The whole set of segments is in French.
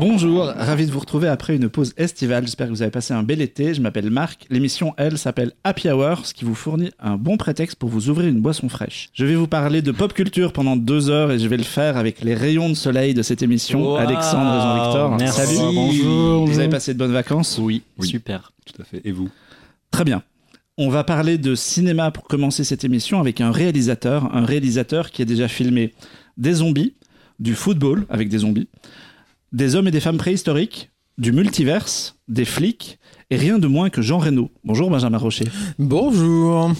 Bonjour, ravi de vous retrouver après une pause estivale. J'espère que vous avez passé un bel été. Je m'appelle Marc. L'émission, elle, s'appelle Happy Hour, ce qui vous fournit un bon prétexte pour vous ouvrir une boisson fraîche. Je vais vous parler de pop culture pendant deux heures et je vais le faire avec les rayons de soleil de cette émission. Wow. Alexandre et Jean-Victor. Merci. Salut. Bonjour. Vous avez passé de bonnes vacances? Oui, Oui. super. Tout à fait. Et vous? Très bien. On va parler de cinéma pour commencer cette émission avec un réalisateur, un réalisateur qui a déjà filmé des zombies, du football avec des zombies, des hommes et des femmes préhistoriques, du multiverse, des flics et rien de moins que Jean Reno. Bonjour Benjamin Rocher. Bonjour.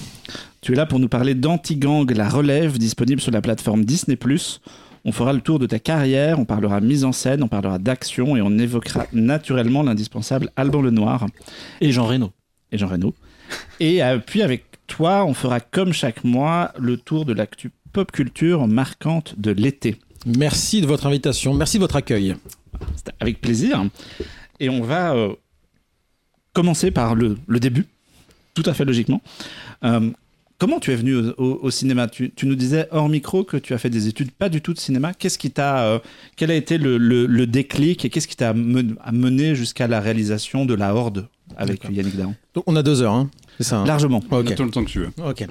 Tu es là pour nous parler d'Antigang, la relève disponible sur la plateforme Disney+. On fera le tour de ta carrière, on parlera mise en scène, on parlera d'action et on évoquera naturellement l'indispensable Alban Lenoir Et Jean Reno. et Jean Reno. Et euh, puis avec toi, on fera comme chaque mois le tour de l'actu pop culture marquante de l'été. Merci de votre invitation. Merci de votre accueil. Avec plaisir. Et on va euh, commencer par le, le début, tout à fait logiquement. Euh, comment tu es venu au, au- au cinéma? Tu, tu nous disais hors micro que tu as fait des études pas du tout de cinéma. Qu'est-ce qui t'a, euh, quel a été le, le- le déclic et qu'est-ce qui t'a men- amené jusqu'à la réalisation de La Horde avec. Yannick Donc, on a deux heures, hein c'est ça hein Largement. On Ok. a tout le temps que tu veux. Ok.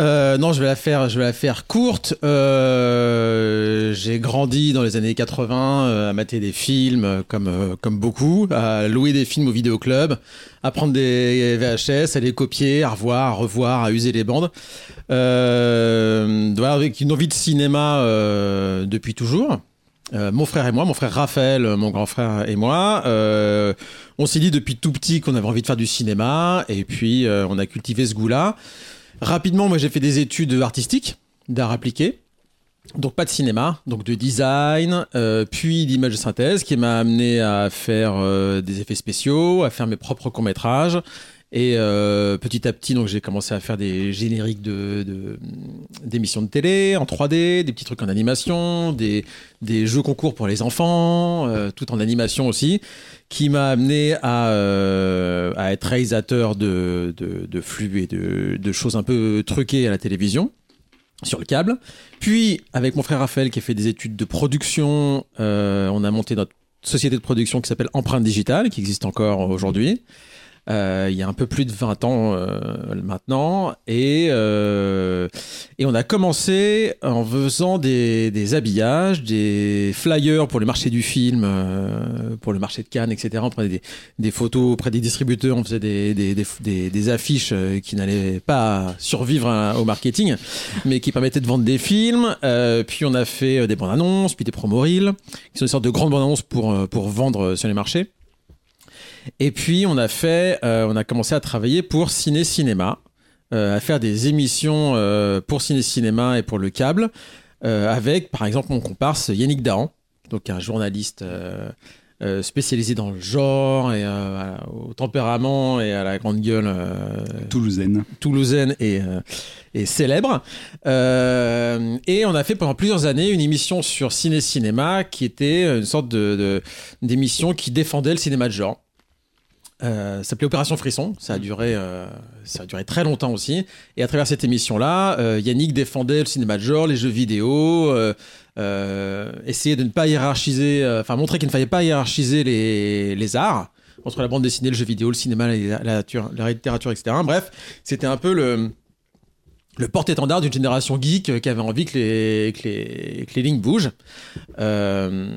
Euh, non, je vais la faire. Je vais la faire courte. Euh, j'ai grandi dans les années 80 euh, à mater des films, euh, comme euh, comme beaucoup, à louer des films au vidéoclub, à prendre des VHS, à les copier, à revoir, à revoir, à user les bandes. Euh, voilà, avec une envie de cinéma euh, depuis toujours. Euh, mon frère et moi, mon frère Raphaël, mon grand frère et moi, euh, on s'est dit depuis tout petit qu'on avait envie de faire du cinéma, et puis euh, on a cultivé ce goût-là. Rapidement, moi j'ai fait des études artistiques, d'art appliqué, donc pas de cinéma, donc de design, euh, puis d'image de synthèse, qui m'a amené à faire euh, des effets spéciaux, à faire mes propres courts métrages. Et euh, petit à petit, donc j'ai commencé à faire des génériques de de- d'émissions de, télé en 3D, des petits trucs en animation, des, jeux concours pour les enfants, euh, tout en animation aussi, qui m'a amené à, euh, être réalisateur de, de, de flux et de, de choses un peu truquées à la télévision sur le câble. Puis, avec mon frère Raphaël qui a fait des études de production, on a monté notre société de production qui s'appelle Empreinte Digitale, qui existe encore aujourd'hui. Euh, il y a un peu plus de 20 ans euh, maintenant. Et, euh, et on a commencé en faisant des, des habillages, des flyers pour le marché du film, euh, pour le marché de Cannes, etc. On prenait des, des photos auprès des distributeurs, on faisait des, des, affiches euh, qui n'allaient pas survivre à- au marketing, mais qui permettaient de vendre des films. Euh, puis on a fait des bandes annonces, puis des promo reels, qui sont des sortes de grandes bandes annonces pour, pour vendre sur les marchés. Et puis on a fait, euh, on a commencé à travailler pour Ciné Cinéma, euh, à faire des émissions euh, pour Ciné Cinéma et pour le câble, avec par exemple mon comparse Yannick Dahan, donc un journaliste spécialisé dans le genre et au tempérament et à la grande gueule Toulousaine. toulousaine et, et célèbre. Et on a fait pendant plusieurs années une émission sur Ciné Cinéma qui était une sorte de- d'émission qui défendait le cinéma de genre. Euh, ça s'appelait Opération Frisson. Ça a duré, euh, ça a duré très longtemps aussi. Et à travers cette émission-là, euh, Yannick défendait le cinéma de genre, les jeux vidéo, essayait de ne pas hiérarchiser, enfin montrer qu'il ne fallait pas hiérarchiser les, les arts entre la bande dessinée, le jeu vidéo, le cinéma, la, la, nature- la littérature, etc. Bref, c'était un peu le le porte-étendard d'une génération geek qui avait envie que les, que les, que les lignes bougent. Euh,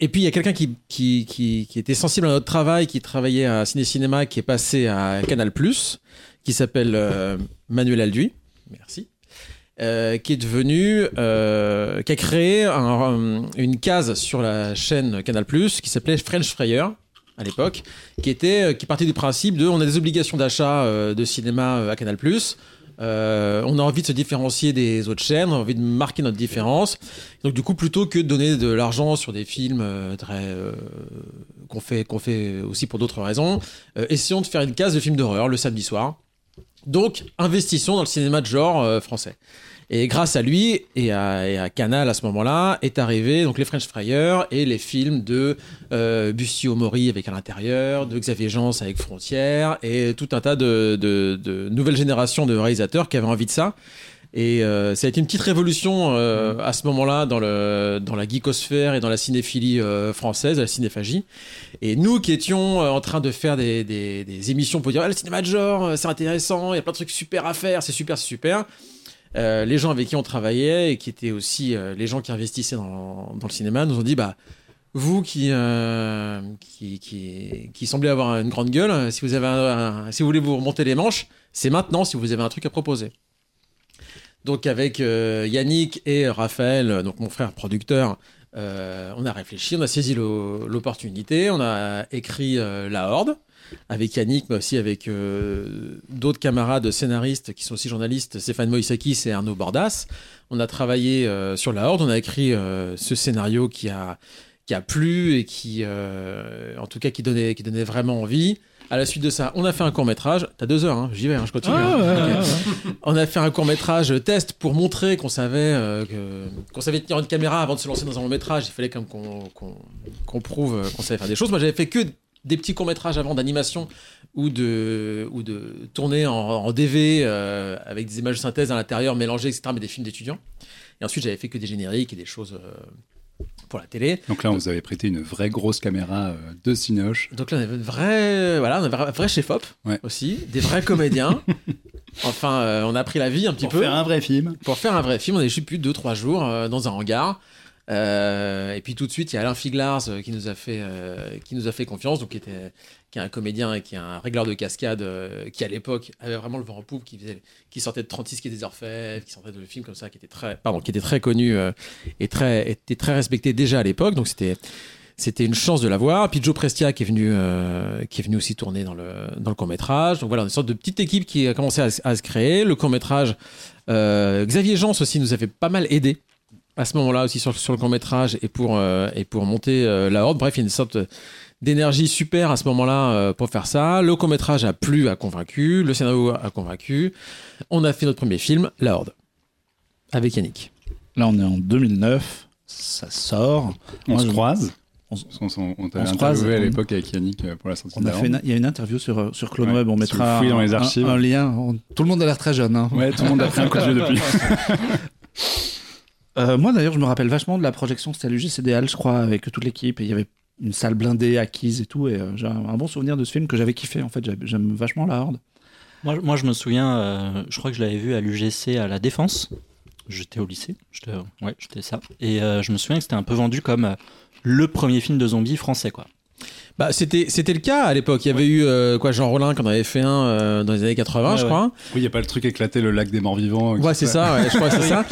et puis il y a quelqu'un qui, était sensible à notre travail, qui travaillait à Ciné Cinéma, qui est passé à Canal+, qui s'appelle euh, Manuel Alduy. Merci. Euh, qui est devenu, euh, qui a créé un- une case sur la chaîne Canal+, qui s'appelait French Fryer à l'époque, qui était, qui partait du principe de, on a des obligations d'achat de cinéma à Canal+, euh, on a envie de se différencier des autres chaînes, on a envie de marquer notre différence. Donc du coup, plutôt que de donner de l'argent sur des films euh, très euh, qu'on fait qu'on fait aussi pour d'autres raisons, essayons de faire une case de films d'horreur le samedi soir. Donc investissons dans le cinéma de genre français. Et grâce à lui et à, Canal à ce moment-là est arrivé donc les French Fryers et les films de euh, Mori avec à l'intérieur, de Xavier Jean avec Frontières et tout un tas de, de, de nouvelles générations de réalisateurs qui avaient envie de ça. Et euh, ça a été une petite révolution euh, à ce moment-là dans, dans la geekosphère et dans la cinéphilie euh, française, la cinéphagie. Et nous qui étions euh, en train de faire des, des, des émissions pour dire ah, le cinéma de genre, c'est intéressant, il y a plein de trucs super à faire, c'est super, c'est super. Euh, les gens avec qui on travaillait et qui étaient aussi euh, les gens qui investissaient dans, le cinéma nous ont dit bah vous qui, euh, qui, qui, qui semblez avoir une grande gueule, si vous, avez un- un- si vous voulez vous remonter les manches, c'est maintenant si vous avez un truc à proposer. Donc avec Yannick et Raphaël, donc mon frère producteur, on a réfléchi, on a saisi l'o- l'opportunité, on a écrit La Horde avec Yannick, mais aussi avec euh, d'autres camarades scénaristes qui sont aussi journalistes, Stéphane Moïsakis et Arnaud Bordas. On a travaillé euh, sur La Horde, on a écrit euh, ce scénario qui a, qui a plu et qui, en tout cas, qui donnait, qui donnait vraiment envie. À la suite de ça, on a fait un court métrage. T'as deux heures, hein, j'y vais, hein, je continue. Ah, hein. ouais, Ok. ouais, ouais. On a fait un court métrage test pour montrer qu'on savait euh, qu'on savait tenir une caméra avant de se lancer dans un long métrage. Il fallait quand même qu'on qu'on- qu'on prouve qu'on savait faire des choses. Moi, j'avais fait que des petits courts métrages avant d'animation ou de ou de tourner en, en DV euh, avec des images de synthèse à l'intérieur mélangées, etc. Mais des films d'étudiants. Et ensuite, j'avais fait que des génériques et des choses euh, pour la télé. Donc là, on vous avait prêté une vraie grosse caméra euh, de Cinoche. Donc là, on avait une vraie, voilà, on avait un vrai chef-op Ouais. aussi, des vrais comédiens. enfin, on a pris la vie un petit Pour peu. faire un vrai film. Pour faire un vrai film, on juste plus deux trois jours dans un hangar. Euh, et puis tout de suite, il y a Alain Figlars euh, qui nous a fait euh, qui nous a fait confiance, donc qui était qui est un comédien et qui est un régleur de cascade qui à l'époque avait vraiment le vent en poupe, qui faisait qui sortait de 36 qui est des orfèvres, qui sortait de films comme ça, qui était très pardon, qui était très connu et très était très respecté déjà à l'époque. Donc c'était c'était une chance de l'avoir. Puis Joe Prestia qui est venu, qui est venu aussi tourner dans le, dans le court métrage. Donc voilà, une sorte de petite équipe qui a commencé à, se- créer. Le court métrage, euh, Xavier Jans aussi nous avait pas mal aidé à ce moment-là aussi sur, sur le court métrage et pour, euh, et pour monter euh, la horde. Bref, il y a une sorte d'énergie super à ce moment-là euh, pour faire ça. Le court métrage a plu, a convaincu. Le scénario a convaincu. On a fait notre premier film, La Horde, avec Yannick. Là, on est en 2009. Ça sort. On Moi, se je- croise. on se- On, on, on t'a on se croise, interviewé à l'époque avec Yannick pour la sortie On a fait une- Horde. il y a une interview sur, sur Clone Ouais, Web. On mettra fouillez dans un, les archives. un- un lien. On- Tout le monde a l'air très jeune. hein. Ouais, tout le monde a pris un coup de vieux depuis. Euh, moi, d'ailleurs, je me rappelle vachement de la projection. C'était à l'UGC Halles, je crois, avec toute l'équipe. Et il y avait une salle blindée acquise et tout. Et euh, j'ai un bon souvenir de ce film que j'avais kiffé. En fait, j'aime vachement la Horde. Moi, moi, je me souviens, euh, je crois que je l'avais vu à l'UGC à la Défense. J'étais au lycée, j'étais ça. Et je me souviens que c'était un peu vendu comme le premier film de zombies français, quoi. Bah, c'était, c'était le cas à l'époque. Il y avait eu euh, quoi, Jean Rollin qui en avait fait un euh, dans les années 80, Ouais, je ouais. crois. Oui, il n'y a pas le truc éclaté, le lac des morts vivants. Ouais, c'est ça, ouais, je crois que c'est ça.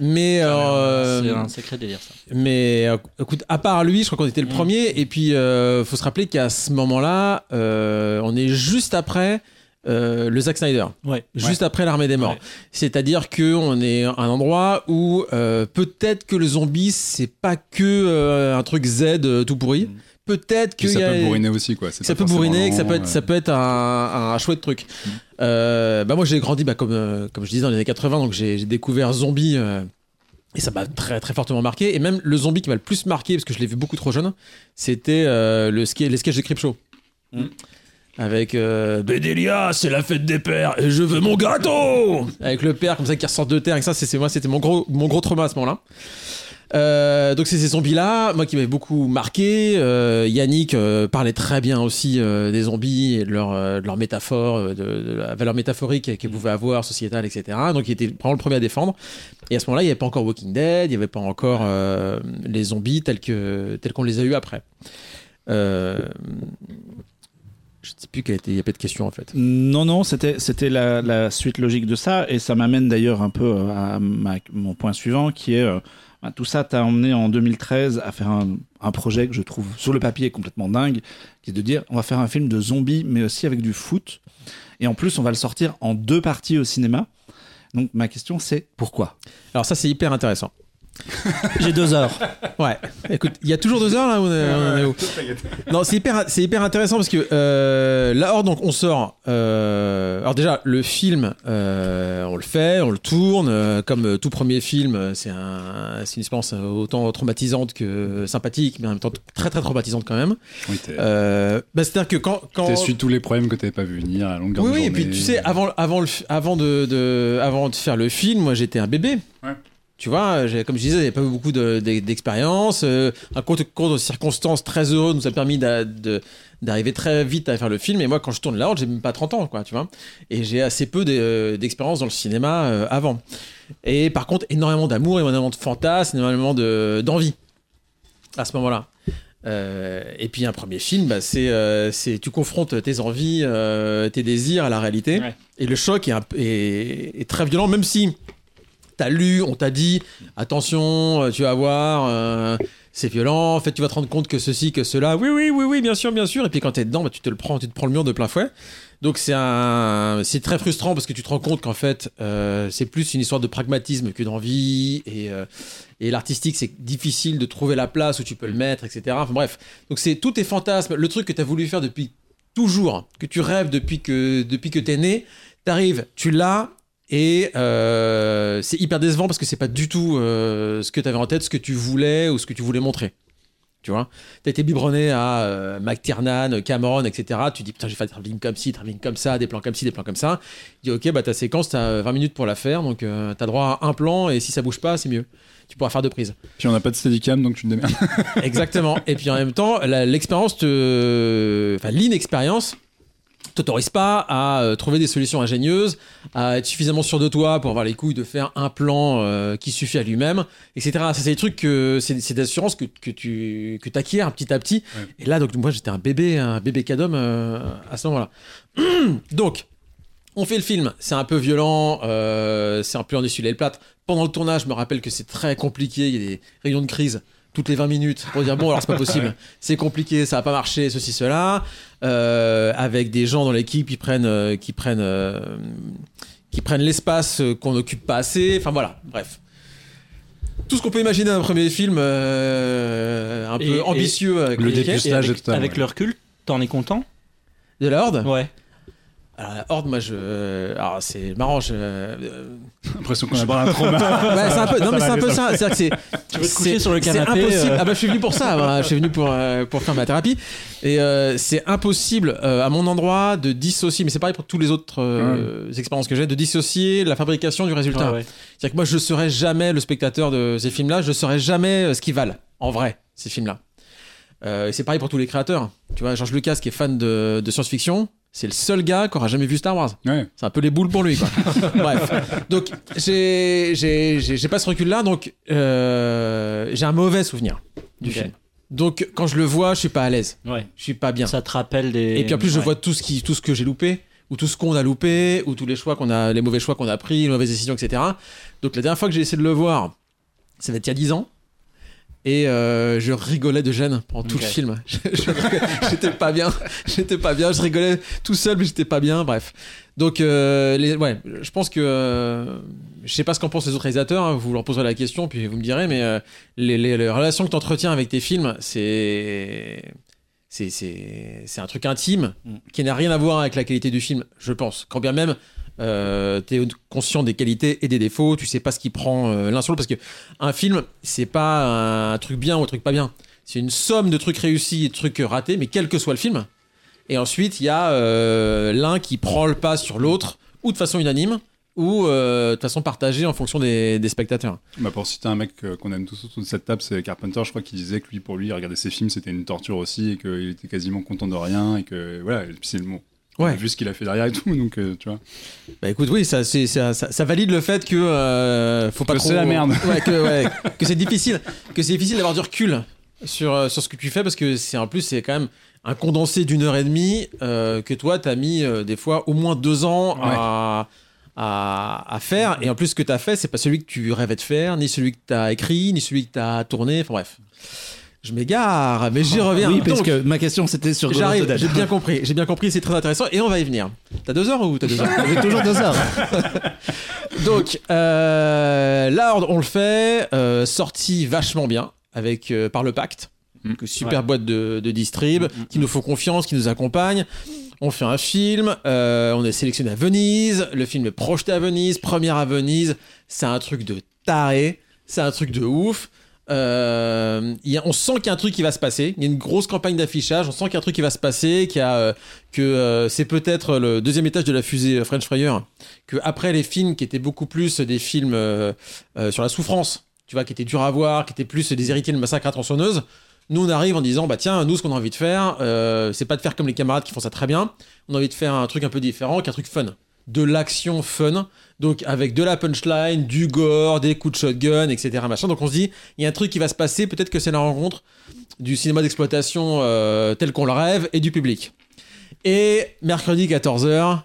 Mais, euh, C'est un sacré délire, ça. mais euh, écoute, à part lui, je crois qu'on était le Mm. premier. Et puis, euh, faut se rappeler qu'à ce moment-là, euh, on est juste après. euh, le Zack Snyder, Ouais. juste après l'armée des morts. Ouais. C'est-à-dire que on est à un endroit où euh, peut-être que le zombie c'est pas que euh, un truc Z euh, tout pourri. Mm. Peut-être que ça y a- peut bourriner aussi, quoi. Ça peut bourriner, que ça peut lent, être, euh. ça peut être un, un chouette truc. Euh, bah moi j'ai grandi bah, comme, euh, comme je disais dans les années 80, donc j'ai découvert Zombie euh, et ça m'a très très fortement marqué. Et même le zombie qui m'a le plus marqué, parce que je l'ai vu beaucoup trop jeune, c'était euh, le ske- les sketchs de Creepshow. Mm. Avec euh, Bédélia, c'est la fête des pères et je veux mon gâteau Avec le père comme ça qui ressort de terre, et ça c'est c'est- moi c'était mon gros, mon gros trauma à ce moment-là. Euh, donc c'est ces zombies-là, moi qui m'avait beaucoup marqué. Euh, Yannick euh, parlait très bien aussi des zombies et de leur, de leur métaphore, de, de la valeur métaphorique qu'ils pouvaient avoir, sociétale, etc. Donc il était vraiment le premier à défendre. Et à ce moment-là, il n'y avait pas encore Walking Dead, il n'y avait pas encore les zombies tels qu'on les a eu après. Euh, je ne sais plus quelle était, il n'y a pas de question en fait. Non, non, c'était c'était la, la suite logique de ça, et ça m'amène d'ailleurs un peu à ma- mon point suivant, qui est bah, tout ça t'a emmené en 2013 à faire un, un projet que je trouve sur le papier complètement dingue, qui est de dire on va faire un film de zombies, mais aussi avec du foot, et en plus on va le sortir en deux parties au cinéma. Donc ma question c'est pourquoi? Alors ça c'est hyper intéressant. J'ai deux heures. Ouais. Écoute, il y a toujours deux heures là. où on est- on en est où? Non, c'est hyper, c'est hyper intéressant parce que euh, la Horde, donc on sort. euh, alors déjà, le film, euh, on le fait, on le tourne. euh, comme tout premier film, c'est un, c'est une expérience autant traumatisante que sympathique, mais en même temps très très traumatisante quand même. Oui, t'es- Euh, bah, c'est-à-dire que quand, quand t'as su tous les problèmes que t'avais pas vu venir à longueur oui, de oui, et journée. puis tu sais, avant, avant, le, avant, de, de- avant de faire le film, moi j'étais un bébé. Ouais. Tu vois, comme je disais, il n'y avait pas eu beaucoup de- de- d'expérience. Euh, un compte, compte de circonstances très heureux nous a permis d'arriver très vite à faire le film. Et moi, quand je tourne la Horde, j'ai même pas 30 ans, quoi, tu vois. Et j'ai assez peu de- d'expérience dans le cinéma euh, avant. Et par contre, énormément d'amour, énormément de fantasmes, énormément de- d'envie à ce moment-là. Euh, et puis un premier film, bah, c'est, euh, tu confrontes tes envies, euh, tes désirs à la réalité. Ouais. Et le choc est, un- est- est très violent, même si t'as lu, on t'a dit, attention, euh, tu vas voir, euh, c'est violent. En fait, tu vas te rendre compte que ceci, que cela. Oui, oui, oui, oui, bien sûr, bien sûr. Et puis quand t'es dedans, bah, tu te le prends, tu te prends le mur de plein fouet. Donc c'est un, c'est très frustrant parce que tu te rends compte qu'en fait, euh, c'est plus une histoire de pragmatisme que d'envie et et l'artistique, c'est difficile de trouver la place où tu peux le mettre, etc. Bref. Donc c'est tous tes fantasmes, le truc que tu as voulu faire depuis toujours, que tu rêves depuis que, depuis que tu es né, t'arrives, tu l'as, et euh, c'est hyper décevant parce que c'est pas du tout euh, ce que tu avais en tête, ce que tu voulais ou ce que tu voulais montrer. Tu vois? T'as été biberonné à euh, McTiernan, Cameron, etc. Tu dis, putain, j'ai fait un travelling comme ci, travelling comme ça, des plans comme ci, des plans comme ça. Tu dis, ok, bah ta séquence, t'as 20 minutes pour la faire, donc euh, t'as droit à un plan, et si ça bouge pas, c'est mieux. Tu pourras faire deux prises. Puis on n'a pas de steadicam, donc tu te démerdes. Exactement. Et puis en même temps, l'expérience te. Enfin, l'inexpérience t'autorise pas à euh, trouver des solutions ingénieuses, à être suffisamment sûr de toi pour avoir les couilles de faire un plan euh, qui suffit à lui-même, etc. Ça, c'est des trucs que. C'est c'est des assurances que, que tu que acquiers petit à petit. Ouais. Et là, donc, moi, j'étais un bébé, un bébé cadom euh, à ce moment-là. donc. On fait le film, c'est un peu violent, c'est un peu en essuyer le plâtre. Pendant le tournage, je me rappelle que c'est très compliqué, il y a des réunions de crise toutes les 20 minutes pour dire bon alors c'est pas possible, c'est compliqué, ça va pas marcher, ceci cela, euh, avec des gens dans l'équipe qui prennent euh, qui prennent euh, qui prennent l'espace qu'on n'occupe pas assez, enfin voilà, bref. Tout ce qu'on peut imaginer d'un premier film euh, un Et- peu et- ambitieux avec Le les- début. Et Stage avec, avec ouais. le recul, t'en es content? De la Horde? Ouais. Alors la Horde, moi je, alors c'est marrant, je, euh, l'impression qu'on a pas un trauma. Ouais, c'est un peu, non, mais c'est un peu ça. C'est-à-dire que c'est. Tu veux te coucher c'est- sur le C'est canapé, impossible. euh. Ah bah, je suis venu pour ça. voilà. Je suis venu pour, euh, pour faire ma thérapie. Et euh, c'est impossible, euh, à mon endroit, de dissocier, mais c'est pareil pour tous les autres euh, expériences que j'ai, de dissocier la fabrication du résultat. Ouais, ouais. C'est-à-dire que moi, je serais jamais le spectateur de ces films-là, je saurais jamais euh, ce qu'ils valent, en vrai, ces films-là. Euh, et c'est pareil pour tous les créateurs. Tu vois, George Lucas, qui est fan de, de science-fiction, c'est le seul gars qui aura jamais vu Star Wars. Ouais. C'est un peu les boules pour lui, quoi. Bref. Donc, j'ai, j'ai, j'ai, j'ai pas ce recul-là, donc euh, j'ai un mauvais souvenir du film. Donc, quand je le vois, je suis pas à l'aise. Ouais. Je suis pas bien. Ça te rappelle des. Et puis en plus, je Ouais. vois tout ce, qui, tout ce que j'ai loupé, ou tout ce qu'on a loupé, ou tous les choix qu'on a, les mauvais choix qu'on a pris, les mauvaises décisions, etc. Donc, la dernière fois que j'ai essayé de le voir, ça va être il y a 10 ans. Et euh, je rigolais de gêne pendant tout le film. J'étais pas bien. J'étais pas bien. Je rigolais tout seul, mais j'étais pas bien. Bref. Donc, euh, les, ouais, je pense que. euh, je sais pas ce qu'en pensent les autres réalisateurs. hein, vous leur poserez la question, puis vous me direz. Mais euh, les, les- les relations que tu entretiens avec tes films, c'est. C'est, c'est, c'est un truc intime Mm. qui n'a rien à voir avec la qualité du film, je pense. Quand bien même euh, tu es conscient des qualités et des défauts, tu sais pas ce qui prend euh, l'un sur l'autre. Parce que un film, c'est pas un truc bien ou un truc pas bien. C'est une somme de trucs réussis et de trucs ratés, mais quel que soit le film. Et ensuite, il y a euh, l'un qui prend le pas sur l'autre, ou de façon unanime, ou euh, de façon partagée en fonction des, spectateurs. Bah pour citer un mec qu'on aime tous autour de cette table, c'est Carpenter, je crois, qui disait que lui, pour lui, regarder ses films, c'était une torture aussi, et qu'il était quasiment content de rien, et que voilà, c'est le mot. Ouais. vu ce qu'il a fait derrière et tout, donc euh, tu vois. Bah écoute, oui, ça, c'est, ça, ça, ça valide le fait que euh, faut pas Que trop. c'est la merde. Ouais, que, ouais, que c'est difficile, que c'est difficile d'avoir du recul sur euh, sur ce que tu fais parce que c'est en plus c'est quand même un condensé d'une heure et demie euh, que toi t'as mis des fois au moins deux ans à, à à faire et en plus ce que t'as fait c'est pas celui que tu rêvais de faire ni celui que t'as écrit ni celui que t'as tourné enfin bref Je m'égare, mais j'y reviens. Oui, parce Donc, que ma question c'était sur J'arrive, j'ai bien compris, j'ai bien compris, c'est très intéressant et on va y venir. T'as deux heures ou t'as deux heures? J'ai toujours deux heures. Donc, euh, la Horde, on le fait, euh, sorti vachement bien avec euh, par le Pacte, Mm. super Ouais. boîte de, de distrib, Mm, mm, qui nous font confiance, qui nous accompagne. On fait un film, euh, on est sélectionné à Venise, le film est projeté à Venise, première à Venise, c'est un truc de taré, c'est un truc de ouf. Euh, y a- on sent qu'il y a un truc qui va se passer. Il y a une grosse campagne d'affichage. On sent qu'il y a un truc qui va se passer, qu'il a, euh, que euh, c'est peut-être le deuxième étage de la fusée French Fryer. Que après les films qui étaient beaucoup plus des films sur la souffrance, tu vois, qui étaient durs à voir, qui étaient plus des héritiers de massacre à tronçonneuse. Nous, on arrive en disant, bah tiens, nous, ce qu'on a envie de faire, c'est pas de faire comme les camarades qui font ça très bien. On a envie de faire un truc un peu différent, qu'un truc fun. De l'action fun. Donc, avec de la punchline, du gore, des coups de shotgun, etc. Machin. Donc, on se dit, il y a un truc qui va se passer. Peut-être que c'est la rencontre du cinéma d'exploitation euh, tel qu'on le rêve et du public. Et mercredi 14h,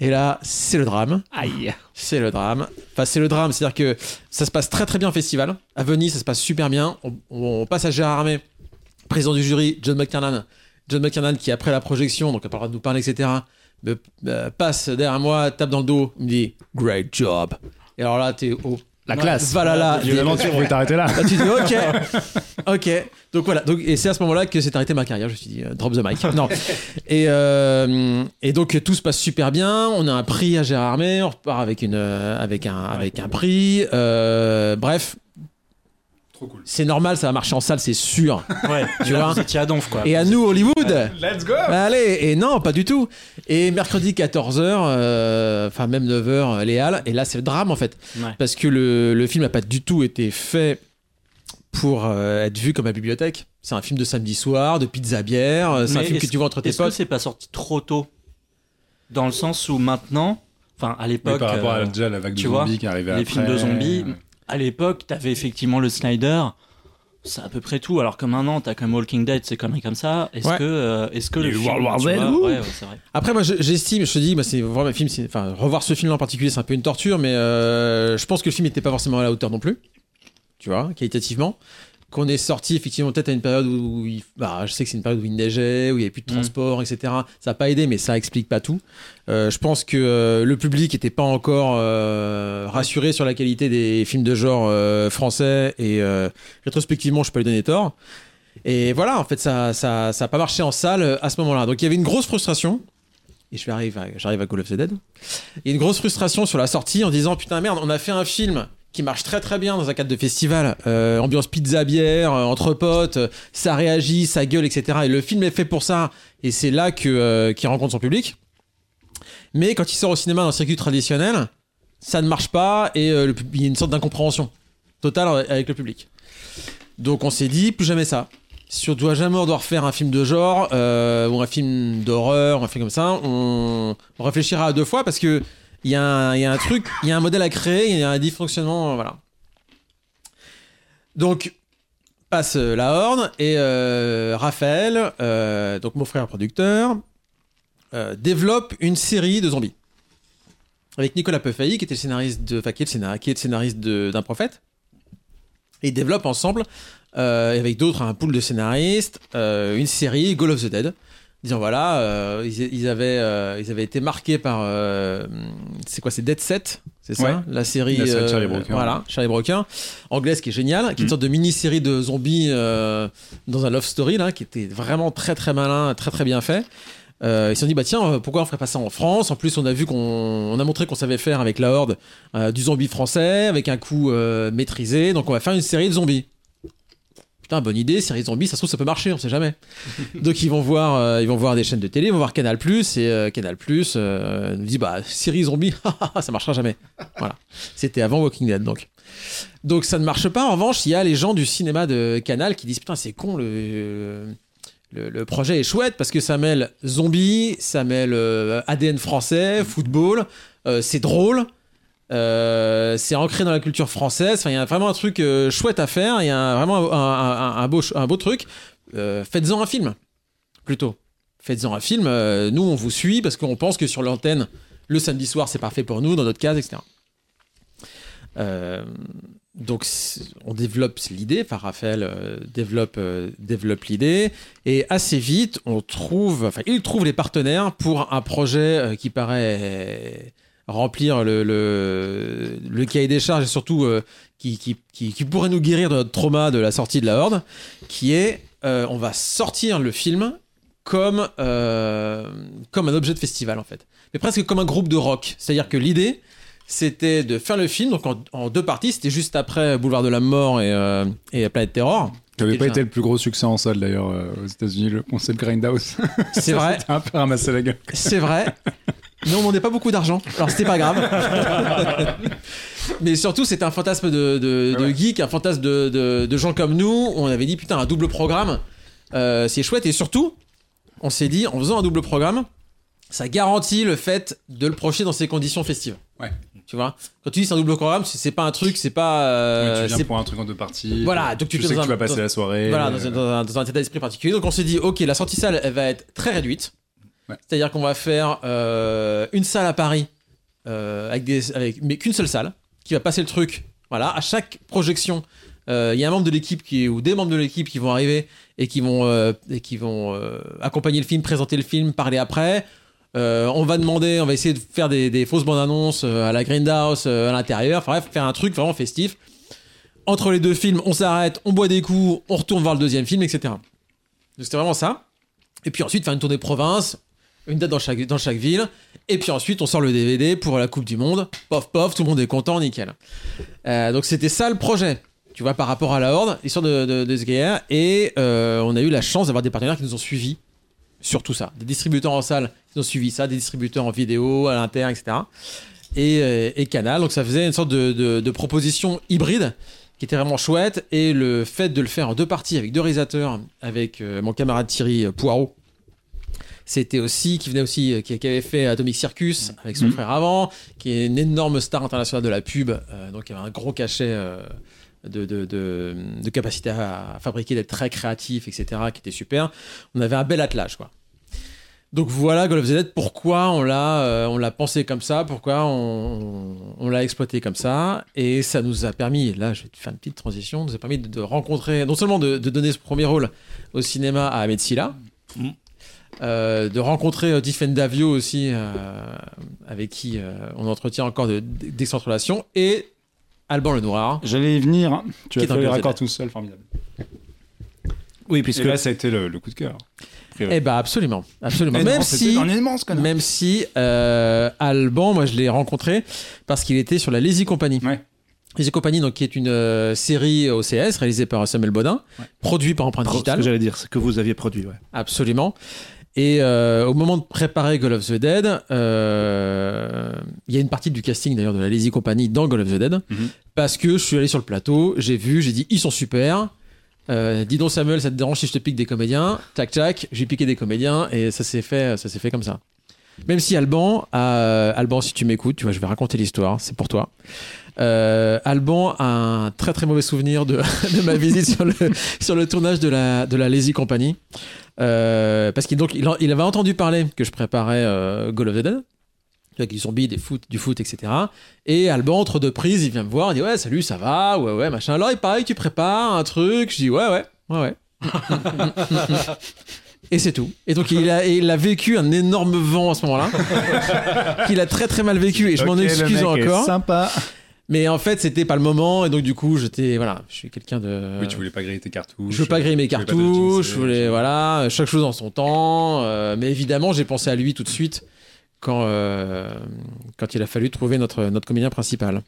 et là, c'est le drame. Aïe. C'est le drame. Enfin, c'est le drame. C'est-à-dire que ça se passe très très bien au festival. À Venise, ça se passe super bien. On, on passe à Gérard Armé, président du jury, John McTiernan. John McTiernan qui, après la projection, donc à part de nous parler, etc., me euh, passe derrière moi, tape dans le dos, me dit Great job. Et alors là, t'es au. La classe. Voilà là. Il y a une aventure, faut t'arrêter là. Là, tu dis ok, ok. Donc voilà. Donc et c'est à ce moment-là que s'est arrêté ma carrière. Je me suis dit euh, drop the mic. Non. Et euh, et donc tout se passe super bien. On a un prix à Gérard Armé. On repart avec une avec un avec un prix. Euh, bref, Trop cool. c'est normal. Ça va marcher en salle, c'est sûr. Ouais, Tu vois Vous à Donf, quoi. Et à nous Hollywood. Let's go Allez, et non, pas du tout. Et mercredi 14h, enfin même 9h, les Halles, et là c'est le drame en fait. Ouais. Parce que le, le film n'a pas du tout été fait pour euh, être vu comme à bibliothèque. C'est un film de samedi soir, de pizza bière, euh, c'est un film que tu vois entre tes Est-ce que potes. c'est pas sorti trop tôt Dans le sens où maintenant, enfin à l'époque, par rapport à euh, déjà la vague de tu vois, zombies qui arrivait les après. films de zombies, à l'époque, t'avais effectivement le Snyder. C'est à peu près tout. Alors que maintenant, t'as comme Walking Dead, c'est conneries comme ça. Est-ce Ouais. que, euh, est-ce que le film, World War Z, ouais, ouais, c'est vrai. Après, moi je- j'estime, je te dis, bah, c'est voir le film, c'est- enfin revoir ce film en particulier, c'est un peu une torture, mais euh, je pense que le film n'était pas forcément à la hauteur non plus. Tu vois, qualitativement. Qu'on est sorti effectivement peut-être à une période où, il- bah, je sais que c'est une période où il neigeait, où il n'y avait plus de Mm. transport, etc. Ça n'a pas aidé, mais ça explique pas tout. Euh, je pense que euh, le public n'était pas encore euh, rassuré sur la qualité des films de genre français et rétrospectivement, je peux lui donner tort. Et voilà, en fait, ça ça ça a pas marché en salle à ce moment-là. Donc il y avait une grosse frustration. Et je vais arriver à, j'arrive à Call of the Dead. Il y a une grosse frustration sur la sortie en disant putain merde, on a fait un film qui marche très très bien dans un cadre de festival, euh, ambiance pizza bière, euh, entre potes, euh, ça réagit, ça gueule, etc. Et le film est fait pour ça, et c'est là que euh, qu'il rencontre son public. Mais quand il sort au cinéma dans le circuit traditionnel, ça ne marche pas et il y a une sorte d'incompréhension totale avec le public. Donc on s'est dit plus jamais ça. Si on doit jamais devoir faire un film de genre ou un film d'horreur, un film comme ça, on, on réfléchira à deux fois parce que il y, a un- truc, il y a un modèle à créer, il y a un dysfonctionnement, voilà. Donc passe euh, la Horde et euh, Raphaël, euh, donc mon frère producteur, euh, développe une série de zombies avec Nicolas Peffailly qui était le scénariste de, enfin, qui est le scénariste, d'un prophète. Et ils développent ensemble euh, avec d'autres un pool de scénaristes euh, une série Goal of the Dead disant voilà euh, ils, ils avaient euh, ils avaient été marqués par euh, c'est quoi c'est Dead Set c'est ça Ouais. la série La série euh, Charlie Brooker. voilà Charlie Brooker anglaise qui est géniale qui est une Mm. sorte de mini série de zombies euh, dans un love story là qui était vraiment très très malin très très bien fait euh, ils se sont dit bah tiens euh, pourquoi on ferait pas ça en France? En plus on a vu qu'on on a montré qu'on savait faire avec la Horde euh, du zombie français avec un coup euh, maîtrisé donc on va faire une série de zombies Putain, bonne idée, série de zombies, ça se trouve ça peut marcher, on sait jamais. Donc ils vont voir, euh, ils vont voir des chaînes de télé, ils vont voir Canal Plus et euh, Canal Plus euh, nous dit bah série zombie, ça marchera jamais. Voilà, c'était avant Walking Dead donc. Donc ça ne marche pas. En revanche, il y a les gens du cinéma de Canal qui disent putain c'est con le, le le projet est chouette parce que ça mêle zombies, ça mêle ADN français, football, c'est drôle. Euh, c'est ancré dans la culture française. Enfin, il y a vraiment un truc euh, chouette à faire. Il y a vraiment un, beau, un beau truc. Euh, Faites-en un film, plutôt. Faites-en un film. Nous, on vous suit parce qu'on pense que sur l'antenne, le samedi soir, c'est parfait pour nous, dans notre case, etc. Donc on développe l'idée, enfin Raphaël développe, développe l'idée, et assez vite on trouve, enfin il trouve les partenaires pour un projet qui paraît remplir le, le, le cahier des charges et surtout euh, qui, qui, qui, qui pourrait nous guérir de notre trauma de la sortie de la Horde, qui est euh, on va sortir le film comme, euh, comme un objet de festival en fait, mais presque comme un groupe de rock, c'est-à-dire que l'idée c'était de faire le film donc en, en deux parties. C'était juste après Boulevard de la Mort et, et Planète Terror. Qui n'avait pas été le plus gros succès en salle d'ailleurs aux États-Unis, le concept Grindhouse. C'est vrai, C'était un peu ramassé la gueule. c'est vrai. Mais on demandait pas beaucoup d'argent, alors c'était pas grave. Mais surtout, c'était un fantasme de, de, de Ouais. geek, un fantasme de, de, de gens comme nous. On avait dit putain un double programme, euh, c'est chouette. Et surtout, on s'est dit en faisant un double programme, ça garantit le fait de le projeter dans ces conditions festives. Ouais. Tu vois, quand tu dis c'est un double programme, c'est pas un truc, c'est pas. euh, tu viens c'est pour un truc en deux parties. Voilà, donc tu tu sais tu vas passer dans- la soirée. Voilà, euh, dans, dans un état d'esprit particulier. Donc on s'est dit, ok, la sortie salle, elle va être très réduite. C'est-à-dire qu'on va faire euh, une salle à Paris, euh, avec des, mais qu'une seule salle, qui va passer le truc. Voilà, à chaque projection, euh, il y a un membre de l'équipe qui ou des membres de l'équipe qui vont arriver et qui vont, et qui vont accompagner le film, présenter le film, parler après. On va demander, on va essayer de faire des, des fausses bandes annonces à la Grindhouse à l'intérieur. Enfin bref, faire un truc vraiment festif. Entre les deux films, on s'arrête, on boit des coups, on retourne voir le deuxième film, etc. C'était vraiment ça. Et puis ensuite, faire une tournée province, une date dans chaque, ville. Et puis ensuite, on sort le DVD pour la Coupe du Monde. Pof, pof, tout le monde est content, nickel. Euh, donc c'était ça le projet. Tu vois, par rapport à la Horde, l'histoire de, de, de. Et euh, on a eu la chance d'avoir des partenaires qui nous ont suivis sur tout ça. Des distributeurs en salle qui ont suivi ça, des distributeurs en vidéo, à l'inter, etc. Et, euh, et Canal. Donc ça faisait une sorte de, proposition hybride qui était vraiment chouette. Et le fait de le faire en deux parties avec deux réalisateurs, avec mon camarade Thierry Poirot, c'était aussi, qui venait aussi, euh, qui, qui avait fait Atomic Circus avec son Mhm. frère avant, qui est une énorme star internationale de la pub, euh, donc il y avait un gros cachet euh, de, de, de, de capacité à fabriquer, d'être très créatif, etc., qui était super. On avait un bel attelage, quoi. Donc voilà, Goal of the Dead, pourquoi on l'a, euh, on l'a pensé comme ça, pourquoi on, on l'a exploité comme ça, et ça nous a permis, là je vais te faire une petite transition, nous a permis de, de rencontrer, non seulement de, de donner ce premier rôle au cinéma à Ahmed Silla, Mm. Euh, de rencontrer euh, Tiffen Davio aussi, euh, avec qui euh, on entretient encore de- d'excellentes relations, et Alban Lenoir. J'allais y venir. hein. Tu Qui as fait le raccords Z. tout seul, formidable. Oui, puisque Et là, ça a été le, le coup de cœur. Eh ben absolument, absolument. Mais même non, si, un immense connard. même si euh, Alban, moi je l'ai rencontré parce qu'il était sur la Lazy Company. Ouais. Lazy Company, donc qui est une euh, série OCS réalisée par Samuel Bodin, Ouais. produit par Empreinte ce que Digitale, j'allais dire, c'est que vous aviez produit. Ouais. absolument. Et euh, au moment de préparer Goal of the Dead, euh, il y a une partie du casting d'ailleurs de la Lazy Company dans Goal of the Dead, Mhm. parce que je suis allé sur le plateau, j'ai vu, j'ai dit ils sont super. Euh, dis donc Samuel, ça te dérange si je te pique des comédiens? Tac tac, j'ai piqué des comédiens et ça s'est fait, ça s'est fait comme ça. Même si Alban, a, Alban, si tu m'écoutes, tu vois, je vais raconter l'histoire, c'est pour toi. Euh, Alban a un très très mauvais souvenir de, de ma visite sur le, sur le tournage de la, de la Lazy Company. Euh, parce qu'il donc, il, avait entendu parler que je préparais euh, Goal of the Dead, avec du zombie, des foot, du foot, etc. Et Alban, entre deux prises, il vient me voir, il dit Ouais, salut, ça va Ouais, ouais, machin. Alors, il que tu prépares un truc. Je dis Ouais, ouais, ouais, ouais. Et c'est tout. Et donc il a, il a vécu un énorme vent à ce moment-là, qu'il a très très mal vécu et je m'en le excuse mec est encore. Sympa. Mais en fait c'était pas le moment et donc du coup j'étais voilà, je suis quelqu'un de. Oui, tu voulais pas griller tes cartouches. Je veux pas griller mes cartouches, je voulais voilà chaque chose en son temps. euh, mais évidemment j'ai pensé à lui tout de suite quand euh, quand il a fallu trouver notre notre comédien principal.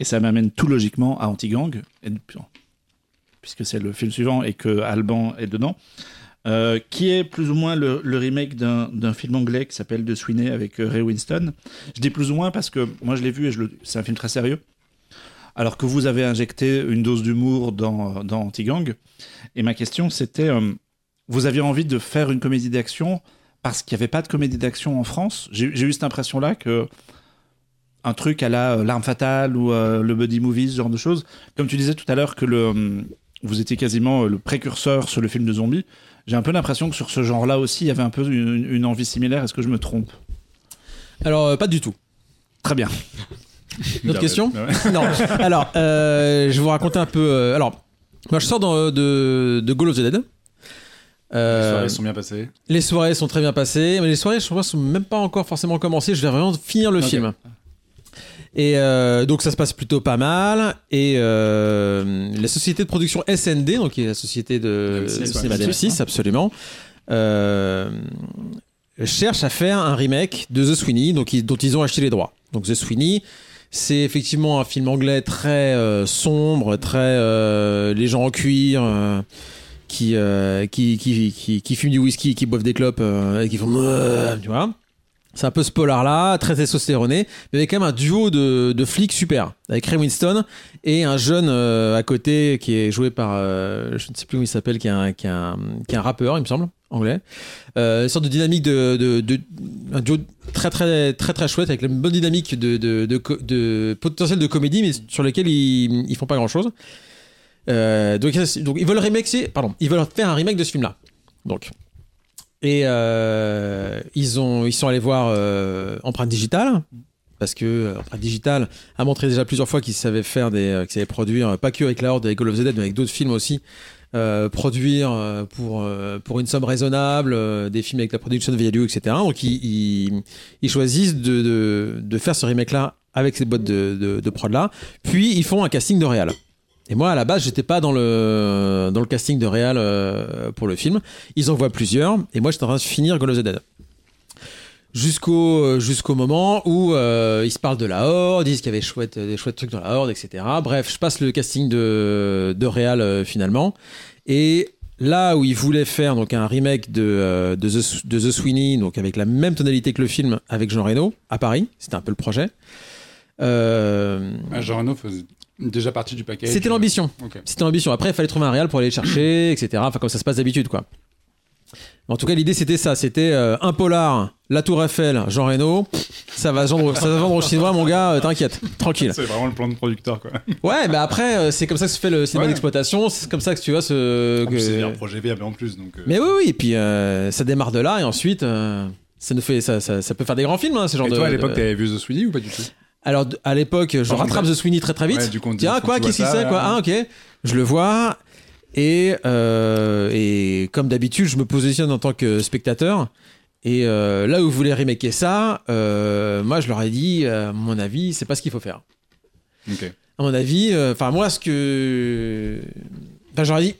Et ça m'amène tout logiquement à Antigang, puisque c'est le film suivant et que Alban est dedans, euh, qui est plus ou moins le, remake d'un film anglais qui s'appelle The Sweeney avec euh, Ray Winston. Je dis plus ou moins parce que moi je l'ai vu et c'est un film très sérieux. Alors que vous avez injecté une dose d'humour dans, dans Antigang. Et ma question c'était, euh, vous aviez envie de faire une comédie d'action parce qu'il n'y avait pas de comédie d'action en France? J'ai eu cette impression-là que un truc à la euh, L'arme fatale ou le buddy movie, ce genre de choses. Comme tu disais tout à l'heure que vous étiez quasiment le précurseur sur le film de zombies, j'ai un peu l'impression que sur ce genre-là aussi, il y avait un peu une, une envie similaire. Est-ce que je me trompe? Alors euh, pas du tout. Très bien. Une autre question? Ah ouais. Non. Alors, euh, je vais vous raconter un peu. euh, alors, moi, je sors dans- de, de Goal of the Dead. Les soirées sont bien passées. les soirées sont très bien passées, mais les soirées, je crois, sont même pas encore forcément commencées. Je vais vraiment finir le Ok. film. Et euh, donc ça se passe plutôt pas mal. Et euh, la société de production SND, donc qui est la société de d'M6, ouais. cinéma d'M6, absolument, euh, cherche à faire un remake de The Sweeney, donc ils- dont ils ont acheté les droits. Donc The Sweeney, c'est effectivement un film anglais très euh, sombre, très euh, les gens en cuir. euh, qui, euh, qui, qui, qui, qui fument du whisky, qui boivent des clopes euh, et qui font tu vois. C'est un peu ce polar-là, très testostéroné, mais avec quand même un duo de, de flics super, avec Ray Winston et un jeune euh, à côté qui est joué par, euh, je ne sais plus comment il s'appelle, qui est un, qui qui est un rappeur, il me semble, anglais. Euh, une sorte de dynamique de, de, un duo très très très très chouette avec une bonne dynamique de, de, potentiel de comédie, mais sur lequel ils, ils font pas grand chose. Donc, donc ils veulent remixer, pardon, ils veulent faire un remake de ce film-là. Donc, et euh, ils ont, ils sont allés voir euh, Empreinte Digitale. Parce que euh, Empreinte a montré déjà plusieurs fois qu'ils savaient faire des, euh, qu'ils savaient produire euh, pas que avec la Horde, avec Call of the Dead, mais avec d'autres films aussi. produire pour pour une somme raisonnable des films avec la production value etc donc ils, ils, choisissent de, de, de faire ce remake là avec ces boîtes de, de, de prod là puis ils font un casting de réal et moi, à la base, j'étais pas dans le, dans le casting de Real euh, pour le film. Ils en voient plusieurs. Et moi, j'étais en train de finir Call of the Dead. Jusqu'au, jusqu'au moment où euh, ils se parlent de la Horde, ils disent qu'il y avait chouette, des chouettes trucs dans la Horde, etc. Bref, je passe le casting de, de Real euh, finalement. Et là où ils voulaient faire donc un remake de, euh, de, The, de The Sweeney, donc avec la même tonalité que le film, avec Jean Reno, à Paris, c'était un peu le projet. Euh, Ah, Jean Reno faisait déjà partie du paquet. c'était l'ambition. C'était l'ambition. Après, il fallait trouver un réal pour aller le chercher, etc. Enfin, comme ça se passe d'habitude, quoi. En tout cas, l'idée c'était ça. C'était euh, un polar, la Tour Eiffel, Jean Reno. Ça va vendre, ça va vendre aux Chinois, mon gars. euh, T'inquiète, tranquille. C'est vraiment le plan de producteur, quoi. Ouais, mais après, euh, c'est comme ça que se fait le cinéma Ouais. d'exploitation. C'est comme ça que tu vois ce. Que- C'est un projet viable en plus, donc. Mais oui, oui. Et puis ça démarre de là, et ensuite, ça nous fait, ça, ça, ça peut faire des grands films, hein, ce genre Et de. toi, à l'époque, de- t'avais vu The Sweeney ou pas du tout? Alors à l'époque, je rattrape. The Sweeney très très vite. Ouais, du coup, Tiens, quoi, que qu'est-ce qu'il vois c'est quoi. Ah, ok. Je le vois. Et, euh, et comme d'habitude, je me positionne en tant que spectateur. Et euh, là où vous voulez remaker ça, euh, moi je leur ai dit, à mon avis, c'est pas ce qu'il faut faire. À mon avis, enfin moi ce que, enfin j'aurais dit,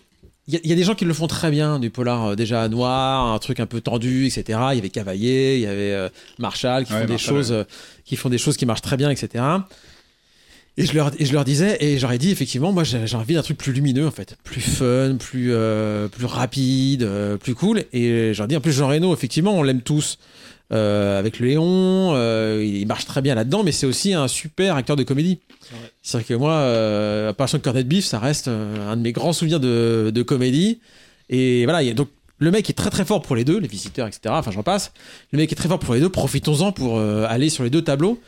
il y, a- il y a des gens qui le font très bien, du polar euh, déjà noir, un truc un peu tendu, etc. Il y avait Cavaillé, il y avait euh, Marshall qui Ouais, font des choses, ouais. euh, qui font des choses qui marchent très bien, etc. Et je leur, et je leur disais, et j'aurais dit effectivement, moi j'ai envie d'un truc plus lumineux en fait, plus fun, plus euh, plus rapide, plus cool. Et j'aurais dit en plus Jean Reno, effectivement, on l'aime tous. Euh, avec le Léon, euh, il marche très bien là-dedans, mais c'est aussi un super acteur de comédie. C'est-à-dire que moi, euh, Apparition de Cornet Beef, ça reste un de mes grands souvenirs de, de comédie. Et voilà, il y a- donc le mec est très très fort pour les deux, les visiteurs, etc. Enfin, j'en passe. Le mec est très fort pour les deux. Profitons-en pour euh, aller sur les deux tableaux.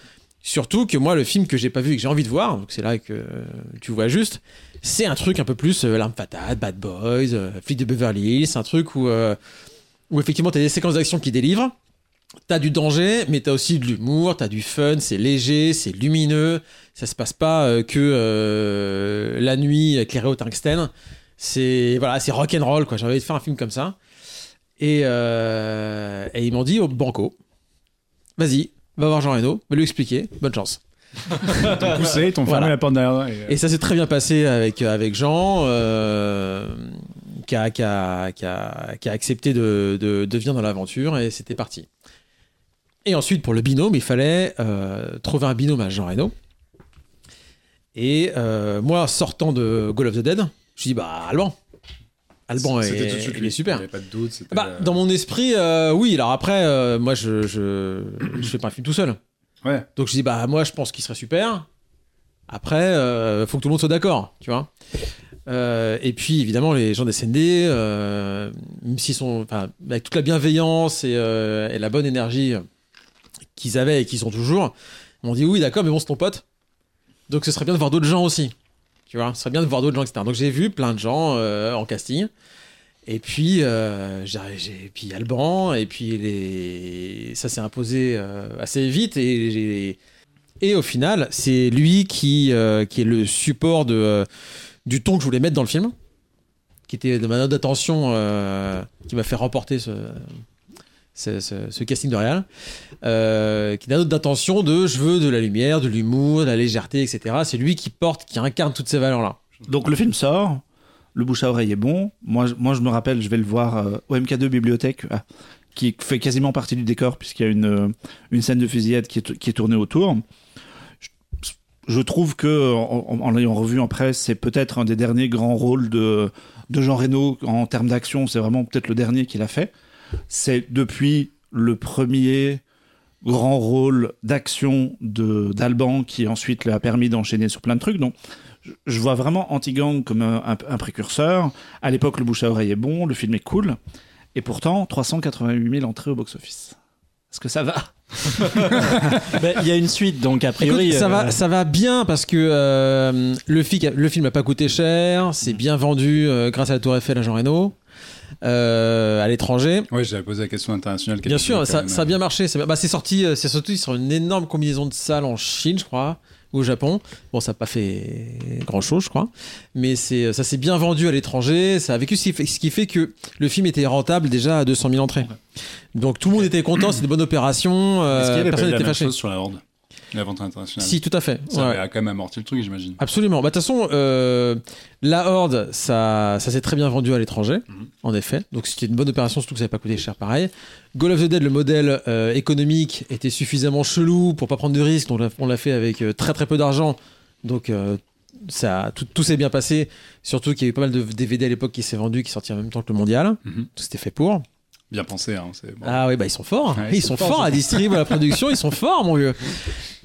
Surtout que moi, le film que j'ai pas vu et que j'ai envie de voir, donc c'est là que euh, tu vois juste, c'est un truc un peu plus euh, l'arme fatale, Bad Boys, Flic de Beverly Hills, un truc où, où effectivement t'as des séquences d'action qui délivrent. T'as du danger, mais t'as aussi de l'humour, t'as du fun, c'est léger, c'est lumineux. Ça se passe pas euh, que euh, la nuit éclairée au tungstène. C'est voilà, c'est rock and roll quoi. J'ai envie de faire un film comme ça. Et, euh, et ils m'ont dit, oh, banco, vas-y, va voir Jean Reno, va lui expliquer, bonne chance. T'ont poussé, t'ont Voilà. fermé la porte derrière. Et, euh, Et ça s'est très bien passé avec, avec Jean, euh, qui, a, qui, a, qui, a, qui a accepté de, de, de venir dans l'aventure et c'était parti. Et ensuite, pour le binôme, il fallait euh, trouver un binôme à Jean Reno. Et euh, moi, sortant de Goal of the Dead, je dis bah Alban. Alban c'était est, tout de suite il est super. Il n'y avait pas de doute. Bah, dans mon esprit, euh, oui. Alors après, moi, je, je, je fais pas un film tout seul. Ouais. Donc je dis bah moi je pense qu'il serait super. Après, faut que tout le monde soit d'accord, tu vois. Euh, et puis évidemment les gens des SND, euh, même s'ils sont, avec toute la bienveillance et, euh, et la bonne énergie qu'ils avaient et qu'ils ont toujours, m'ont dit oui d'accord, mais bon c'est ton pote. Donc ce serait bien de voir d'autres gens aussi, tu vois. Ce serait bien de voir d'autres gens, etc. Donc j'ai vu plein de gens euh, en casting. Et puis, euh, puis Alban, et puis les... ça s'est imposé euh, assez vite. Et Et au final, c'est lui qui, euh, qui est le support de, du ton que je voulais mettre dans le film, qui était de ma note d'attention, qui m'a fait remporter ce, ce, casting de réal, euh, qui est la note d'attention de je veux de la lumière, de l'humour, de la légèreté, etc. C'est lui qui porte, qui incarne toutes ces valeurs-là. Donc le film sort, le bouche à oreille est bon. Moi, moi je me rappelle, je vais le voir euh, au MK2 Bibliothèque, ah, qui fait quasiment partie du décor, puisqu'il y a une, euh, une scène de fusillade qui est, qui est tournée autour. Je, trouve que, en- en l'ayant revu en presse, c'est peut-être un des derniers grands rôles de, de Jean Reno en termes d'action. C'est vraiment peut-être le dernier qu'il a fait. C'est depuis le premier grand rôle d'action de d'Alban qui ensuite lui a permis d'enchaîner sur plein de trucs. Donc je- vois vraiment Anti-Gang comme un, un- un précurseur. À l'époque, le bouche à oreille est bon, le film est cool. Et pourtant, 388 000 entrées au box-office. Est-ce que ça va Bah, Il y a une suite, donc a priori. Écoute, ça, euh, va, ça va bien parce que euh, le, fi- le film n'a pas coûté cher, c'est Mm. bien vendu euh, grâce à la Tour Eiffel à Jean Reno, euh, à l'étranger. Ouais, j'avais posé la question internationale. Bien sûr, ça, a bien marché. C'est bah, c'est sorti, euh, c'est sorti sur une énorme combinaison de salles en Chine, je crois, ou au Japon. Bon, ça n'a pas fait grand chose, je crois, mais c'est, ça s'est bien vendu à l'étranger. Ça a vécu ce qui, fait, que le film était rentable déjà à 200 000 entrées. Donc tout le monde était content, c'était une bonne opération. euh, Est-ce qu'il y avait pas personne eu la n'était même fâché. chose sur la Horde? La vente internationale Si, tout à fait. Ça Ouais. a quand même amorti le truc, j'imagine. Absolument. Bah, De toute façon, euh, la Horde, ça, ça s'est très bien vendu à l'étranger, Mhm. en effet. Donc c'était une bonne opération, surtout que ça n'avait pas coûté cher pareil. Goal of the Dead, le modèle euh, économique était suffisamment chelou pour pas prendre de risques, donc on l'a- fait avec euh, très très peu d'argent. Donc ça, tout, tout s'est bien passé, surtout qu'il y a eu pas mal de DVD à l'époque qui s'est vendu, qui sortaient en même temps que le mondial. Mhm. C'était fait pour. Bien pensé, hein. c'est bon. Ah oui, bah ils sont forts. Ouais, ils sont forts à distribuer à la production, ils sont forts, mon vieux.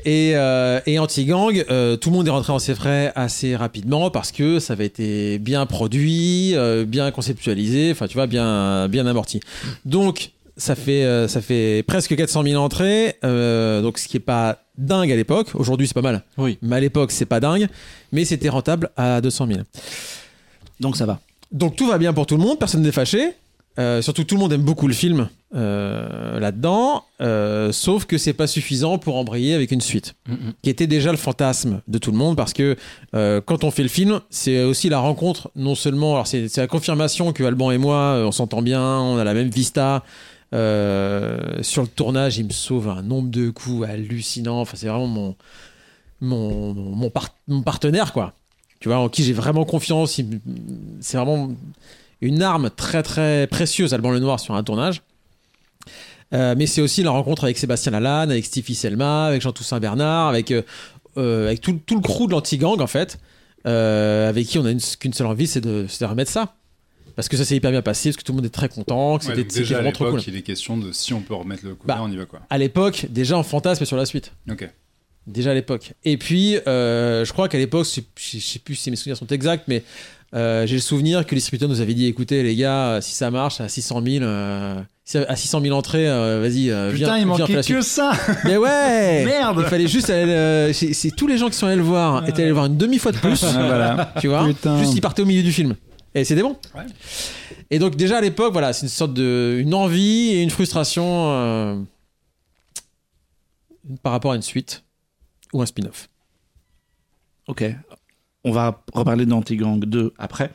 Et, euh, et Anti-Gang, euh, tout le monde est rentré dans ses frais assez rapidement parce que ça avait été bien produit, euh, bien conceptualisé, enfin tu vois, bien, bien amorti. Donc ça fait, euh, ça fait presque 400 000 entrées, euh, donc ce qui est pas dingue à l'époque. Aujourd'hui c'est pas mal, Oui. mais à l'époque c'est pas dingue, mais c'était rentable à 200 000. Donc ça va. Donc tout va bien pour tout le monde, personne n'est fâché. Euh, surtout tout le monde aime beaucoup le film euh, là-dedans, euh, sauf que c'est pas suffisant pour embrayer avec une suite, Mhm. qui était déjà le fantasme de tout le monde, parce que quand on fait le film, c'est aussi la rencontre, non seulement, alors c'est la confirmation que Alban et moi, on s'entend bien, on a la même vista. Sur le tournage, il me sauve un nombre de coups hallucinant. Enfin, c'est vraiment mon mon, mon, par- mon partenaire, quoi. Tu vois, en qui j'ai vraiment confiance. C'est vraiment une arme très très précieuse, Alban Lenoir, sur un tournage. Euh, mais c'est aussi la rencontre avec Sébastien Lalanne, avec Stevie Selma, avec Jean-Toussaint Bernard, avec, euh, euh, avec tout, tout le crew de l'anti-gang, en fait, euh, avec qui on a une- qu'une seule envie, c'est de, remettre ça. Parce que ça s'est hyper bien passé, parce que tout le monde est très content, que Ouais, c'était déjà à trop l'époque, cool. il est question de si on peut remettre le couvert, Bah. on y va quoi. À l'époque, déjà on fantasme sur la suite. Ok. Déjà à l'époque. Et puis, je crois qu'à l'époque, je sais plus si mes souvenirs sont exacts, mais euh, j'ai le souvenir que les distributeurs nous avaient dit écoutez, les gars, si ça marche à 600 000, euh, à 600 000 entrées, euh, vas-y, euh, viens, viens faire la suite. ça Mais ouais Merde Il fallait juste aller. C'est c'est tous les gens qui sont allés le voir étaient allés le voir une demi-fois de plus. voilà. tu vois Putain. Juste ils partaient au milieu du film. Et c'était bon. Ouais. Et donc, déjà à l'époque, voilà, c'est une sorte de. une envie et une frustration euh, par rapport à une suite ou un spin-off. Ok. On va reparler d'Anti-Gang 2 après.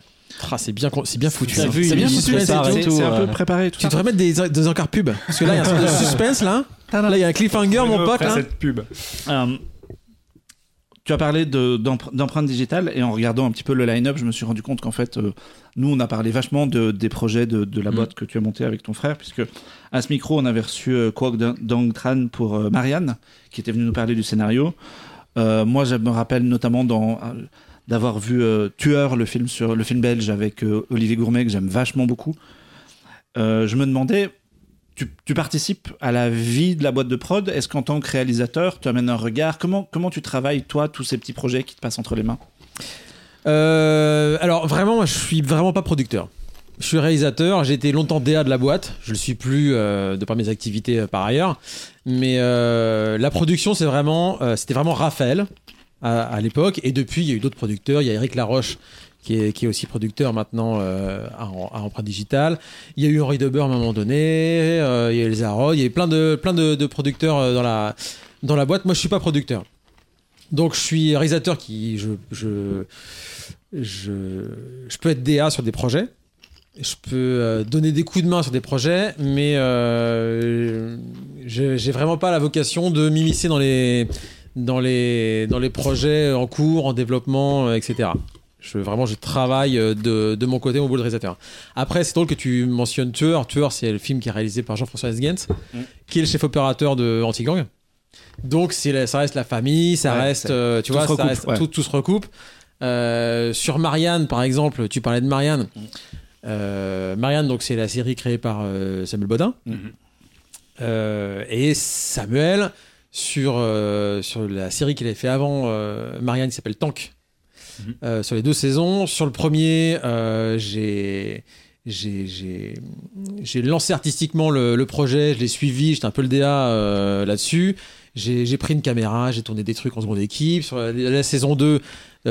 Ah, c'est bien, c'est bien foutu. Hein. c'est bien foutu. c'est- un euh. peu préparé. Tout Tu ça. devrais mettre des, des encarts pub. Parce que là, il y a un de suspense là. Là, il y a un cliffhanger, mon pote. Là. cette pub. Euh, tu as parlé de- d'empre- d'empreinte digitale et en regardant un petit peu le line-up, je me suis rendu compte qu'en fait, euh, nous, on a parlé vachement de, des projets de, de la Mm. boîte que tu as montée avec ton frère, puisque à ce micro, on avait reçu euh, Kwok Dang- Dang Tran pour euh, Marianne, qui était venu nous parler du scénario. Euh, moi, je me rappelle notamment dans, euh, d'avoir vu euh, Tueur, le film, sur, le film belge avec euh, Olivier Gourmet, que j'aime vachement beaucoup. Euh, je me demandais, tu, participes à la vie de la boîte de prod. Est-ce qu'en tant que réalisateur, tu amènes un regard? Comment, comment tu travailles, toi, tous ces petits projets qui te passent entre les mains? Alors vraiment, je suis vraiment pas producteur. Je suis réalisateur. J'ai été longtemps DA de la boîte. Je le suis plus de par mes activités par ailleurs. Mais la production, c'est vraiment, c'était vraiment Raphaël à, l'époque. Et depuis, il y a eu d'autres producteurs. Il y a Eric Laroche qui est, qui est aussi producteur maintenant euh, à, à Empreinte Digitale. Il y a eu Henri Deber à un moment donné. euh, il y a Elsa Roy. Il y a eu plein de, plein de, producteurs euh, dans la, dans la boîte. Moi, je suis pas producteur. Donc je suis réalisateur qui je je je, peux être DA sur des projets. Je peux donner des coups de main sur des projets, mais j'ai vraiment pas la vocation de m'immiscer dans les dans les dans les projets en cours, en développement, euh, etc. Je vraiment je travaille euh, de, de mon côté mon boulot de réalisateur. Après c'est drôle que tu mentionnes Tueur. Tueur c'est le film qui est réalisé par Jean-François Esgens, Mm. qui est le chef opérateur de Antigang. Donc la- ça reste la famille, ça Ouais, reste euh, tu tout vois, ça reste- ouais. tout, tout se recoupe. Euh, sur Marianne par exemple, tu parlais de Marianne. Mm. Euh, Marianne donc c'est la série créée par Samuel Bodin. Mhm. Euh, et Samuel sur, euh, sur la série qu'il avait fait avant euh, Marianne qui s'appelle Tank. Mhm. Euh, sur les deux saisons. Sur le premier j'ai lancé artistiquement le, le projet. Je l'ai suivi. J'étais un peu le DA là-dessus. J'ai j'ai pris une caméra. J'ai tourné des trucs en seconde équipe. Sur la, la saison 2 euh,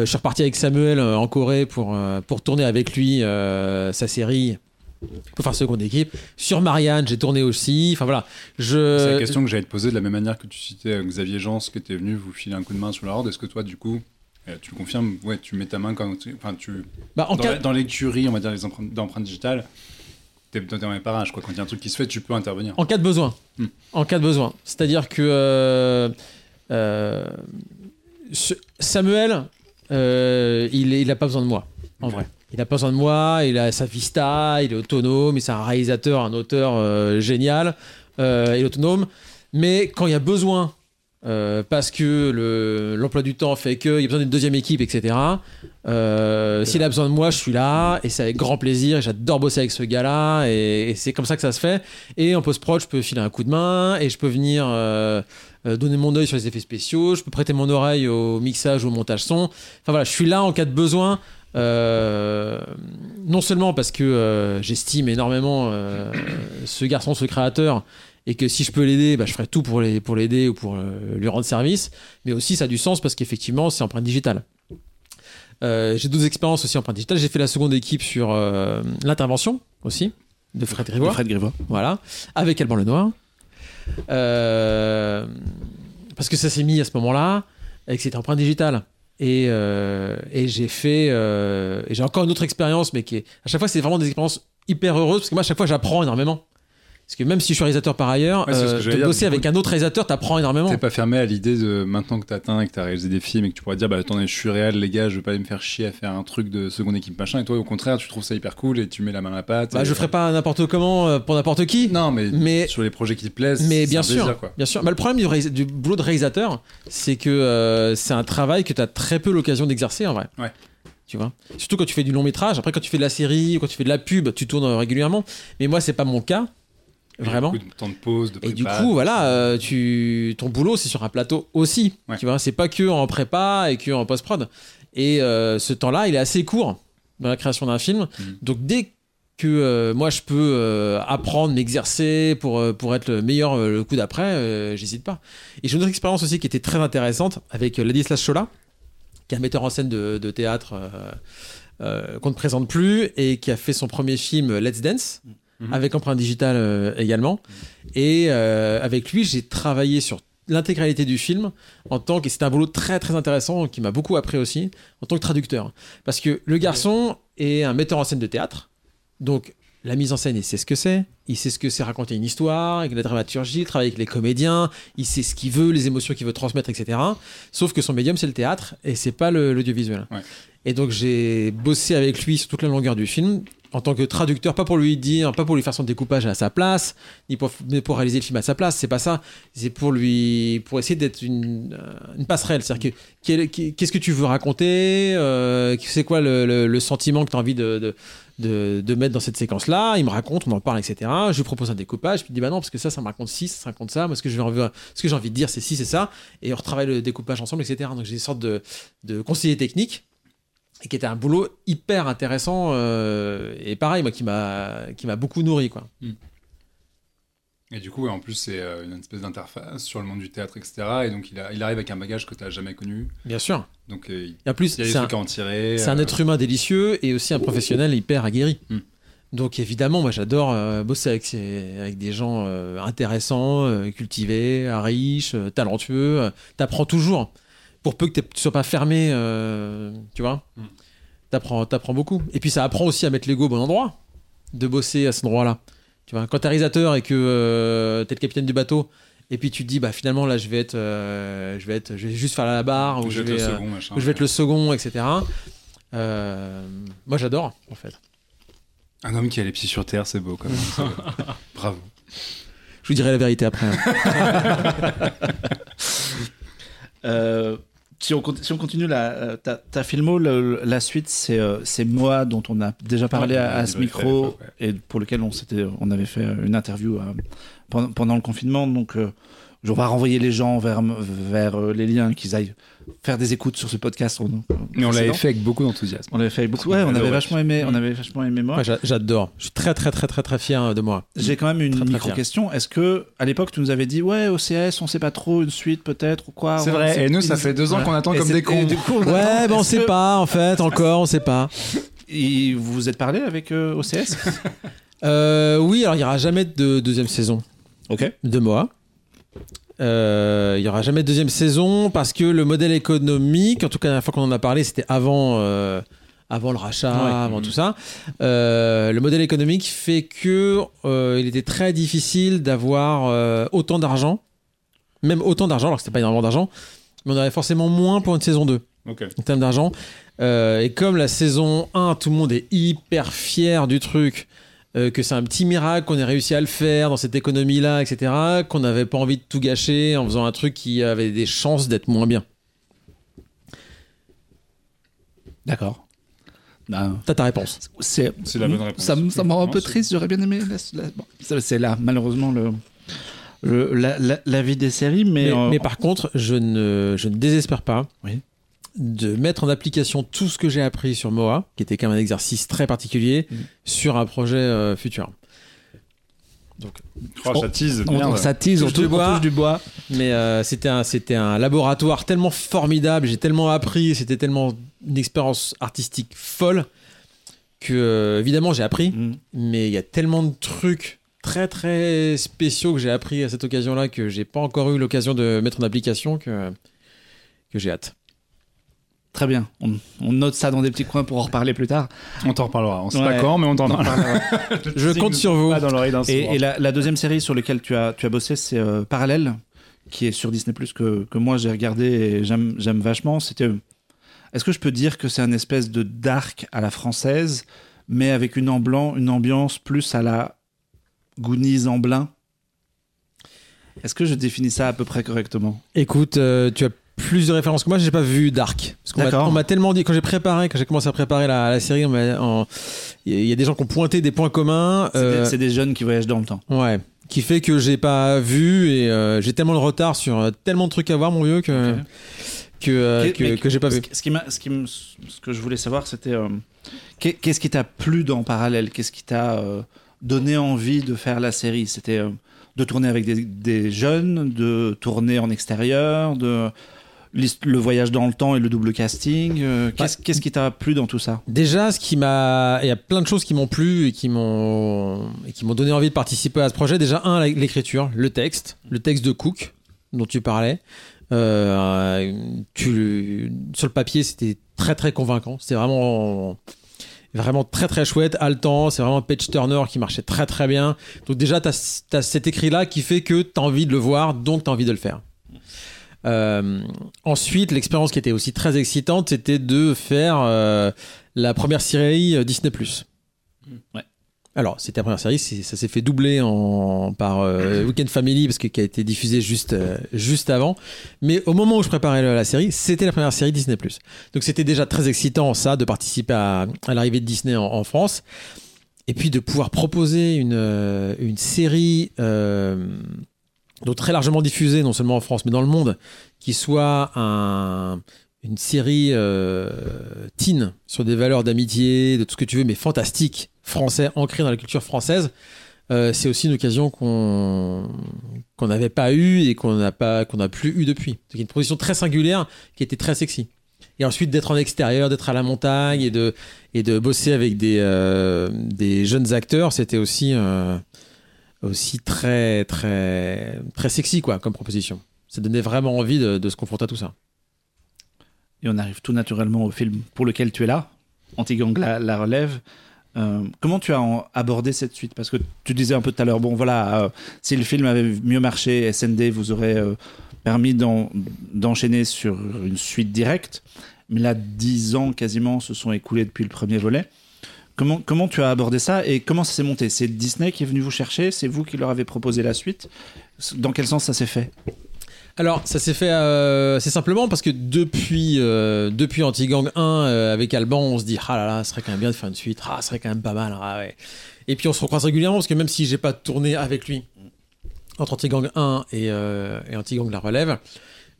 je suis reparti avec Samuel en Corée pour, pour tourner avec lui sa série pour faire seconde équipe sur Marianne j'ai tourné aussi enfin voilà je C'est la question que j'allais te poser de la même manière que tu citais euh, Xavier Jean, qui était venu vous filer un coup de main sur la horde. Est-ce que toi, du coup, euh, tu le confirmes, ouais, tu mets ta main quand tu, enfin, tu, bah, en dans, cas- dans l'écurie, on va dire les empreintes, d'empreintes digitales, t'es dans les parages, quoi. Quand il y a un truc qui se fait, tu peux intervenir. En cas de besoin. Hmm. En cas de besoin. C'est-à-dire que euh, euh, Samuel, euh, il n'a il pas besoin de moi, en vrai. Il pas besoin de moi, il a sa vista, il est autonome, c'est un réalisateur, un auteur euh, génial, euh, il est autonome. Mais quand il y a besoin, euh, parce que le- l'emploi du temps fait qu'il y a besoin d'une deuxième équipe, etc., euh, s'il a besoin de moi, je suis là, et c'est avec grand plaisir, et j'adore bosser avec ce gars-là, et, et c'est comme ça que ça se fait. Et en post-prod, je peux filer un coup de main et je peux venir donner mon œil sur les effets spéciaux. Je peux prêter mon oreille au mixage ou au montage son. Enfin voilà, je suis là en cas de besoin. Euh, non seulement parce que euh, j'estime énormément euh, ce garçon, ce créateur, et que si je peux l'aider, bah, je ferai tout pour l'aider ou pour lui rendre service, mais aussi ça a du sens parce qu'effectivement c'est empreinte digitale. J'ai d'autres expériences aussi en empreinte digitale. J'ai fait la seconde équipe sur l'intervention aussi de Fred Grivois. Fred Grivois. Voilà, avec Alban Lenoir. Parce que ça s'est mis à ce moment-là, et que c'était empreinte digitale. Et, euh, et j'ai fait. euh, et j'ai encore une autre expérience, mais qui est. À chaque fois, c'est vraiment des expériences hyper heureuses, parce que moi, à chaque fois, j'apprends énormément. Parce que même si je suis réalisateur par ailleurs, Ouais, euh, dire, bosser coup, avec un autre réalisateur, t'apprends énormément. T'es pas fermé à l'idée de maintenant que t'as atteint et que t'as réalisé des films et que tu pourrais dire bah attendez je suis réel les gars je vais pas aller me faire chier à faire un truc de seconde équipe machin et toi au contraire tu trouves ça hyper cool et tu mets la main à la pâte. Bah, et- je ferai pas n'importe comment euh, pour n'importe qui. Non mais, Mais- sur les projets qui te plaisent. Mais bien un sûr, plaisir, quoi. bien sûr. Bah, le problème du, du boulot de réalisateur, c'est que euh, c'est un travail que tu as très peu l'occasion d'exercer en vrai. Ouais. Tu vois? Surtout quand tu fais du long métrage. Après, quand tu fais de la série ou quand tu fais de la pub, tu tournes euh, régulièrement. Mais moi, c'est pas mon cas. Vraiment. Beaucoup de temps de pause, de Et du coup, voilà, euh, tu, ton boulot, c'est sur un plateau aussi. Ouais. Tu vois, c'est pas que en prépa et que en post-prod. Et euh, ce temps-là, il est assez court dans la création d'un film. Mhm. Donc, dès que euh, moi, je peux apprendre, m'exercer pour, pour être le meilleur le coup d'après, j'hésite pas. Et j'ai une autre expérience aussi qui était très intéressante avec Ladislas Chola, qui est un metteur en scène de, de théâtre qu'on ne présente plus et qui a fait son premier film Let's Dance. Mhm. Avec empreinte digitale euh, également. Et euh, avec lui, j'ai travaillé sur l'intégralité du film en tant que c'était un boulot très très intéressant qui m'a beaucoup appris aussi en tant que traducteur. Parce que le garçon est un metteur en scène de théâtre. Donc la mise en scène il sait ce que c'est. Il sait ce que c'est raconter une histoire avec la dramaturgie il travaille avec les comédiens. Il sait ce qu'il veut les émotions qu'il veut transmettre etc sauf que son médium c'est le théâtre et c'est pas l'audiovisuel. Ouais. et donc j'ai bossé avec lui sur toute la longueur du film en tant que traducteur, pas pour lui dire, pas pour lui faire son découpage à sa place, ni pour, réaliser le film à sa place, c'est pas ça. C'est pour lui, pour essayer d'être une, euh, passerelle. C'est-à-dire qu'est-ce que tu veux raconter, euh, c'est quoi le, sentiment que tu as envie de, de, mettre dans cette séquence-là? Il me raconte, on en parle, etc. Je lui propose un découpage, puis il dit bah non, parce que ça, ça me raconte ci, ça raconte ça. Moi, ce que j'ai envie, ce que j'ai envie de dire, c'est ci, c'est ça. Et on retravaille le découpage ensemble, etc. Donc j'ai une sorte de, de conseiller technique et qui était un boulot hyper intéressant euh, et pareil moi qui m'a qui m'a beaucoup nourri quoi Et du coup, en plus, c'est euh, une espèce d'interface sur le monde du théâtre, etc. Et donc, il, a- il arrive avec un bagage que tu n'as jamais connu. bien sûr Donc, euh, et en plus il y a des un, trucs à en tirer. c'est un euh, être humain délicieux et aussi un professionnel hyper aguerri Hmm. donc évidemment moi j'adore bosser avec ces- avec des gens intéressants cultivés riches talentueux t'apprends toujours pour peu que tu sois pas fermé, euh, tu vois, Mm. t'apprends, t'apprends beaucoup. Et puis ça apprend aussi à mettre l'ego au bon endroit, de bosser à cet endroit-là. Tu vois, quand t'es réalisateur et que euh, t'es le capitaine du bateau, et puis tu te dis, bah finalement là, je vais être, euh, je vais être, je vais juste faire la barre ou je, vais vais, être le second, machin. ou je vais être le second, etc. Euh, moi, j'adore, en fait. Un homme qui a les pieds sur terre, c'est beau quand même. Bravo. Je vous dirai la vérité après. hein. Si, on, conti- si on continue la, euh, ta, ta filmo, le- la suite, c'est euh, c'est moi dont on a déjà parlé Ouais, à, ce micro ouais. et pour lequel on, avait fait une interview euh, pendant, pendant le confinement. Donc, on va renvoyer les gens vers, vers les liens, qu'ils aillent faire des écoutes sur ce podcast. On, Mais on l'avait fait avec beaucoup d'enthousiasme. On l'avait fait avec beaucoup. Ouais, on avait adorait. vachement aimé. On Mm. avait vachement aimé moi. Ouais, j'adore. Je suis très, très, très, très, très fier de moi. J'ai quand même une Très, très micro question. Est-ce que à l'époque tu nous avais dit ouais OCS, on sait pas trop une suite peut-être ou quoi C'est vrai. Et nous, ça une- fait deux ans qu'on attend Et comme des cons. du coup, on Ouais, attend. ben on sait que- pas, en fait, encore, on sait pas. Et vous vous êtes parlé avec euh, OCS Euh, oui, alors il y aura jamais de deuxième saison Ok. de Moa. Euh, il y aura jamais de deuxième saison parce que le modèle économique, en tout cas la dernière fois qu'on en a parlé, c'était avant, euh, avant le rachat, Ouais. avant tout ça. Euh, le modèle économique fait que euh, il était très difficile d'avoir euh, autant d'argent, même autant d'argent, alors que c'était pas énormément d'argent, mais on avait forcément moins pour une saison 2 Ok. en termes d'argent. Et comme la saison 1, tout le monde est hyper fier du truc, euh, que c'est un petit miracle qu'on ait réussi à le faire dans cette économie-là, etc., qu'on n'avait pas envie de tout gâcher en faisant un truc qui avait des chances d'être moins bien. D'accord. Ben, T'as ta réponse. c'est la bonne réponse. Ça, me- ça me rend un peu triste. J'aurais bien aimé. bon, c'est là malheureusement le, le- la, la- la vie des séries, mais, Mais, euh, mais par contre, je ne, je ne désespère pas Oui. De mettre en application tout ce que j'ai appris sur Moa, qui était quand même un exercice très particulier, Mhm. sur un projet euh, futur. Oh, ça tease. on, on s'attise, on, Touche du on bois. touche du bois. Mais euh, c'était un, c'était un laboratoire tellement formidable, j'ai tellement appris, c'était tellement une expérience artistique folle que euh, évidemment j'ai appris, Mm. mais il y a tellement de trucs très très spéciaux que j'ai appris à cette occasion-là que j'ai pas encore eu l'occasion de mettre en application que, que j'ai hâte. Très bien. On, on note ça dans des petits coins pour en reparler plus tard. On t'en reparlera. On sait Ouais. pas quand, mais on t'en reparlera. Je compte sur vous. Dans. Et, et la, la deuxième série sur laquelle tu as, tu as bossé, c'est euh, Parallèle, qui est sur Disney Plus que, que moi j'ai regardé et j'aime j'aime vachement. C'était. Est-ce que je peux dire que c'est un espèce de dark à la française, mais avec une, amblan- une ambiance plus à la Goonies en blanc Est-ce que je définis ça à peu près correctement? Écoute, euh, tu as plus de références que moi, j'ai pas vu Dark. Parce qu'on m'a- D'accord. on m'a tellement dit, quand j'ai préparé, quand j'ai commencé à préparer la, la série, il y a des gens qui ont pointé des points communs. C'est des- euh, C'est des, jeunes qui voyagent dans le temps. Ouais. Qui fait que j'ai pas vu et euh, j'ai tellement de retard sur euh, tellement de trucs à voir, mon vieux, que, que, euh, que, que j'ai pas vu. Ce, qui m'a- ce, qui me- ce que je voulais savoir, c'était euh, qu'est- qu'est-ce qui t'a plu dans Parallèle? Qu'est-ce qui t'a euh, donné envie de faire la série? C'était euh, de tourner avec des, des jeunes, de tourner en extérieur, de le voyage dans le temps et le double casting. euh, Qu'est-ce qu'est-ce qui t'a plu dans tout ça? Déjà, ce qui m'a, il y a plein de choses qui m'ont plu et qui m'ont et qui m'ont donné envie de participer à ce projet. Déjà, un, l'écriture, le texte, le texte de Cook dont tu parlais. Euh, tu, sur le papier, c'était très très convaincant. C'était vraiment vraiment très très chouette, haletant. C'est vraiment un page turner qui marchait très très bien. Donc déjà, tu as, cet écrit-là qui fait que tu as envie de le voir, donc tu as envie de le faire. Euh, ensuite, l'expérience qui était aussi très excitante, c'était de faire euh, la première série euh, Disney+. Ouais. Alors, c'était la première série, ça s'est fait doubler en, par euh, Weekend Family parce que qui a été diffusée juste euh, juste avant. Mais au moment où je préparais la, la série, c'était la première série Disney+. Donc c'était déjà très excitant ça de participer à, à l'arrivée de Disney en, en France. Et puis de pouvoir proposer une, une série euh, donc très largement diffusée, non seulement en France, mais dans le monde, qui soit un, une série euh, teen sur des valeurs d'amitié, de tout ce que tu veux, mais fantastique, français, ancré dans la culture française. euh, c'est aussi une occasion qu'on n'avait pas eue et qu'on n'a pas plus eu depuis. C'est une proposition très singulière qui était très sexy. Et ensuite d'être en extérieur, d'être à la montagne et de bosser avec des euh, des jeunes acteurs, c'était aussi aussi très très très sexy quoi comme proposition. Ça donnait vraiment envie de, se confronter à tout ça. Et on arrive tout naturellement au film pour lequel tu es là, Antigang la, la relève. Euh, comment tu as abordé cette suite? Parce que tu disais un peu tout à l'heure, bon voilà, euh, si le film avait mieux marché, SND vous aurait euh, permis d'en- d'enchaîner sur une suite directe. Mais là, dix ans quasiment se sont écoulés depuis le premier volet. Comment, comment tu as abordé ça et comment ça s'est monté? C'est Disney qui est venu vous chercher? C'est vous qui leur avez proposé la suite? Dans quel sens ça s'est fait? Alors, ça s'est fait euh, assez simplement parce que depuis, euh, depuis Anti-Gang 1, euh, avec Alban, on se dit Ah là là, ce serait quand même bien de faire une suite, ah, ce serait quand même pas mal. Ah ouais. Et puis on se recroise régulièrement parce que même si j'ai pas tourné avec lui entre Anti-Gang 1 et, euh, et Anti-Gang La Relève,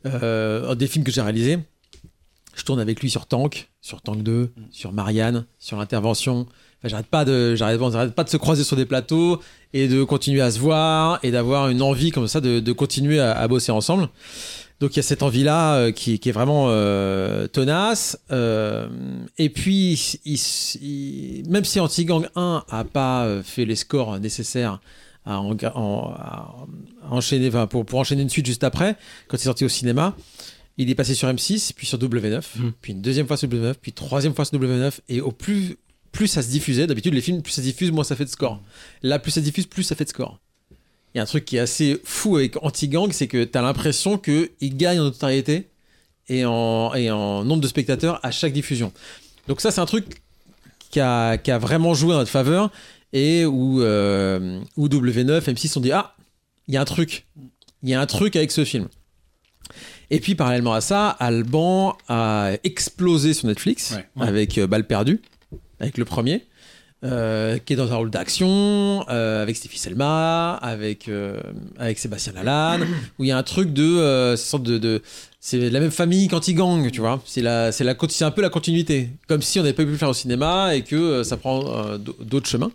euh, des films que j'ai réalisés, je tourne avec lui sur Tank, sur Tank 2, sur Marianne, sur l'intervention. Enfin, j'arrête pas de, j'arrête, pas de se croiser sur des plateaux et de continuer à se voir et d'avoir une envie comme ça de, de continuer à, à bosser ensemble. Donc il y a cette envie-là euh, qui, qui est vraiment euh, tenace. Euh, et puis, il- il- même si Anti-Gang 1 a pas euh, fait les scores nécessaires à, en- en- à enchaîner, enfin, pour, pour enchaîner une suite juste après, quand il est sorti au cinéma, il est passé sur M6, puis sur W9, Mhm. puis une deuxième fois sur W9, puis troisième fois sur W9, et au plus, plus ça se diffusait, d'habitude les films, plus ça se diffuse, moins ça fait de score. Là, plus ça se diffuse, plus ça fait de score. Il y a un truc qui est assez fou avec Anti-Gang, c'est que tu as l'impression qu'il gagne en notoriété et en, et en nombre de spectateurs à chaque diffusion. Donc ça, c'est un truc qui a, qui a vraiment joué en notre faveur et où, euh, où W9, M6 ont dit Ah, il y a un truc. Il y a un truc avec ce film. Et puis, parallèlement à ça, Alban a explosé sur Netflix Ouais, ouais. avec euh, Balle perdue, avec le premier, euh, qui est dans un rôle d'action, euh, avec Stéphie Selma, avec, euh, avec Sébastien Lalanne, où il y a un truc de. sorte de, de- c'est la même famille qu'Anti-Gang, tu vois. C'est la, c'est la, c'est un peu la continuité. Comme si on n'avait pas pu le faire au cinéma et que ça prend d'autres chemins.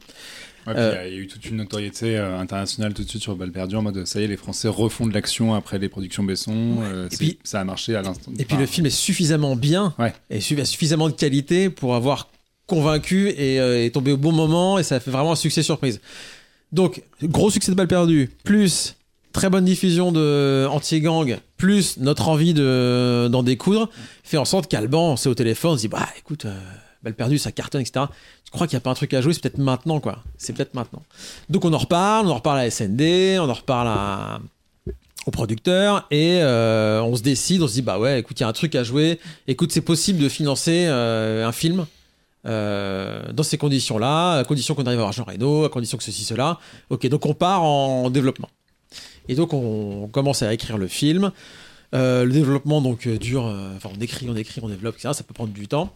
Ouais, Euh, il y a- il y, a eu toute une notoriété euh, internationale tout de suite sur Balle perdue en mode ça y est, les Français refont de l'action après les productions Besson. euh, Et c'est- puis- ça a marché à l'instant. Et puis le film est suffisamment bien Ouais. et suffisamment de qualité pour avoir convaincu et, et tombé au bon moment et ça a fait vraiment un succès surprise. Donc gros succès de balle perdue, plus très bonne diffusion de anti-gang, plus notre envie de d'en découdre, fait en sorte qu'Alban, c'est au téléphone, on se dit bah écoute, balle perdue, ça cartonne, etc. Je crois qu'il n'y a pas un truc à jouer, c'est peut-être maintenant quoi. C'est peut-être maintenant. Donc on en reparle, on en reparle à SND, on en reparle au producteur et euh, on se décide, on se dit bah ouais, écoute, il y a un truc à jouer. Écoute, c'est possible de financer euh, un film euh, dans ces conditions-là, à condition qu'on arrive à avoir Jean Reno, à condition que ceci, cela. Ok, donc on part en développement. Et donc on commence à écrire le film. Le développement donc dure, enfin on écrit, on écrit, on développe, etc. Ça peut prendre du temps.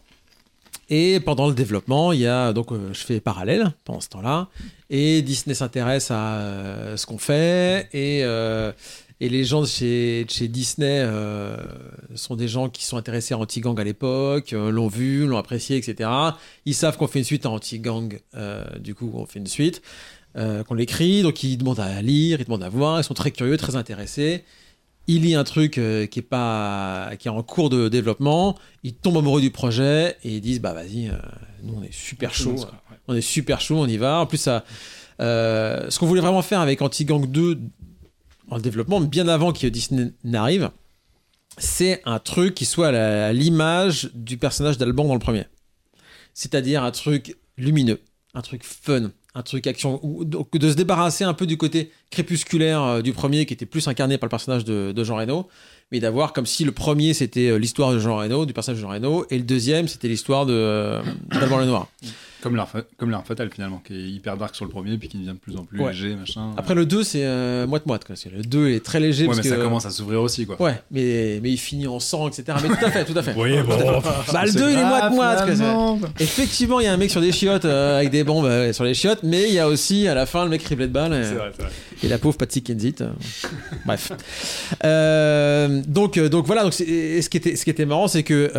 Et pendant le développement, il y a donc euh, je fais parallèle pendant ce temps-là, et Disney s'intéresse à euh, ce qu'on fait et euh, et les gens de chez, de chez Disney euh, sont des gens qui sont intéressés à Anti-Gang à l'époque, l'ont vu, l'ont apprécié, etc. Ils savent qu'on fait une suite à Anti-Gang, du coup, on fait une suite, qu'on l'écrit, donc ils demandent à lire, ils demandent à voir, ils sont très curieux, très intéressés. Ils lisent un truc euh, qui est pas, qui est en cours de développement, ils tombent amoureux du projet et ils disent bah vas-y, euh, nous on est super chaud, ouais. on est super chaud, on y va. En plus, ça, euh, ce qu'on voulait vraiment faire avec Anti-Gang 2 en développement, bien avant que Disney n'arrive, c'est un truc qui soit à l'image du personnage d'Alban dans le premier. C'est-à-dire un truc lumineux, un truc fun, un truc action, ou donc de se débarrasser un peu du côté crépusculaire euh, du premier qui était plus incarné par le personnage de, de Jean Reno, mais d'avoir comme si le premier c'était euh, l'histoire de Jean Reno, du personnage de Jean Reno, et le deuxième c'était l'histoire de euh. Comme l'arme fa- comme l'arme fatale finalement, qui est hyper dark sur le premier, puis qui devient de plus en plus Ouais. léger, machin. Après le 2 c'est euh, moite-moite, quoi. C'est- le 2 est très léger ouais, parce mais que... ça commence à s'ouvrir aussi, quoi. Ouais, mais, mais il finit en sang, etc. Mais tout à fait, tout à fait. Oui, bon. Bah, le 2, il est moite-moite. Effectivement, il y a un mec sur des chiottes euh, avec des bombes euh, sur les chiottes, mais il y a aussi à la fin le mec criblé de balles et, C'est vrai, c'est vrai. Et la pauvre Patsy Kensit. euh, Bref. Euh, donc, euh, donc voilà. Donc ce qui était, ce qui était marrant, c'est que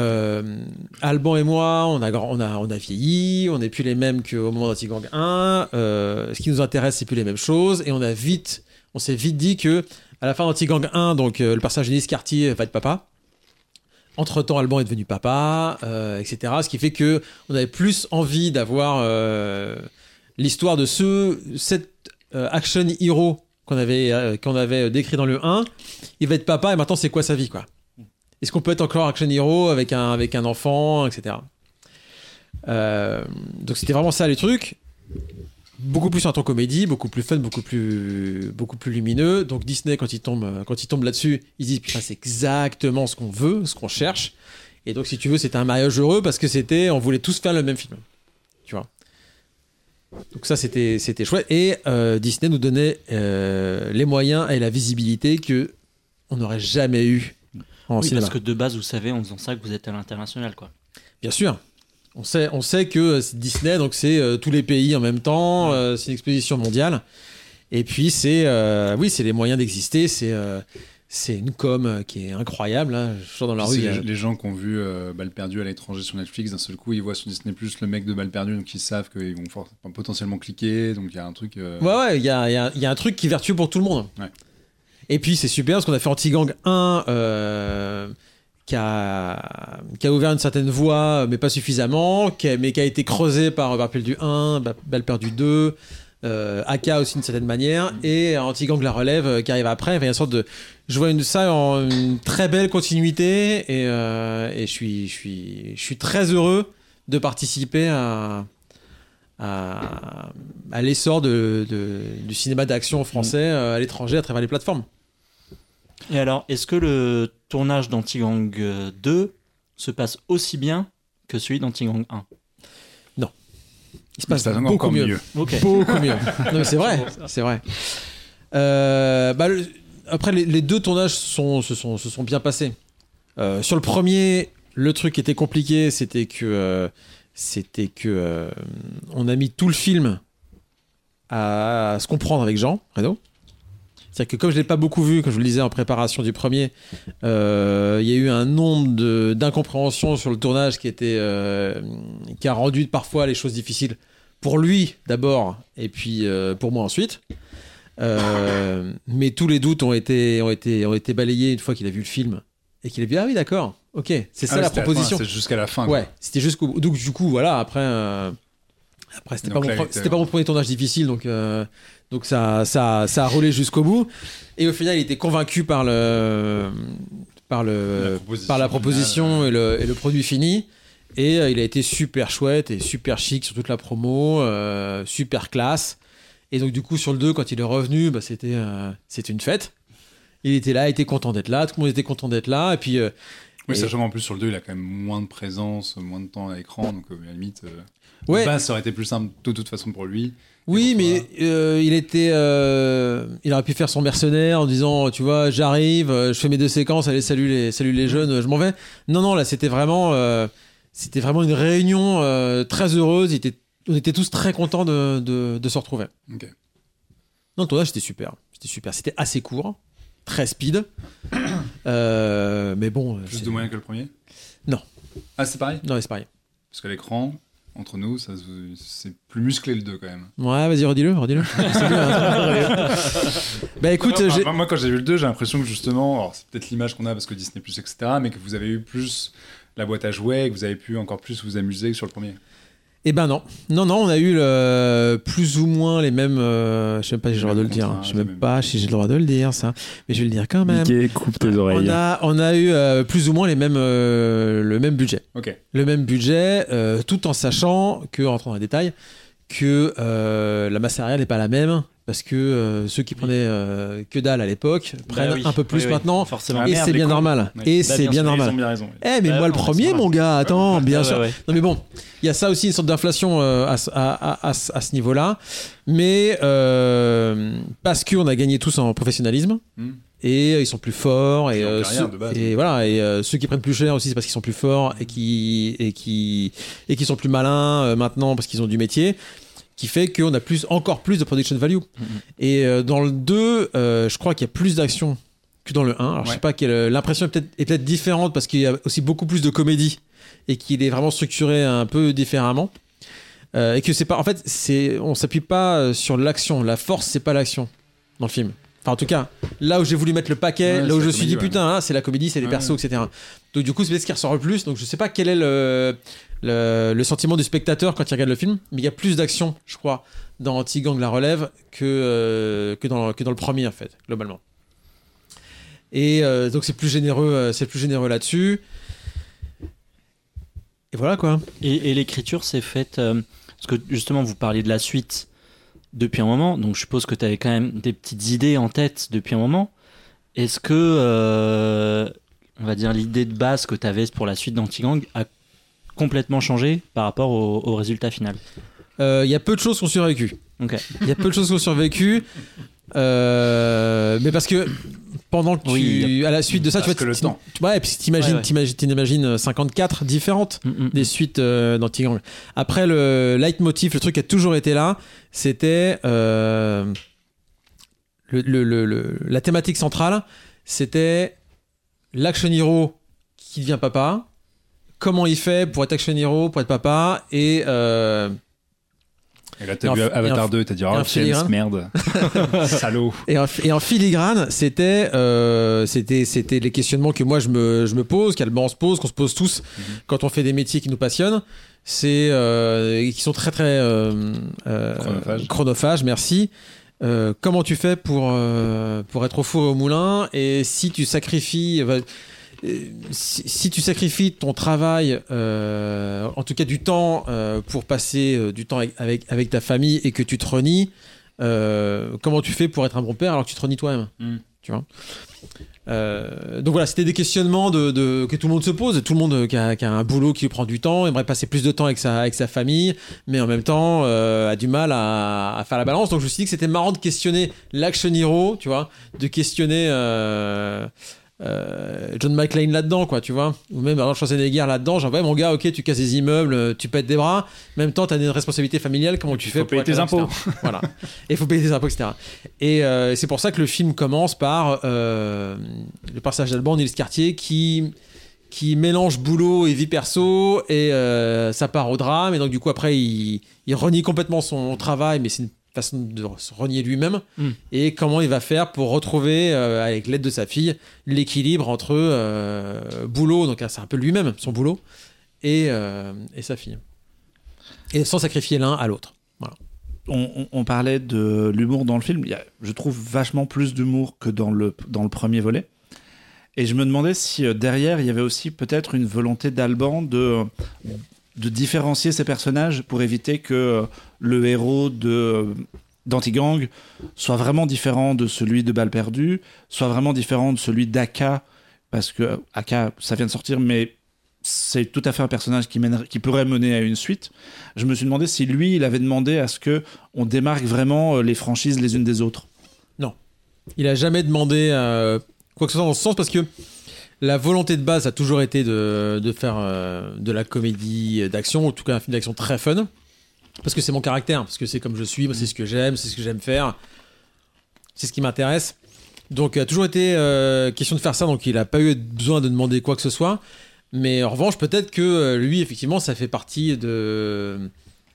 Alban et moi, on a, on a, on a vieilli, on n'est plus les mêmes qu'au moment d'Antigang 1. euh, ce qui nous intéresse, c'est plus les mêmes choses, et on a vite, on s'est vite dit que à la fin d'Antigang 1, donc le personnage d'Ennis Cartier va être papa. Entre-temps, Alban est devenu papa, etc. Ce qui fait que on avait plus envie d'avoir l'histoire de ce cet euh, action hero qu'on avait euh, qu'on avait décrit dans le 1. Il va être papa et maintenant c'est quoi sa vie quoi? Est-ce qu'on peut être encore action hero avec un, avec un enfant, etc. Euh, donc c'était vraiment ça les trucs. Beaucoup plus un ton comédie, beaucoup plus fun, beaucoup plus, beaucoup plus lumineux. Donc Disney, quand il tombe, quand il tombe là-dessus, il dit putain c'est exactement ce qu'on veut, ce qu'on cherche. Et donc si tu veux, c'était un mariage heureux parce que c'était, on voulait tous faire le même film. Donc ça c'était c'était chouette et euh, Disney nous donnait euh, les moyens et la visibilité que on n'aurait jamais eu en Oui, cinéma. parce que de base, vous savez, en faisant ça, que vous êtes à l'international, quoi. Bien sûr. On sait, on sait que c'est Disney, donc c'est euh, tous les pays en même temps, euh, c'est une exposition mondiale. Et puis c'est, euh, oui, c'est les moyens d'exister, c'est, euh, c'est une com euh, qui est incroyable. hein. Je sors dans la rue. a- les, les gens qui ont vu euh, Balle perdue à l'étranger sur Netflix, d'un seul coup, ils voient sur Disney Plus le mec de Balle perdue, donc ils savent qu'ils vont potentiellement cliquer. Donc il y a un truc. euh, Ouais, ouais, il y a, y a- y a un truc qui est vertueux pour tout le monde. Ouais. Et puis c'est super parce qu'on a fait Anti-Gang 1 euh, qui, a, qui a ouvert une certaine voie, mais pas suffisamment, qui a- mais qui a été creusé par Balle perdue 1, Ba- Balle perdue 2, euh, AK aussi d'une certaine manière, et Anti-Gang la relève euh, qui arrive après. Enfin, il y a une sorte de. Je vois une, ça en une très belle continuité et, euh, et je, suis, je, suis, je suis très heureux de participer à, à, à l'essor de, de- du cinéma d'action français euh, à l'étranger à travers les plateformes. Et alors, est-ce que le tournage d'Antigang euh, 2 se passe aussi bien que celui d'Antigang 1 Il se passe ça beaucoup encore mieux. mieux. Ok. Beaucoup mieux. Non, mais c'est vrai, c'est vrai. Euh, bah, le- après, les, deux tournages se, sont, bien passés. Euh, sur le premier, le truc qui était compliqué, c'était que, euh, c'était que euh, on a mis tout le film à, se comprendre avec Jean Reno. C'est-à-dire que comme je l'ai pas beaucoup vu, comme je vous le disais en préparation du premier, il y a eu un nombre d'incompréhensions sur le tournage qui était qui a rendu parfois les choses difficiles pour lui d'abord et puis pour moi ensuite. Euh, mais tous les doutes ont été, ont été, ont été balayés une fois qu'il a vu le film et qu'il a dit ah oui d'accord ok c'est ça Ah ouais, la proposition C'est jusqu'à la fin. ouais c'était jusqu'au donc du coup voilà après euh, après c'était pas, mon était- pas mon premier tournage difficile donc euh, donc ça ça ça a roulé jusqu'au bout et au final il était convaincu par le par le proposition par la proposition et le, et le produit fini. Et euh, il a été super chouette et super chic sur toute la promo, euh, super classe. Et donc du coup sur le 2, quand il est revenu, bah, c'était euh, c'était une fête. Il était là, il était content d'être là, tout le monde était content d'être là. Et puis euh, Oui, Et- sachant qu'en plus sur le 2, il a quand même moins de présence, moins de temps à l'écran, donc euh, à la limite, euh, Ouais. base, ça aurait été plus simple de toute façon pour lui. oui, mais euh, il était, euh, il aurait pu faire son mercenaire en disant, tu vois, j'arrive, je fais mes deux séquences, allez salut les, salut les jeunes, je m'en vais. Non, non, là c'était vraiment, euh, c'était vraiment une réunion très heureuse. Il était, on était tous très contents de, de, de se retrouver. Ok. Non, le tournage c'était super, c'était super. C'était assez court, très speed. Euh, mais bon, Plus de moyens que le premier Non. Ah, c'est pareil non, c'est pareil. Parce qu'à l'écran, entre nous, ça c'est plus musclé le 2 quand même. Ouais, vas-y, redis-le, redis-le. Hein. bah écoute, Non, enfin, moi, quand j'ai vu le 2, j'ai l'impression que justement, alors c'est peut-être l'image qu'on a parce que Disney, etc., mais que vous avez eu plus la boîte à jouets et que vous avez pu encore plus vous amuser que sur le premier. Eh ben non. Non, non, on a eu le- plus ou moins les mêmes. euh, je sais même pas si j'ai le droit de le dire. contraintes, Je sais même pas si j'ai le droit de le dire, ça. Mais je vais le dire quand même. Mickey, coupe tes oreilles. On a, on a eu euh, plus ou moins les mêmes, euh, le même budget. Ok. Le même budget, euh, tout en sachant que, en rentrant dans les détails, que euh, la masse salariale n'est pas la même. Parce que euh, ceux qui prenaient euh, que dalle à l'époque prennent Bah oui, un peu plus oui, oui, maintenant. Forcément. Ah, et merde, c'est bien normal. Ouais. Et Bah, c'est bien bien normal. Bien raison. Eh, mais Bah moi, non, le premier, mon gars, attends, bien sûr. ouais. Non mais bon, il y a ça aussi, une sorte d'inflation euh, à, ce- à- à- à ce- niveau-là. Mais parce qu'on a gagné tous en professionnalisme. Hmm. Et ils sont plus forts et, ceux, et voilà et ceux qui prennent plus cher aussi c'est parce qu'ils sont plus forts et qui et qui et qui sont plus malins maintenant parce qu'ils ont du métier qui fait qu'on a plus encore plus de production value. Et euh, dans le 2 euh, je crois qu'il y a plus d'action que dans le 1 alors je sais Ouais. pas quelle l'impression est peut-être différente parce qu'il y a aussi beaucoup plus de comédie et qu'il est vraiment structuré un peu différemment. Euh, et que c'est pas en fait on s'appuie pas euh, sur l'action. La force c'est pas l'action dans le film. Enfin en tout cas là où j'ai voulu mettre le paquet Ouais, là où je la suis dit ouais. putain hein, c'est la comédie c'est les Ouais, persos ouais. etc donc du coup c'est ce qui ressort le plus. Donc je sais pas quel est le, le, sentiment du spectateur quand il regarde le film mais il y a plus d'action je crois dans Anti-Gang la relève que, euh, que, dans, le premier en fait globalement Et euh, donc c'est plus généreux, euh, c'est plus généreux là-dessus. Et voilà quoi. Et, l'écriture s'est faite. parce que justement, vous parliez de la suite depuis un moment, donc je suppose que tu avais quand même des petites idées en tête depuis un moment. Est-ce que, on va dire, l'idée de base que tu avais pour la suite d'Antigang a complètement changé par rapport au, au résultat final Euh, Il y a peu de choses qui ont survécu. Il y a peu de choses qui ont survécu. Euh, mais parce que pendant que tu, Oui, à la suite de ça, Parce tu que le tu- temps. tu- ouais, puis t'imagines, Ouais, ouais. t'imagines, t'imagines 54 différentes Mm, mm. des suites euh, d'Antigang. Après, le leitmotiv, le truc qui a toujours été là, c'était euh, le, le- le- le- la thématique centrale, c'était l'action hero qui devient papa. Comment il fait pour être action hero, pour être papa, et euh, Et là, t'as vu Avatar en- 2, t'as dit, oh, James, filigrane. merde. Salaud. Et en, et en filigrane, c'était euh, c'était c'était les questionnements que moi je me, je me pose, qu'Alban se pose, qu'on se pose tous quand on fait des métiers qui nous passionnent. C'est euh, qui sont très très euh, euh, Chronophages. chronophages, merci. Comment tu fais pour pour être au four et au moulin? Et si tu sacrifies si, si tu sacrifies ton travail, euh, en tout cas du temps euh, pour passer euh, du temps avec, avec, avec ta famille et que tu te renies, comment tu fais pour être un bon père alors que tu te renies toi-même? Mm. Tu vois? Euh, donc voilà, c'était des questionnements de, de- que tout le monde se pose. Tout le monde qui a, qui a un boulot qui lui prend du temps, aimerait passer plus de temps avec sa, avec sa famille, mais en même temps euh, a du mal à, à faire la balance. Donc je me suis dit que c'était marrant de questionner l'action hero, tu vois, de questionner euh, euh, John McClane là-dedans, quoi, tu vois, ou même Arnold Schwarzenegger là-dedans. Genre, ouais, mon gars, ok, tu casses des immeubles, euh, tu pètes des bras, en même temps, t'as une responsabilité familiale, comment tu fais faut pour payer tes impôts. Voilà. Et il faut payer tes impôts, etc. Et euh, c'est pour ça que le film commence par euh, le personnage d'Alban, Nils Cartier, qui qui mélange boulot et vie perso et euh, ça part au drame et donc du coup après il, il renie complètement son travail mais c'est une façon de se renier lui-même Mm. et comment il va faire pour retrouver euh, avec l'aide de sa fille l'équilibre entre euh, boulot donc c'est un peu lui-même son boulot et, euh, et sa fille et sans sacrifier l'un à l'autre on, on- on parlait de l'humour dans le film. Il y a, je trouve vachement plus d'humour que dans le, dans le premier volet. Et je me demandais si euh, derrière, il y avait aussi peut-être une volonté d'Alban de, de différencier ses personnages pour éviter que euh, le héros de d'Antigang soit vraiment différent de celui de Balle perdue, soit vraiment différent de celui d'Aka, parce que euh, Aka, ça vient de sortir, mais c'est tout à fait un personnage qui, pourrait mener à une suite. Je me suis demandé si lui, il avait demandé à ce que on démarque vraiment euh, les franchises les unes des autres. Il a jamais demandé euh, quoi que ce soit dans ce sens parce que la volonté de base a toujours été de, faire euh, de la comédie d'action, en tout cas un film d'action très fun. Parce que c'est mon caractère, parce que c'est comme je suis, c'est ce que j'aime, c'est ce que j'aime faire, c'est ce qui m'intéresse. Donc il a toujours été euh, question de faire ça, donc il n'a pas eu besoin de demander quoi que ce soit. Mais en revanche, peut-être que euh, lui, effectivement, ça fait partie de,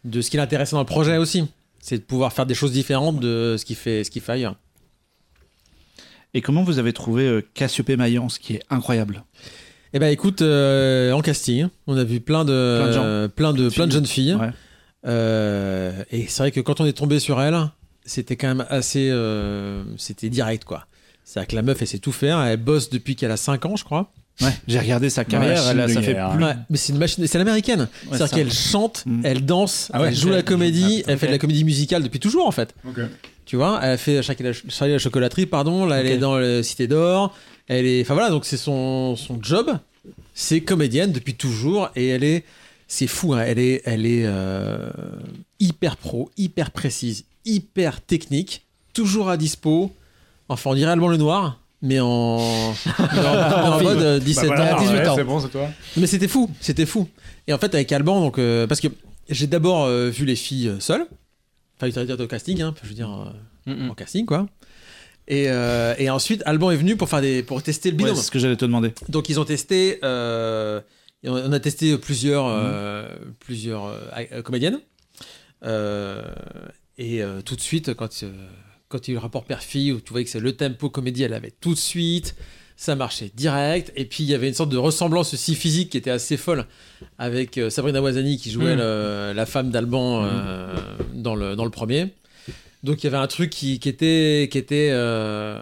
ce qui l'intéressait dans le projet aussi. C'est de pouvoir faire des choses différentes de ce qu'il fait, ce qu'il fait. Et comment vous avez trouvé euh, Cassiopée Mayence, qui est incroyable? Eh ben écoute, euh, en casting, on a vu plein de Plein de gens. euh, plein de, plein de jeunes filles. Ouais. Euh, et c'est vrai que quand on est tombé sur elle, c'était quand même assez, euh, c'était direct quoi. C'est-à-dire que la meuf, elle sait tout faire. Elle bosse depuis qu'elle a 5 ans, je crois. Ouais, j'ai regardé sa carrière, machine elle a- ça fait guerre. plus. Ouais, mais c'est une machine, c'est l'américaine. C'est-à-dire qu'elle chante, Mm. elle danse, Ah ouais, elle joue la comédie, elle fait de la comédie musicale depuis toujours en fait. Tu vois, elle a fait Charlie la, chocolaterie, pardon. Là, elle est dans le Cité d'Or. Elle est, enfin voilà, donc c'est son, son job. C'est comédienne depuis toujours et elle est, c'est fou. hein, elle est, elle est euh, hyper pro, hyper précise, hyper technique, toujours à dispo. Enfin, on dirait Alban le Noir, mais en, mode euh, 17 Bah voilà, ans, 18 ouais, ans. C'est bon, c'est toi. Mais c'était fou, c'était fou. Et en fait, avec Alban, donc, euh, parce que j'ai d'abord euh, vu les filles euh, seules. Enfin, au casting, hein, je veux dire, euh, Mm, mm. en casting, quoi. Et, euh, et ensuite, Alban est venu pour, faire des, pour tester le Ouais, binôme. c'est ce que j'allais te demander. donc, ils ont testé. euh, on a testé plusieurs, euh, plusieurs euh, euh, comédiennes. Et tout de suite, quand, quand il y a eu le rapport père-fille, où tu voyais que c'est le tempo comédie, elle avait tout de suite. Ça marchait direct. Et puis, il y avait une sorte de ressemblance aussi physique qui était assez folle avec euh, Sabrina Wazani qui jouait Mm. le- la femme d'Alban euh, dans, le, dans le premier. Donc, il y avait un truc qui, qui était, qui, était, euh,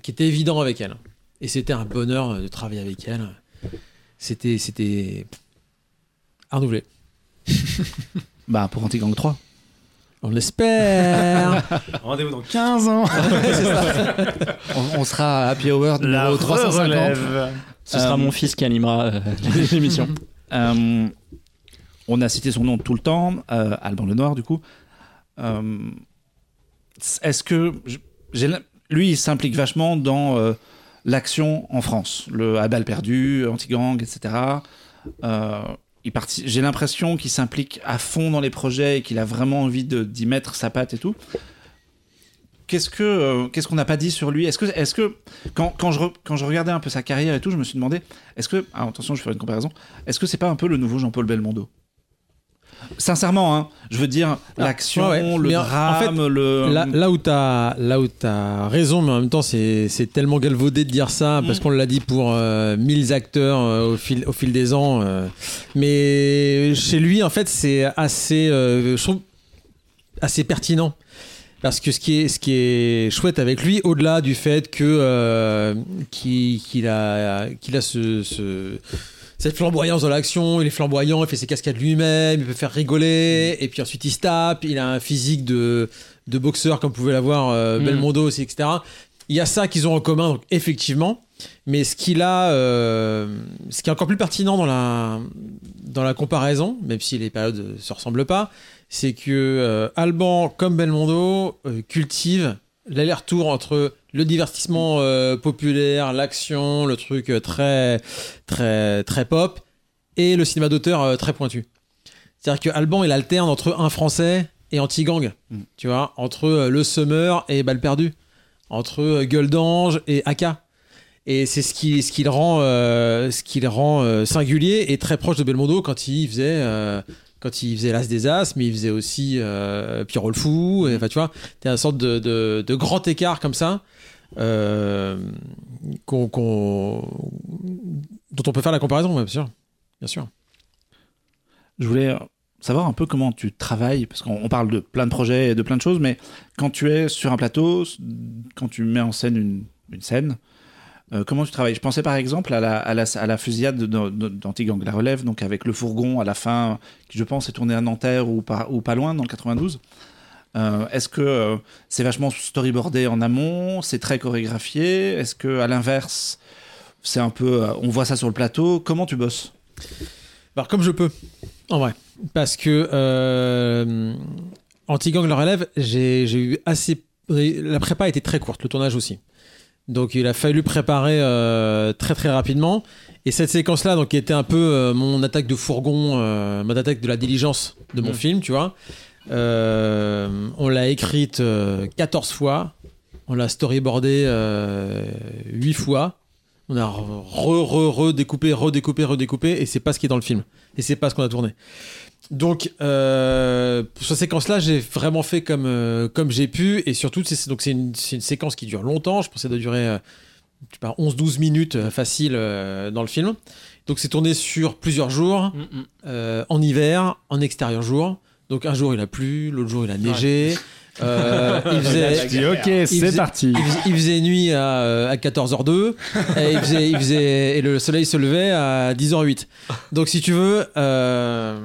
qui était évident avec elle. Et c'était un bonheur de travailler avec elle. C'était, c'était à renouveler. Bah, pour Anti-Gang 3. On l'espère. Rendez-vous dans 15 ans. On, on sera à Happy Hour numéro 350. Ce sera mon fils qui animera euh, l'émission. Euh, on a cité son nom tout le temps, euh, Alban Lenoir, du coup. Euh, Est-ce que. lui, il s'implique vachement dans euh, l'action en France, le à balle perdue, anti-gang, etc. Euh, J'ai l'impression qu'il s'implique à fond dans les projets et qu'il a vraiment envie d'y mettre sa patte et tout. Qu'est-ce que euh, qu'est-ce qu'on n'a pas dit sur lui? Est-ce que est-ce que quand, quand je quand je regardais un peu sa carrière et tout, je me suis demandé est-ce que ah, attention, je vais faire une comparaison. Est-ce que c'est pas un peu le nouveau Jean-Paul Belmondo? Sincèrement, hein, je veux dire l'action, ouais, ouais. le Mais en drame, fait, le Là, là où t'as là où t'as raison, mais en même temps c'est tellement galvaudé de dire ça parce Mm. qu'on l'a dit pour euh, mille acteurs euh, au fil au fil des ans. euh. mais chez lui, en fait, c'est assez euh, je trouve assez pertinent. Parce que ce qui est, ce qui est chouette avec lui, au-delà du fait que qu'il a, qu'il a ce, ce- cette flamboyance dans l'action, il est flamboyant, il fait ses cascades lui-même, il peut faire rigoler, et puis ensuite il se tape, il a un physique de, de boxeur comme pouvait l'avoir euh, Mm. Belmondo aussi, etc. Il y a ça qu'ils ont en commun, donc effectivement. Mais ce qu'il a, euh, ce qui est encore plus pertinent dans la, dans la comparaison, même si les périodes ne se ressemblent pas, c'est que euh, Alban, comme Belmondo, cultive l'aller-retour entre le divertissement euh, populaire, l'action, le truc euh, très, très, très pop, et le cinéma d'auteur euh, très pointu. C'est-à-dire que Alban, il alterne entre un français et anti-gang, Mm. tu vois, entre euh, Le Summer et Balle perdue, entre Gueule d'ange et Aka. Et c'est ce qui, ce qui le rend, ce qui le rend singulier et très proche de Belmondo quand il faisait, quand il faisait l'As des As, mais il faisait aussi euh, Pierrot le Fou. Enfin, tu vois, t'as une sorte de, de, de grand écart comme ça. Euh, dont on peut faire la comparaison, bien sûr. Bien sûr. Je voulais savoir un peu comment tu travailles, parce qu'on on parle de plein de projets et de plein de choses, mais quand tu es sur un plateau, quand tu mets en scène une, une scène, euh, comment tu travailles? Je pensais par exemple à la, à la, fusillade de- de- d'Antigang, la relève, donc avec le fourgon à la fin, qui je pense est tourné à Nanterre ou pas, ou pas loin, dans le 92. Euh, Est-ce que euh, c'est vachement storyboardé en amont C'est très chorégraphié? Est-ce que à l'inverse, c'est un peu, euh, on voit ça sur le plateau? Comment tu bosses? Alors, comme je peux, en vrai. Parce que Anti-Gang le relève, j'ai eu assez. La prépa était très courte, le tournage aussi. Donc, il a fallu préparer euh, très très rapidement. Et cette séquence-là, donc, qui était un peu euh, mon attaque de fourgon, euh, mon attaque de la diligence de mon Mm. film, tu vois. Euh, on l'a écrite euh, 14 fois. On l'a storyboardé euh, 8 fois. On a re, re, redécoupé, redécoupé, redécoupé, et c'est pas ce qui est dans le film. Et c'est pas ce qu'on a tourné. Donc, euh, pour cette séquence-là, j'ai vraiment fait comme, euh, comme j'ai pu, et surtout, c'est une, une séquence qui dure longtemps. Je pensais de durer euh, je sais pas, 11-12 minutes euh, facile euh, dans le film. Donc, c'est tourné sur plusieurs jours, Mm, mm. euh, en hiver, en extérieur jour. Donc, un jour il a plu, l'autre jour il a neigé. Euh, il faisait, Je dis, ok, Il c'est faisait- parti. il faisait, il faisait nuit à, euh, à 14h02 et, il faisait, il faisait- et le soleil se levait à 10h08. Donc si tu veux, euh,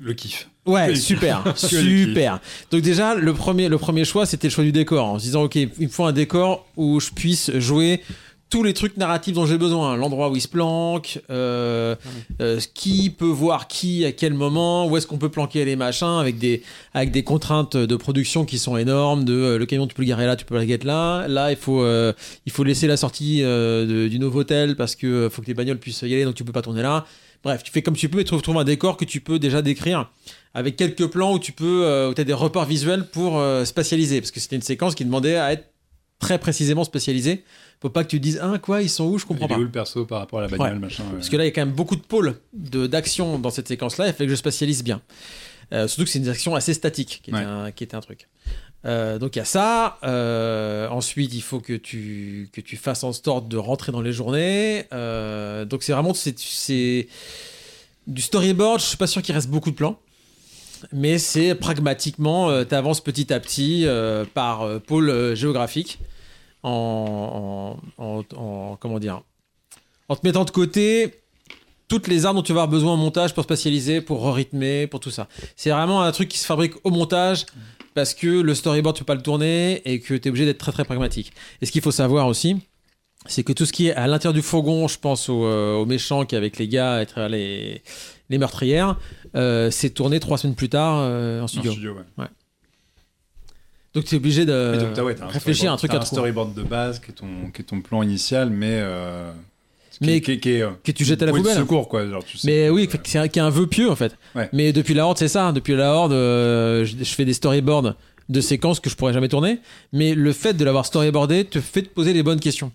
Le kiff. ouais, super, super. Donc déjà le premier, le premier choix c'était le choix du décor en se disant ok il me faut un décor où je puisse jouer tous les trucs narratifs dont j'ai besoin, l'endroit où il se planque, euh, euh, qui peut voir qui à quel moment, où est-ce qu'on peut planquer les machins avec des avec des contraintes de production qui sont énormes. De euh, le camion tu peux le garer là, tu peux le garer là. Là il faut il faut laisser la sortie du nouveau hôtel parce que faut que les bagnoles puissent y aller donc tu peux pas tourner là. Bref, tu fais comme tu peux et trouve trouve un décor que tu peux déjà décrire avec quelques plans où tu peux où as des reports visuels pour spatialiser parce que c'était une séquence qui demandait à être très précisément spatialisée. Faut pas que tu dises ah quoi ils sont où je comprends Il est pas. où le perso par rapport à la bagnole, Ouais. machin. ouais. Parce que là, il y a quand même beaucoup de pôles de- d'action dans cette séquence-là. Il fallait que je spatialise bien. Euh, surtout que c'est une action assez statique, qui était, Ouais. un, qui était un truc. Euh, donc il y a ça. Euh, ensuite, il faut que tu, que tu fasses en sorte de rentrer dans les journées. Donc c'est vraiment c'est, c'est du storyboard. Je suis pas sûr qu'il reste beaucoup de plans. Mais c'est pragmatiquement, tu avances petit à petit par pôle géographique en, en, en- en- comment dire, en te mettant de côté toutes les armes dont tu vas avoir besoin en montage pour spatialiser, pour rythmer, pour tout ça. C'est vraiment un truc qui se fabrique au montage parce que le storyboard, tu peux pas le tourner et que tu es obligé d'être très très pragmatique. Et ce qu'il faut savoir aussi, c'est que tout ce qui est à l'intérieur du fourgon, je pense au, euh, au méchant qui avec les gars, et les, les meurtrières, euh, c'est tourné trois semaines plus tard euh, en En studio. ouais. Donc tu es obligé de donc, ouais, réfléchir à un truc t'as à un trouver. storyboard de base qui est ton, qui est ton plan initial, mais. euh, qui- Mais qui, euh, que tu jettes à la poubelle. secours, quoi. Genre, tu sais Mais que- oui, c'est un, qui est un vœu pieux en fait. Ouais. Mais depuis la Horde, c'est ça. Depuis la Horde, euh, je, je fais des storyboards de séquences que je pourrais jamais tourner. Mais le fait de l'avoir storyboardé te fait te poser les bonnes questions.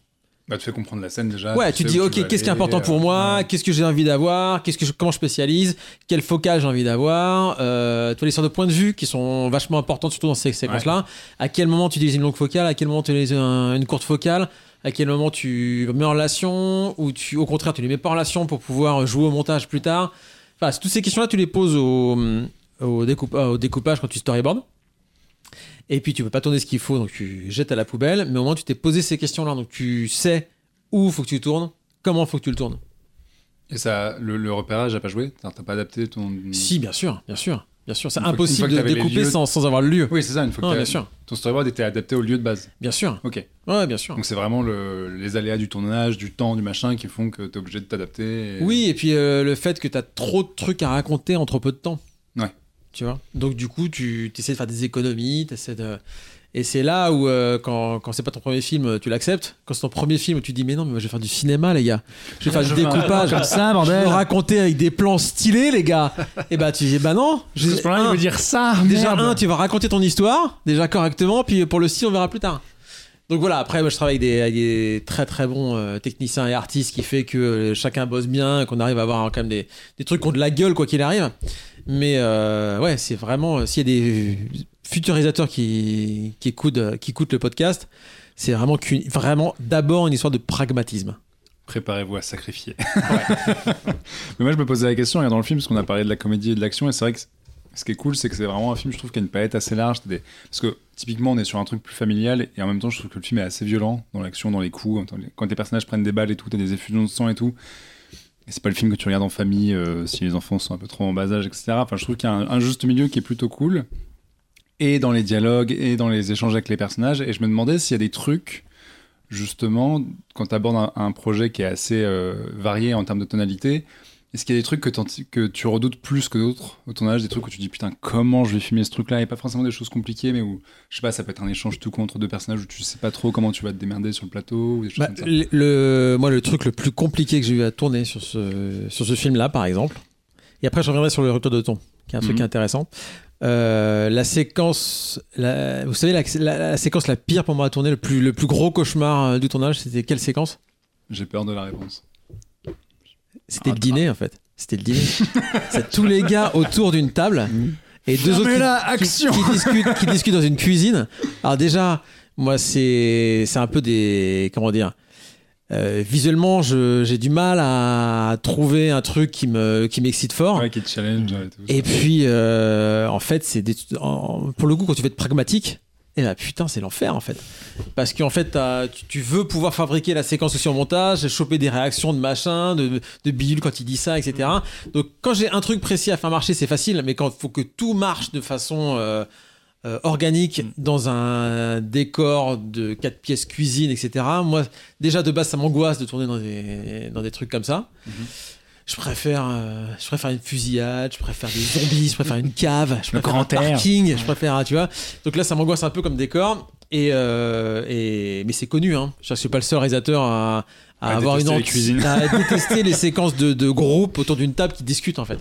Bah, tu fais comprendre la scène déjà. ouais, tu dis ok, qu'est-ce qui est important pour euh, moi ouais. Qu'est-ce que j'ai envie d'avoir Qu'est-ce que je- comment je spécialise Quel focal j'ai envie d'avoir euh, Tu vois les sortes de points de vue qui sont vachement importantes surtout dans ces séquences-là. À quel moment tu utilises une longue focale À quel moment tu utilises un- une courte focale à quel moment tu mets en relation ou tu au contraire tu les mets pas en relation pour pouvoir jouer au montage plus tard enfin toutes ces questions là tu les poses au, au, découpage quand tu storyboard et puis tu peux pas tourner ce qu'il faut donc tu jettes à la poubelle mais au moins tu t'es posé ces questions là donc tu sais où faut que tu tournes comment faut que tu le tournes Et ça, le, le repérage n'a pas joué? T'as pas adapté ton. si bien sûr bien sûr bien sûr c'est impossible de découper lieux- sans, sans avoir le lieu Oui, c'est ça, une fois que Non, bien sûr ton storyboard était adapté au lieu de base. bien sûr Ok. ouais bien sûr Donc c'est vraiment le- les aléas du tournage, du temps, du machin qui font que t'es obligé de t'adapter. et- Oui, et puis euh, le fait que tu as trop de trucs à raconter en trop peu de temps. Ouais. Tu vois Donc du coup, tu essaies de faire des économies, t'essaies de... Et c'est là où, euh, quand, quand c'est pas ton premier film, tu l'acceptes. Quand c'est ton premier film, tu dis, mais non, mais moi, je vais faire du cinéma, les gars. Je vais faire du Je veux découpage. Comme ça, Je bordel. veux raconter avec des plans stylés, les gars. et bah, tu dis, bah non. Je, Ce un, veut dire ça. déjà, merde. un, tu vas raconter ton histoire, déjà correctement, puis pour le style, on verra plus tard. Donc voilà, après, moi, je travaille avec des, avec des très très bons euh, techniciens et artistes qui fait que euh, chacun bosse bien, qu'on arrive à avoir quand même des, des trucs qui ont de la gueule, quoi qu'il arrive. Mais euh, ouais, c'est vraiment, euh, s'il y a des futurisateurs qui, qui, écoutent, qui écoutent le podcast, c'est vraiment, vraiment d'abord une histoire de pragmatisme. Préparez-vous à sacrifier. Mais moi, je me posais la question, en regardant le film, parce qu'on a parlé de la comédie et de l'action, et c'est vrai que ce qui est cool, c'est que c'est vraiment un film, je trouve, qui a une palette assez large. Des- Parce que typiquement, on est sur un truc plus familial, et en même temps, je trouve que le film est assez violent dans l'action, dans les coups. Quand les- Quand les personnages prennent des balles et tout, t'as des effusions de sang et tout. C'est pas le film que tu regardes en famille euh, si les enfants sont un peu trop en bas âge, etc. Enfin, je trouve qu'il y a un, juste milieu qui est plutôt cool. Et dans les dialogues, et dans les échanges avec les personnages. Et je me demandais s'il y a des trucs justement, quand tu abordes un, un projet qui est assez euh, varié en termes de tonalité, est-ce qu'il y a des trucs que, tu redoutes plus que d'autres au tournage, des trucs où tu dis putain comment je vais filmer ce truc-là, et pas forcément des choses compliquées, mais où, je sais pas, ça peut être un échange tout contre deux personnages où tu sais pas trop comment tu vas te démerder sur le plateau, ou des choses Bah, comme ça. le, le- moi, le truc le plus compliqué que j'ai eu à tourner sur ce, sur ce film-là, par exemple, et après, je reviendrai sur le retour de ton, qui est un truc Mhm. intéressant. Euh, la séquence, la- vous savez, la, la- la séquence la pire pour moi à tourner, le plus, le plus gros cauchemar euh, du tournage, c'était quelle séquence? J'ai peur de la réponse. C'était Ah, le dîner, en fait. C'était le dîner. C'est tous les gars autour d'une table et deux autres qui, qui- qui discutent, qui discutent dans une cuisine. Alors déjà, moi, c'est c'est un peu des comment dire. euh, visuellement, je- j'ai du mal à trouver un truc qui me qui m'excite fort. Ouais, qui te challenge et tout. Et puis, euh, en fait, c'est des- en- pour le coup, quand tu veux être pragmatique, et là, putain, c'est l'enfer en fait. Parce qu'en fait, tu, tu veux pouvoir fabriquer la séquence aussi en montage, choper des réactions de machin, de, de bidule quand il dit ça, etc. Donc, quand j'ai un truc précis à faire marcher, c'est facile, mais quand il faut que tout marche de façon euh, euh, organique dans un décor de quatre pièces cuisine, etc. Moi, déjà de base, ça m'angoisse de tourner dans des, dans des trucs comme ça. Je préfère, euh, je préfère une fusillade, je préfère des zombies, je préfère une cave, je Le préfère grand un air. parking, je préfère, tu vois. Donc là, ça m'angoisse un peu comme décor. Et, euh, et mais c'est connu, hein. Je suis pas le seul réalisateur à, à À avoir une les à détester les séquences de, de groupe autour d'une table qui discutent en fait.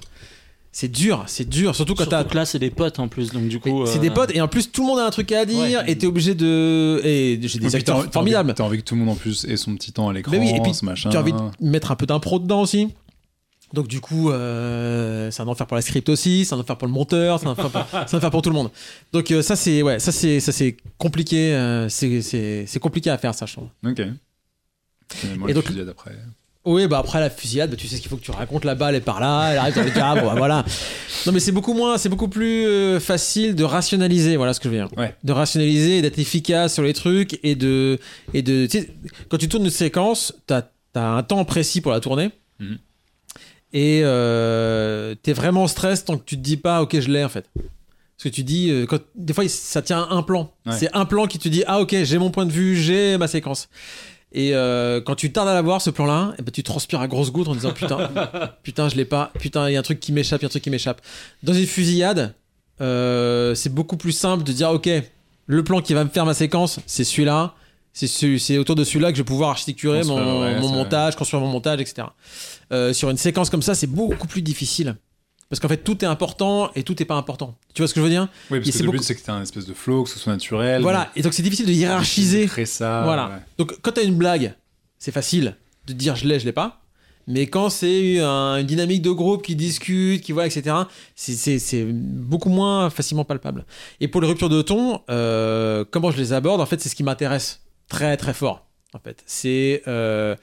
C'est dur, c'est dur, surtout quand t'as là, c'est des potes en plus, donc du coup. c'est euh, des potes et en plus tout le monde a un truc à dire Ouais. et t'es obligé de et j'ai des Et t'as- acteurs t'as envie- formidables. T'as envie que tout le monde en plus ait son petit temps à l'écran, Mais oui, et puis ce machin. Tu as envie de mettre un peu d'impro dedans aussi. Donc du coup, euh, c'est un enfer pour la script aussi, c'est un enfer pour le monteur, c'est un enfer pour, c'est un enfer pour tout le monde. Donc euh, ça c'est ouais, ça c'est ça c'est compliqué, euh, c'est c'est c'est compliqué à faire ça je trouve. Ok. Et moi, Et le donc- fusillade après. Oui, bah après la fusillade, bah, tu sais ce qu'il faut que tu racontes la balle est par là, elle arrive dans le cadre, bah, voilà. Non mais c'est beaucoup moins, c'est beaucoup plus euh, facile de rationaliser, voilà ce que je veux dire. Ouais. De rationaliser, et d'être efficace sur les trucs et de et de quand tu tournes une séquence, t'as as un temps précis pour la tourner. Mhm. Et euh, t'es vraiment en stress tant que tu te dis pas ok je l'ai en fait. Parce que tu dis, euh, quand, des fois ça tient à un plan. Ouais. C'est un plan qui te dit ah ok j'ai mon point de vue, j'ai ma séquence. Et euh, quand tu tardes à l'avoir ce plan-là, eh ben, tu transpires à grosses gouttes en disant putain, putain je l'ai pas, putain il y a un truc qui m'échappe, il y a un truc qui m'échappe. Dans une fusillade, c'est beaucoup plus simple de dire ok le plan qui va me faire ma séquence c'est celui-là. C'est autour de celui-là que je vais pouvoir architecturer mon, ouais, montage, construire mon montage, etc. Euh, sur une séquence comme ça, c'est beaucoup plus difficile. Parce qu'en fait, tout est important et tout n'est pas important. Tu vois ce que je veux dire? Oui, Et parce que c'est le but, c'est que tu un espèce de flow, que ce soit naturel. Voilà. Et donc, c'est difficile de hiérarchiser. Créer ça. Voilà. ouais. Donc, quand tu as une blague, c'est facile de dire je l'ai, je l'ai pas. Mais quand c'est un- une dynamique de groupe qui discute, qui voit, etc., c'est beaucoup moins facilement palpable. Et pour les ruptures de ton, euh, comment je les aborde, en fait, c'est ce qui m'intéresse très très fort. En fait, c'est euh,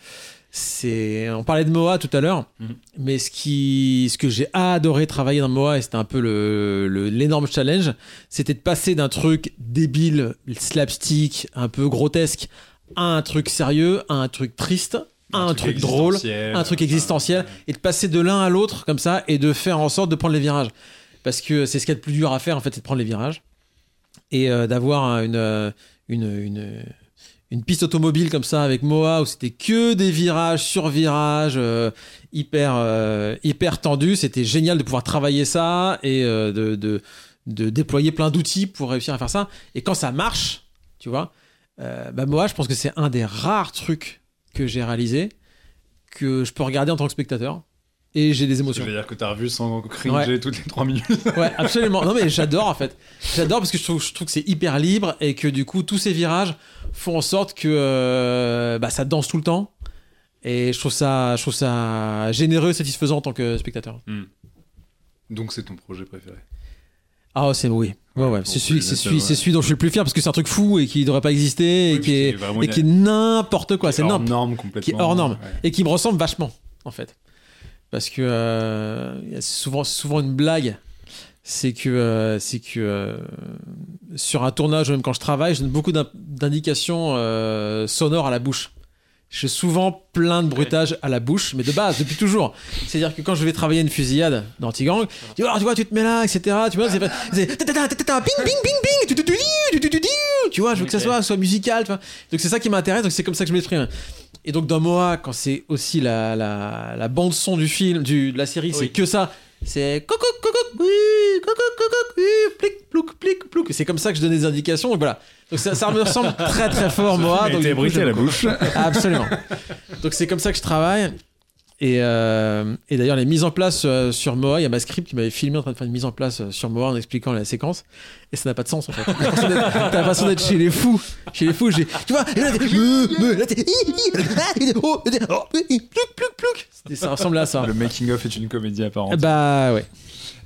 c'est on parlait de Moa tout à l'heure, Mhm. mais ce qui ce que j'ai adoré travailler dans Moa et c'était un peu le l'énorme challenge, c'était de passer d'un truc débile, slapstick, un peu grotesque, à un truc sérieux, à un truc triste, à un, truc, drôle, existentiel. un truc existentiel, et de passer de l'un à l'autre comme ça et de faire en sorte de prendre les virages. Parce que c'est ce qu'il y a de plus dur à faire en fait, c'est de prendre les virages et euh, d'avoir une, euh, une, une, une piste automobile comme ça avec Moa où c'était que des virages sur virages euh, hyper, euh, hyper tendus. C'était génial de pouvoir travailler ça et euh, de, de, de déployer plein d'outils pour réussir à faire ça. Et quand ça marche, tu vois, euh, bah Moa, je pense que c'est un des rares trucs que j'ai réalisé que je peux regarder en tant que spectateur et j'ai des émotions. veux dire que t'as revu sans cringer toutes les 3 minutes. Ouais, absolument. Non, mais j'adore en fait. J'adore parce que je trouve, je trouve que c'est hyper libre et que du coup, tous ces virages font en sorte que euh, bah, ça danse tout le temps. Et je trouve ça, je trouve ça généreux, satisfaisant en tant que spectateur. Donc c'est ton projet préféré. Ah, c'est oui. Ouais, ouais. C'est celui, c'est celui, ouais. c'est celui dont je suis le plus fier parce que c'est un truc fou et qui devrait pas exister et Oui, qui est, qui est vraiment et une- qui est n'importe quoi. C'est hors norme complètement. qui est hors norme. Ouais. et qui me ressemble vachement en fait parce que euh, souvent une blague c'est que euh, c'est que euh, sur un tournage ou même quand je travaille je donne beaucoup d'in- d'indications euh, sonores à la bouche je fais souvent plein de bruitages à la bouche mais de base depuis toujours c'est à dire que quand je vais travailler une fusillade dans Tigang tu vois, alors, tu vois tu te mets là etc tu vois c'est c'est ta-ta-ta, ping ping ping ping tu- vois je veux que ça soit soit musical tu vois. donc c'est ça qui m'intéresse donc c'est comme ça que je m'exprime et donc dans Moa, quand c'est aussi la, la, la bande son du film, du, de la série, c'est Oui. que ça. C'est. C'est comme ça que je donne des indications. Donc voilà. Donc ça, ça me ressemble très très fort Moa. Et Donc t'es du coup, bruité à j'aime la bouche. Absolument. Donc c'est comme ça que je travaille. Et, euh, et d'ailleurs, les mises en place euh, sur Moa, il y a ma script qui m'avait filmé en train de faire une mise en place euh, sur Moa en expliquant la séquence. Et ça n'a pas de sens en fait. T'as l'impression d'être- T'as l'impression d'être chez les fous. Chez les fous, j'ai. Tu vois, et là, t'es- me, me, là, t'es- oh, t'es- oh, plouc, plouc, plouc. C'était- Ça ressemble à ça. Le making of est une comédie entière. Bah ouais.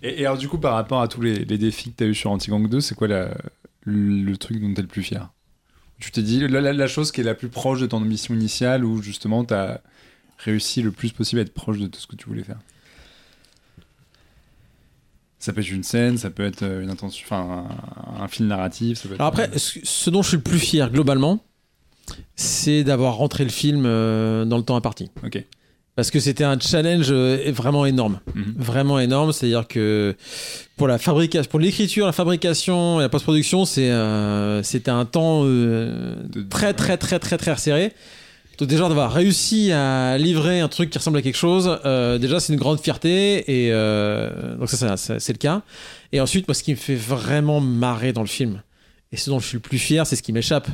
Et, et alors, du coup, par rapport à tous les, les défis que tu as eu sur Antigang 2, c'est quoi la- le truc dont tu es le plus fier Tu t'es dit, la, la- la chose qui est la plus proche de ton ambition initiale, où justement tu as réussi le plus possible à être proche de tout ce que tu voulais faire Ça peut être une scène, ça peut être euh, une intention, enfin un, un film narratif. Ça peut être Alors après, ce ce dont je suis le plus fier globalement, c'est d'avoir rentré le film euh, dans le temps imparti. Ok. Parce que c'était un challenge euh, vraiment énorme. Mhm. Vraiment énorme. C'est-à-dire que pour la fabrication, pour l'écriture, la fabrication et la post-production, c'est, euh, c'était un temps euh, très, très, très, très, très resserré. Donc déjà d'avoir réussi à livrer un truc qui ressemble à quelque chose, euh, déjà c'est une grande fierté et donc ça, ça, ça, c'est le cas. Et ensuite moi ce qui me fait vraiment marrer dans le film et ce dont je suis le plus fier c'est ce qui m'échappe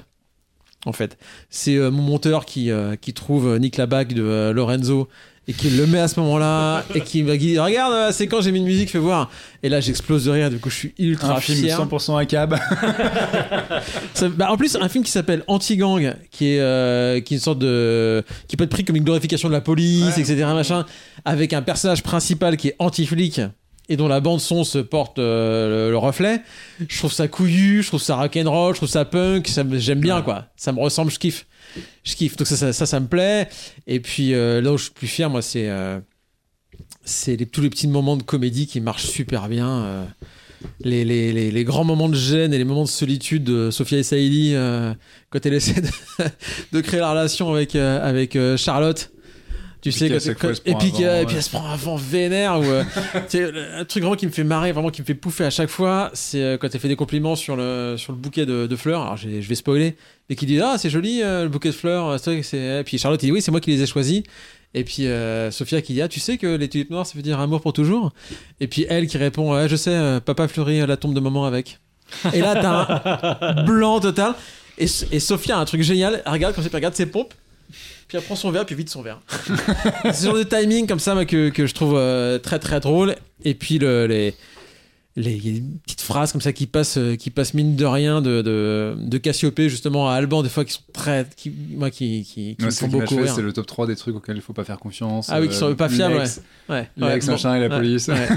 en fait. C'est euh, mon monteur qui, euh, qui trouve euh, Nick Labac de euh, Lorenzo et qui le met à ce moment-là et qui me dit regarde c'est quand j'ai mis une musique fais voir et là j'explose de rire du coup je suis ultra Un film fier 100% à cab. bah, en plus, un film qui s'appelle Anti-Gang, qui est, euh, qui est une sorte de. qui peut être pris comme une glorification de la police, Ouais. etc. Machin, avec un personnage principal qui est anti-flic. Et dont la bande son se porte euh, le, le reflet. Je trouve ça couillu, je trouve ça rock'n'roll, je trouve ça punk, ça j'aime bien quoi. Ça me ressemble, je kiffe. Je kiffe. Donc ça, ça, ça, ça me plaît. Et puis euh, là où je suis plus fier, moi, c'est euh, c'est les- tous les petits moments de comédie qui marchent super bien. les, les, les, les grands moments de gêne et les moments de solitude de Sophia Essaïli euh, quand elle essaie de, de créer la relation avec, avec Charlotte. Tu sais, quand, quand- elle se et, puis, et puis elle se prend un vent vénère. Ou, euh, un truc vraiment qui me fait marrer, vraiment qui me fait pouffer à chaque fois, c'est euh, quand elle fait des compliments sur le, sur le bouquet de, de fleurs. Alors je vais, spoiler. Et qui dit Ah, c'est joli euh, le bouquet de fleurs. que Et puis Charlotte, il dit Oui, c'est moi qui les ai choisis. Et puis euh, Sophia qui dit Ah, tu sais que les tulipes noires, ça veut dire amour pour toujours Et puis elle qui répond Ouais, je sais, euh, papa fleurit la tombe de maman avec. Et là, t'as un blanc total. Et, et Sophia a un truc génial. Elle regarde, ça, elle regarde ses pompes. Puis elle prend son verre, puis vide son verre. c'est ce genre de timing comme ça moi, que, que je trouve euh, très très drôle. Et puis le, les, les, les petites phrases comme ça qui passent, euh, qui passent mine de rien de, de, de Cassiopée justement à Alban, des fois qui sont très. Qui, moi qui, qui, qui Ouais, me c'est font beaucoup c'est le top 3 des trucs auxquels il faut pas faire confiance. Ah oui, qui sont pas fiables, l'ex- Ouais, L'ex, ouais, machin et la ouais, police. ouais.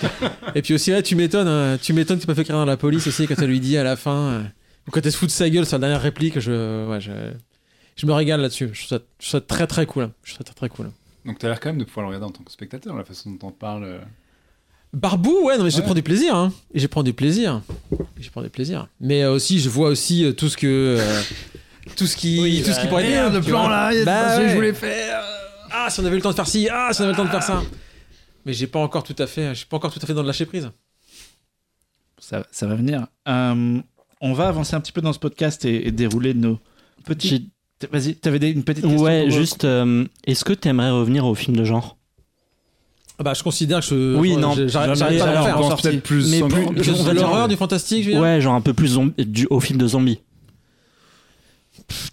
et puis aussi, là, tu m'étonnes, hein, tu m'étonnes que tu m'as fait crier dans la police aussi quand elle lui dit à la fin, euh, quand elle se fout de sa gueule sur la dernière réplique, je, ouais, je, je me régale là-dessus. Je trouve ça, je trouve ça très très cool. Je trouve ça très très cool. Donc t'as l'air quand même de pouvoir le regarder en tant que spectateur, la façon dont on parle. euh. Barbou, ouais, non, mais je Ouais. prends du plaisir, hein. Et je prends du plaisir. Et je prends du plaisir. Mais euh, aussi, je vois aussi euh, tout ce que. euh, tout ce qui, Oui, tout ce qui bah, pourrait être bien, le plan vois. là, il y a Bah que je voulais faire. Ah, si on avait eu le temps de faire ci, ah, si on avait le temps de faire ça. Mais j'ai pas encore tout à fait, je suis pas encore tout à fait dans le lâcher prise. Ça, ça va venir. Euh, on va avancer un petit peu dans ce podcast et, et dérouler nos petits. Vas-y, t'avais une petite question Ouais, juste, euh, est-ce que t'aimerais revenir au film de genre? Ah Bah, je considère que je. Oui, non, j'arrive pas à le faire. bon, pense sorti. peut-être plus Mais plus- l'horreur, du fantastique, je veux dire? Ouais, genre un peu plus zombi- du, au film de zombie.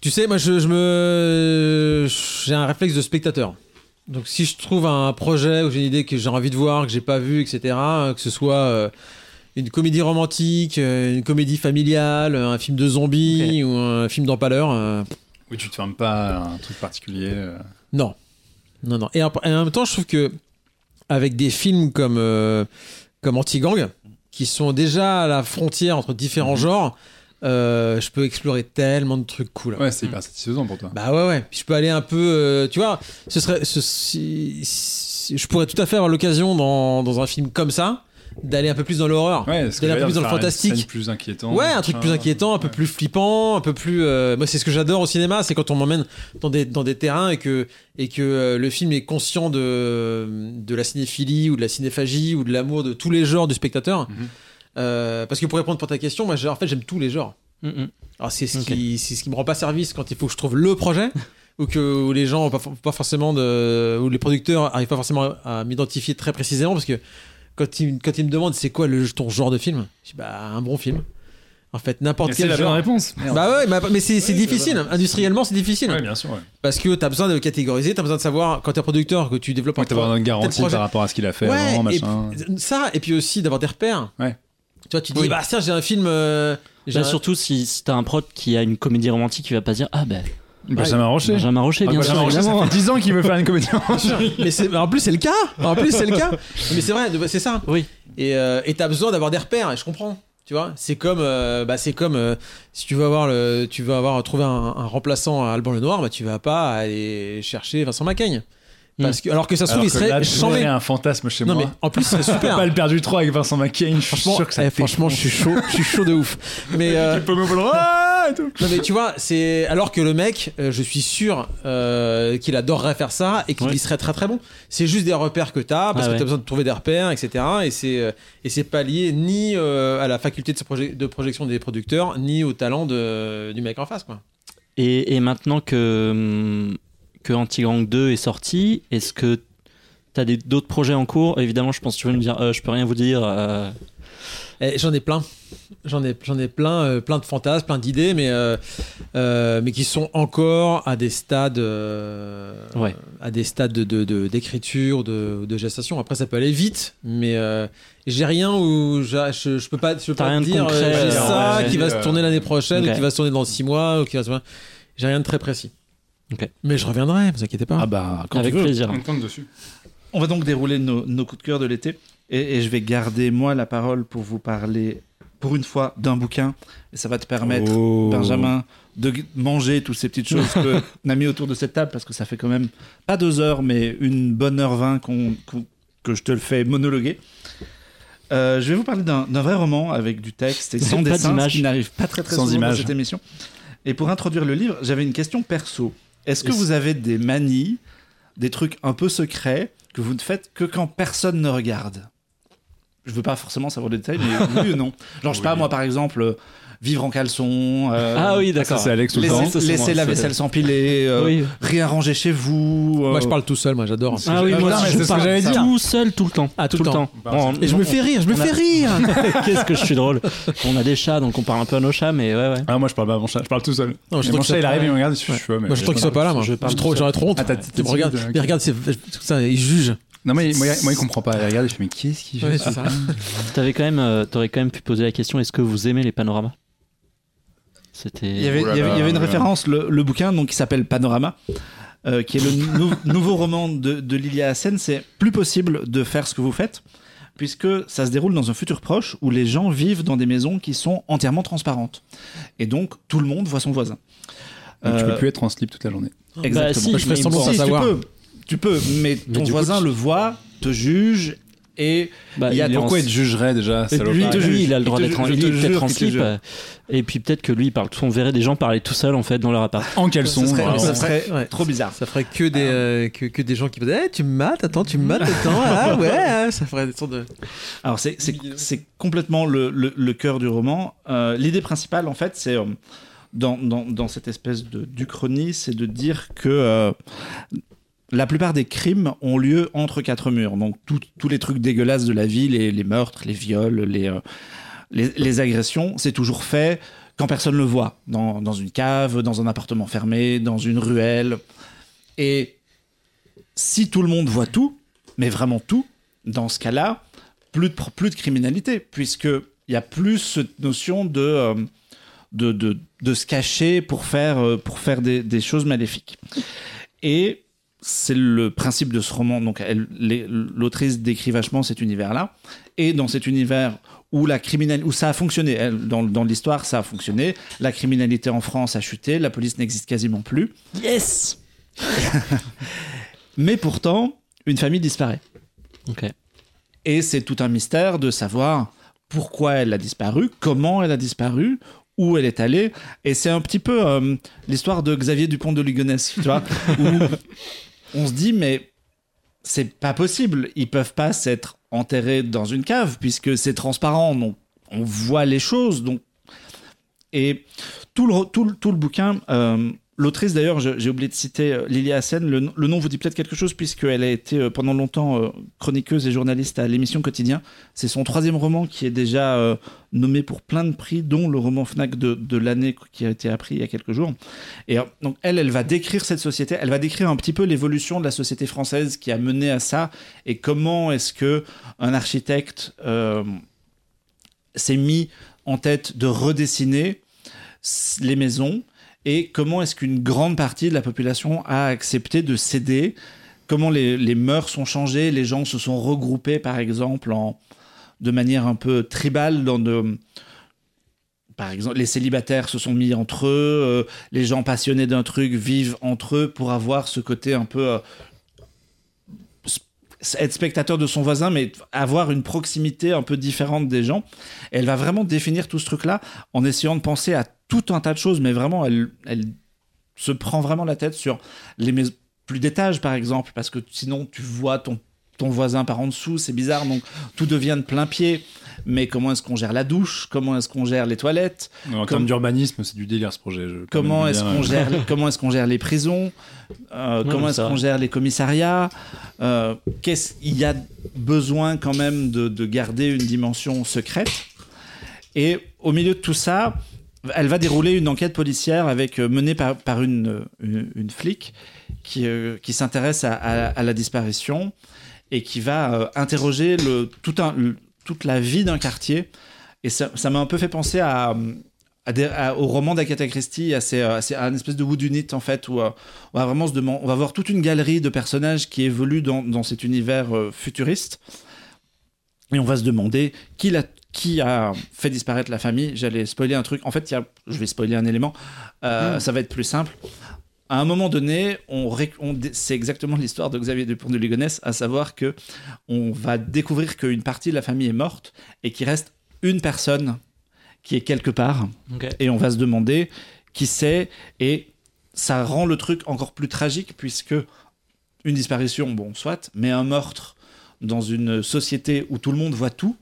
Tu sais, moi, je, je me. J'ai un réflexe de spectateur. Donc, si je trouve un projet ou j'ai une idée que j'ai envie de voir, que j'ai pas vu, etc., euh, que ce soit euh, une comédie romantique, euh, une comédie familiale, un film de zombies ou un film d'empaleur, euh, Oui, tu te fermes pas à un truc particulier. euh. non. Non, non. Et en, et en même temps, je trouve que avec des films comme, euh, comme Anti-Gang, qui sont déjà à la frontière entre différents Mhm. genres, euh, je peux explorer tellement de trucs cool. Ouais, c'est hyper satisfaisant pour toi. Bah ouais, ouais. Puis je peux aller un peu. euh, tu vois, ce serait. ce- si- si- je pourrais tout à fait avoir l'occasion dans, dans un film comme ça d'aller un peu plus dans l'horreur. Ouais, d'aller un peu plus dans le fantastique. scène plus inquiétant. Ouais, un truc plus inquiétant, un peu Ouais. plus flippant, un peu plus. euh, Moi, c'est ce que j'adore au cinéma, c'est quand on m'emmène dans des, dans des terrains et que, et que euh, le film est conscient de, de la cinéphilie ou de la cinéphagie ou de l'amour de tous les genres du spectateur. Mhm. Euh, parce que pour répondre pour ta question, moi, j'ai- en fait, j'aime tous les genres. Mhm. Alors c'est ce, qui, c'est ce qui me rend pas service quand il faut que je trouve le projet ou que où les gens ont pas forcément de ou les producteurs arrivent pas forcément à, à m'identifier très précisément parce que quand ils me demandent c'est quoi le, ton genre de film, je dis bah un bon film. En fait, n'importe Et c'est quel la bonne réponse. Bah ouais, bah, mais c'est Oui, difficile. Industriellement, c'est difficile. Ouais, bien sûr. Ouais. Parce que t'as besoin de catégoriser, t'as besoin de savoir, quand t'es un producteur, que tu développes Ouais, un T'as une garantie projet. par rapport à ce qu'il a fait Ouais, avant, machin. ça, et puis aussi d'avoir des repères. Ouais. Tu vois, tu dis, Oui. bah tiens, j'ai un film. euh, j'ai Bah, un- Surtout si, si t'as un prod qui a une comédie romantique, il va pas se dire Ah ben, Benjamin Rocher. Benjamin Rocher, Ah, bien Benjamin sûr, Rocher, évidemment. Ça fait 10 ans qu'il veut faire une comédie. mais c'est- en plus c'est le cas. En plus c'est le cas. Mais c'est vrai, c'est ça. Oui. Et euh, t'as besoin d'avoir des repères. Et je comprends. Tu vois, c'est comme, euh, bah c'est comme euh, si tu veux avoir le, tu veux avoir trouvé un, un remplaçant à Alban Lenoir, bah tu vas pas aller chercher Vincent Macaigne. Parce que alors que ça se trouve il serait tu chambé. un fantasme chez Non moi. mais en plus c'est super. pas le perdu 3 avec Vincent McCain, je suis Franchement, sûr que ça eh, franchement, je suis chaud, je suis chaud de ouf. Mais euh, Ah, et tout. non mais tu vois, c'est alors que le mec, euh, je suis sûr euh, qu'il adorerait faire ça et qu'il Ouais. y serait très très bon. C'est juste des repères que t'as parce Ah que ouais. t'as besoin de trouver des repères, etc. Et c'est euh, et c'est pas lié ni euh, à la faculté de, proje- de projection des producteurs ni au talent de, du mec en face quoi. Et, et maintenant que, hum, que Anti-Gang 2 est sorti, est-ce que t'as des- d'autres projets en cours? Évidemment, je pense que tu veux me dire, euh, je peux rien vous dire. euh, Eh, J'en ai plein. J'en ai, j'en ai plein, euh, plein de fantasmes, plein d'idées, mais, euh, euh, mais qui sont encore à des stades, euh, Ouais. à des stades de, de- de- d'écriture, de, de gestation. Après, ça peut aller vite, mais euh, j'ai rien où j'a- je, je peux pas, je peux pas rien te de dire concret, j'ai ça ouais, qui va euh, se tourner l'année prochaine, ou qui va se tourner dans six mois, ou qui va se... J'ai rien de très précis. Mais je reviendrai, vous inquiétez pas. Ah bah, quand avec tu veux. plaisir. On compte dessus. On va donc dérouler nos, nos coups de cœur de l'été. et, et je vais garder moi la parole pour vous parler pour une fois d'un bouquin et ça va te permettre Oh. Benjamin de manger toutes ces petites choses que on a mis autour de cette table parce que ça fait quand même pas deux heures mais une bonne heure vingt qu'on- qu'on- que je te le fais monologuer. Euh, je vais vous parler d'un vrai roman avec du texte et sans dessin, ce qui n'arrive pas très très Sans souvent dans cette émission. Et pour introduire le livre, j'avais une question perso. Est-ce que vous avez des manies, des trucs un peu secrets que vous ne faites que quand personne ne regarde? Je veux pas forcément savoir les détails, mais oui ou non? Genre, je sais pas, moi par exemple, vivre en caleçon. euh, Ah oui, Ça, d'accord. c'est Alex tout le temps. Moi, la vaisselle s'empiler, euh, Oui. rien ranger chez vous. euh, Moi, je parle tout seul, moi, j'adore. Ah oui, moi non, aussi, mais je c'est ce que parle tout seul tout le temps. Ah, tout le temps. On- Et je me fais rire, je me fais rire. Qu'est-ce que je suis drôle. On a des chats, donc on parle un peu à nos chats, mais ouais, ouais. Ah, moi, je parle pas à mon chat, je parle tout seul. Non, je mon chat, il arrive, il me regarde, je suis Moi, je trouve qu'il soit pas là, moi. je Je. J'aurais trop honte. Ah, me regarde, c'est ça, il juge. Non, mais moi, moi, il comprend pas. Il regarde, il fait, mais qui est-ce qui joue Ouais, ça. T'avais quand même, euh, t'aurais quand même pu poser la question est-ce que vous aimez les panoramas? C'était. Il y avait, Oh il y avait- il y là, avait une référence, le, le bouquin donc, qui s'appelle Panorama, euh, qui est le nou- nouveau roman de, de Lilia Hassen. C'est plus possible de faire ce que vous faites, puisque ça se déroule dans un futur proche où les gens vivent dans des maisons qui sont entièrement transparentes. Et donc, tout le monde voit son voisin. Donc, tu Euh, peux plus être en slip toute la journée. Exactement. Bah, si, je fais mais semblant bon, de Si, pas tu peux, tu peux, mais Mais ton coup, voisin tu- le voit, te juge et bah, il y a il est en- Pourquoi il te jugerait déjà, Et lui, il te Lui, juge. il a le droit d'être en, peut-être en slip. Et puis peut-être que lui, il parle. On verrait des gens parler tout seuls en fait dans leur appart. En caleçon. ce serait, ça serait Ouais. trop bizarre. Ça ferait que des, euh, que, que des gens qui me disent Eh, Tu me mates, attends, tu me mates, attends. Ah ouais, ah, ça ferait des sortes de. Alors c'est c'est- c'est complètement le, le- le cœur du roman. Euh, L'idée principale, en fait, c'est euh, dans, dans, dans cette espèce de d'uchronie, c'est de dire que euh, la plupart des crimes ont lieu entre quatre murs. Donc tous les trucs dégueulasses de la vie, les, les meurtres, les viols, les, euh, les, les agressions, c'est toujours fait quand personne le voit. Dans, dans une cave, dans un appartement fermé, dans une ruelle. Et si tout le monde voit tout, mais vraiment tout, dans ce cas-là, plus de, plus de criminalité, puisqu'il y a plus cette notion de, euh, de, de, de se cacher pour faire, euh, pour faire des, des choses maléfiques. Et c'est le principe de ce roman. Donc, l'autrice décrit vachement cet univers-là. Et dans cet univers où la criminalité, où ça a fonctionné, elle, dans, dans l'histoire, ça a fonctionné. La criminalité en France a chuté, la police n'existe quasiment plus. Yes Mais pourtant, une famille disparaît. Et c'est tout un mystère de savoir pourquoi elle a disparu, comment elle a disparu, où elle est allée. Et c'est un petit peu euh, l'histoire de Xavier Dupont de Ligonnès, tu vois, où on se dit, mais c'est pas possible. Ils peuvent pas s'être enterrés dans une cave puisque c'est transparent, on voit les choses. Donc... Et tout le, tout le, tout le bouquin, euh, l'autrice d'ailleurs, j'ai oublié de citer euh, Lilia Hassen, le, nom vous dit peut-être quelque chose puisqu'elle a été euh, pendant longtemps euh, chroniqueuse et journaliste à l'émission Quotidien. C'est son troisième roman qui est déjà nommé pour plein de prix, dont le roman Fnac de, l'année qui a été appris il y a quelques jours. Et donc elle, elle va décrire cette société, elle va décrire un petit peu l'évolution de la société française qui a mené à ça et comment est-ce que un architecte s'est mis en tête de redessiner les maisons et comment est-ce qu'une grande partie de la population a accepté de céder, comment les, les mœurs ont changé, les gens se sont regroupés par exemple de manière un peu tribale dans de... Par exemple, les célibataires se sont mis entre eux, euh, les gens passionnés d'un truc vivent entre eux pour avoir ce côté un peu... euh, être spectateur de son voisin, mais avoir une proximité un peu différente des gens. Elle va vraiment définir tout ce truc-là en essayant de penser à tout un tas de choses, mais vraiment, elle, elle se prend vraiment la tête sur les maisons plus d'étages, par exemple, parce que sinon, tu vois ton, ton voisin par en dessous, c'est bizarre, donc tout devient de plein pied. Mais comment est-ce qu'on gère la douche? Comment est-ce qu'on gère les toilettes? En Comme- termes d'urbanisme, c'est du délire ce projet. je- Comment est-ce qu'on euh, gère, comment est-ce qu'on gère les prisons? Euh, Ouais, Comment est-ce qu'on gère les commissariats? Euh, qu'est-ce- Il y a besoin quand même de, de garder une dimension secrète. Et au milieu de tout ça, elle va dérouler une enquête policière avec, euh, menée par, par une, euh, une, une flic qui, euh, qui s'intéresse à, à- à la disparition et qui va euh, interroger le, tout un, le- toute la vie d'un quartier. Et ça m'a un peu fait penser à, à des- à- au roman d'Agatha Christie, à, ces, à, une espèce de whodunit en fait, où euh, on va vraiment se demander, on va voir toute une galerie de personnages qui évoluent dans, dans cet univers euh, futuriste. Et on va se demander qui, l'a- qui a fait disparaître la famille. J'allais spoiler un truc. En fait, y a, je vais spoiler un élément. Euh, Ça va être plus simple. À un moment donné, on, on c'est exactement l'histoire de Xavier Dupont de Ligonnès, à savoir que on va découvrir qu'une partie de la famille est morte et qu'il reste une personne qui est quelque part. Et on va se demander qui c'est et ça rend le truc encore plus tragique puisque une disparition bon soit mais un meurtre dans une société où tout le monde voit tout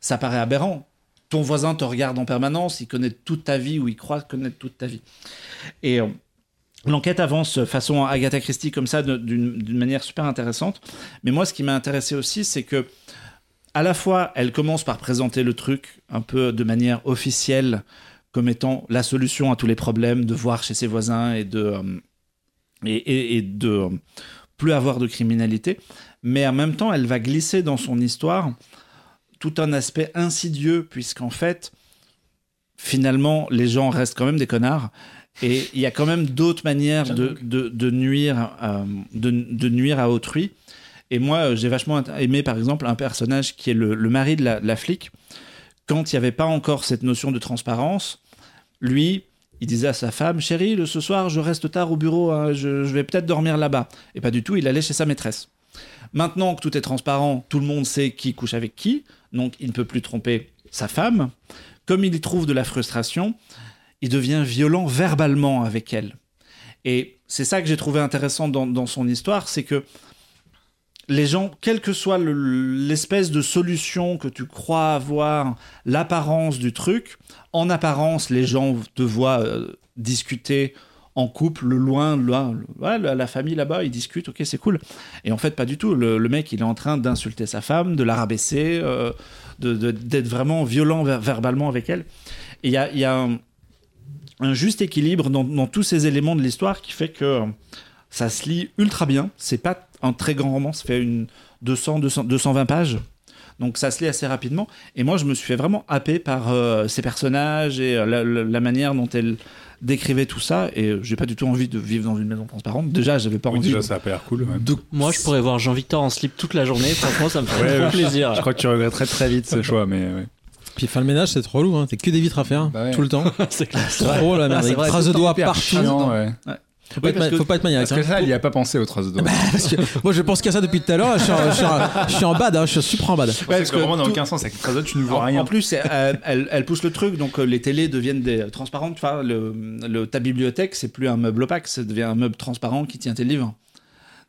ça paraît aberrant. Ton voisin te regarde en permanence il connaît toute ta vie ou il croit connaître toute ta vie. Et euh, L'enquête avance façon Agatha Christie comme ça d'une manière super intéressante. Mais moi, ce qui m'a intéressé aussi, c'est que à la fois, elle commence par présenter le truc un peu de manière officielle comme étant la solution à tous les problèmes, de voir chez ses voisins et de, euh, et, et- et de euh, plus avoir de criminalité. Mais en même temps, elle va glisser dans son histoire tout un aspect insidieux, puisqu'en fait, finalement, les gens restent quand même des connards. Et il y a quand même d'autres manières de, de, de nuire, euh, de, de nuire à autrui. Et moi, euh, j'ai vachement aimé, par exemple, un personnage qui est le, le mari de la, de la flic. Quand il n'y avait pas encore cette notion de transparence, lui, il disait à sa femme Chérie, le, ce soir, je reste tard au bureau, hein, je, je vais peut-être dormir là-bas. Et pas du tout, il allait chez sa maîtresse. Maintenant que tout est transparent, tout le monde sait qui couche avec qui, donc il ne peut plus tromper sa femme. Comme il y trouve de la frustration, il devient violent verbalement avec elle. Et c'est ça que j'ai trouvé intéressant dans, son histoire, c'est que les gens, quelle que soit le- l'espèce de solution que tu crois avoir, l'apparence du truc, en apparence, les gens te voient euh, discuter en couple, loin, loin, ouais, la, famille là-bas, ils discutent, ok, c'est cool. Et en fait, pas du tout. Le, mec, il est en train d'insulter sa femme, de la rabaisser, euh, d'être vraiment violent ver- verbalement avec elle. Il y a, y a un, un juste équilibre dans, dans tous ces éléments de l'histoire qui fait que ça se lit ultra bien. C'est pas un très grand roman, ça fait une 200, 200 220 pages. Donc ça se lit assez rapidement. Et moi, je me suis fait vraiment happer par euh, ces personnages et euh, la, la- la manière dont elle décrivait tout ça. Et euh, j'ai pas du tout envie de vivre dans une maison transparente. Déjà, j'avais pas Oui, envie. déjà, ça a pas l'air cool. de- Moi, je pourrais voir Jean-Victor en slip toute la journée. Franchement, ça me ferait Ouais, trop plaisir. Je crois que tu regretterais très vite ce choix, mais ouais. Puis faire le ménage, c'est trop relou. Hein. T'as que des vitres à faire Bah ouais. tout le temps. C'est. Trop la merde. Ah, traces tout de doigts partout. Ouais. Faut pas, Oui, être, que- faut pas être maniaque. Parce que hein. ça, il y a pas pensé aux traces de doigts. Parce que moi, je pense qu'à ça depuis tout à l'heure. Je suis en, je suis en- je suis en bad. hein. Je suis super en bad. Ouais, parce que vraiment, dans tout- aucun sens. Avec les traces de doigts, tu ne En, vois rien. en plus, elle, elle, elle pousse le truc, donc euh, les télés deviennent des euh, transparentes. Tu vois, le, le- ta bibliothèque, c'est plus un meuble opaque, ça devient un meuble transparent qui tient tes livres.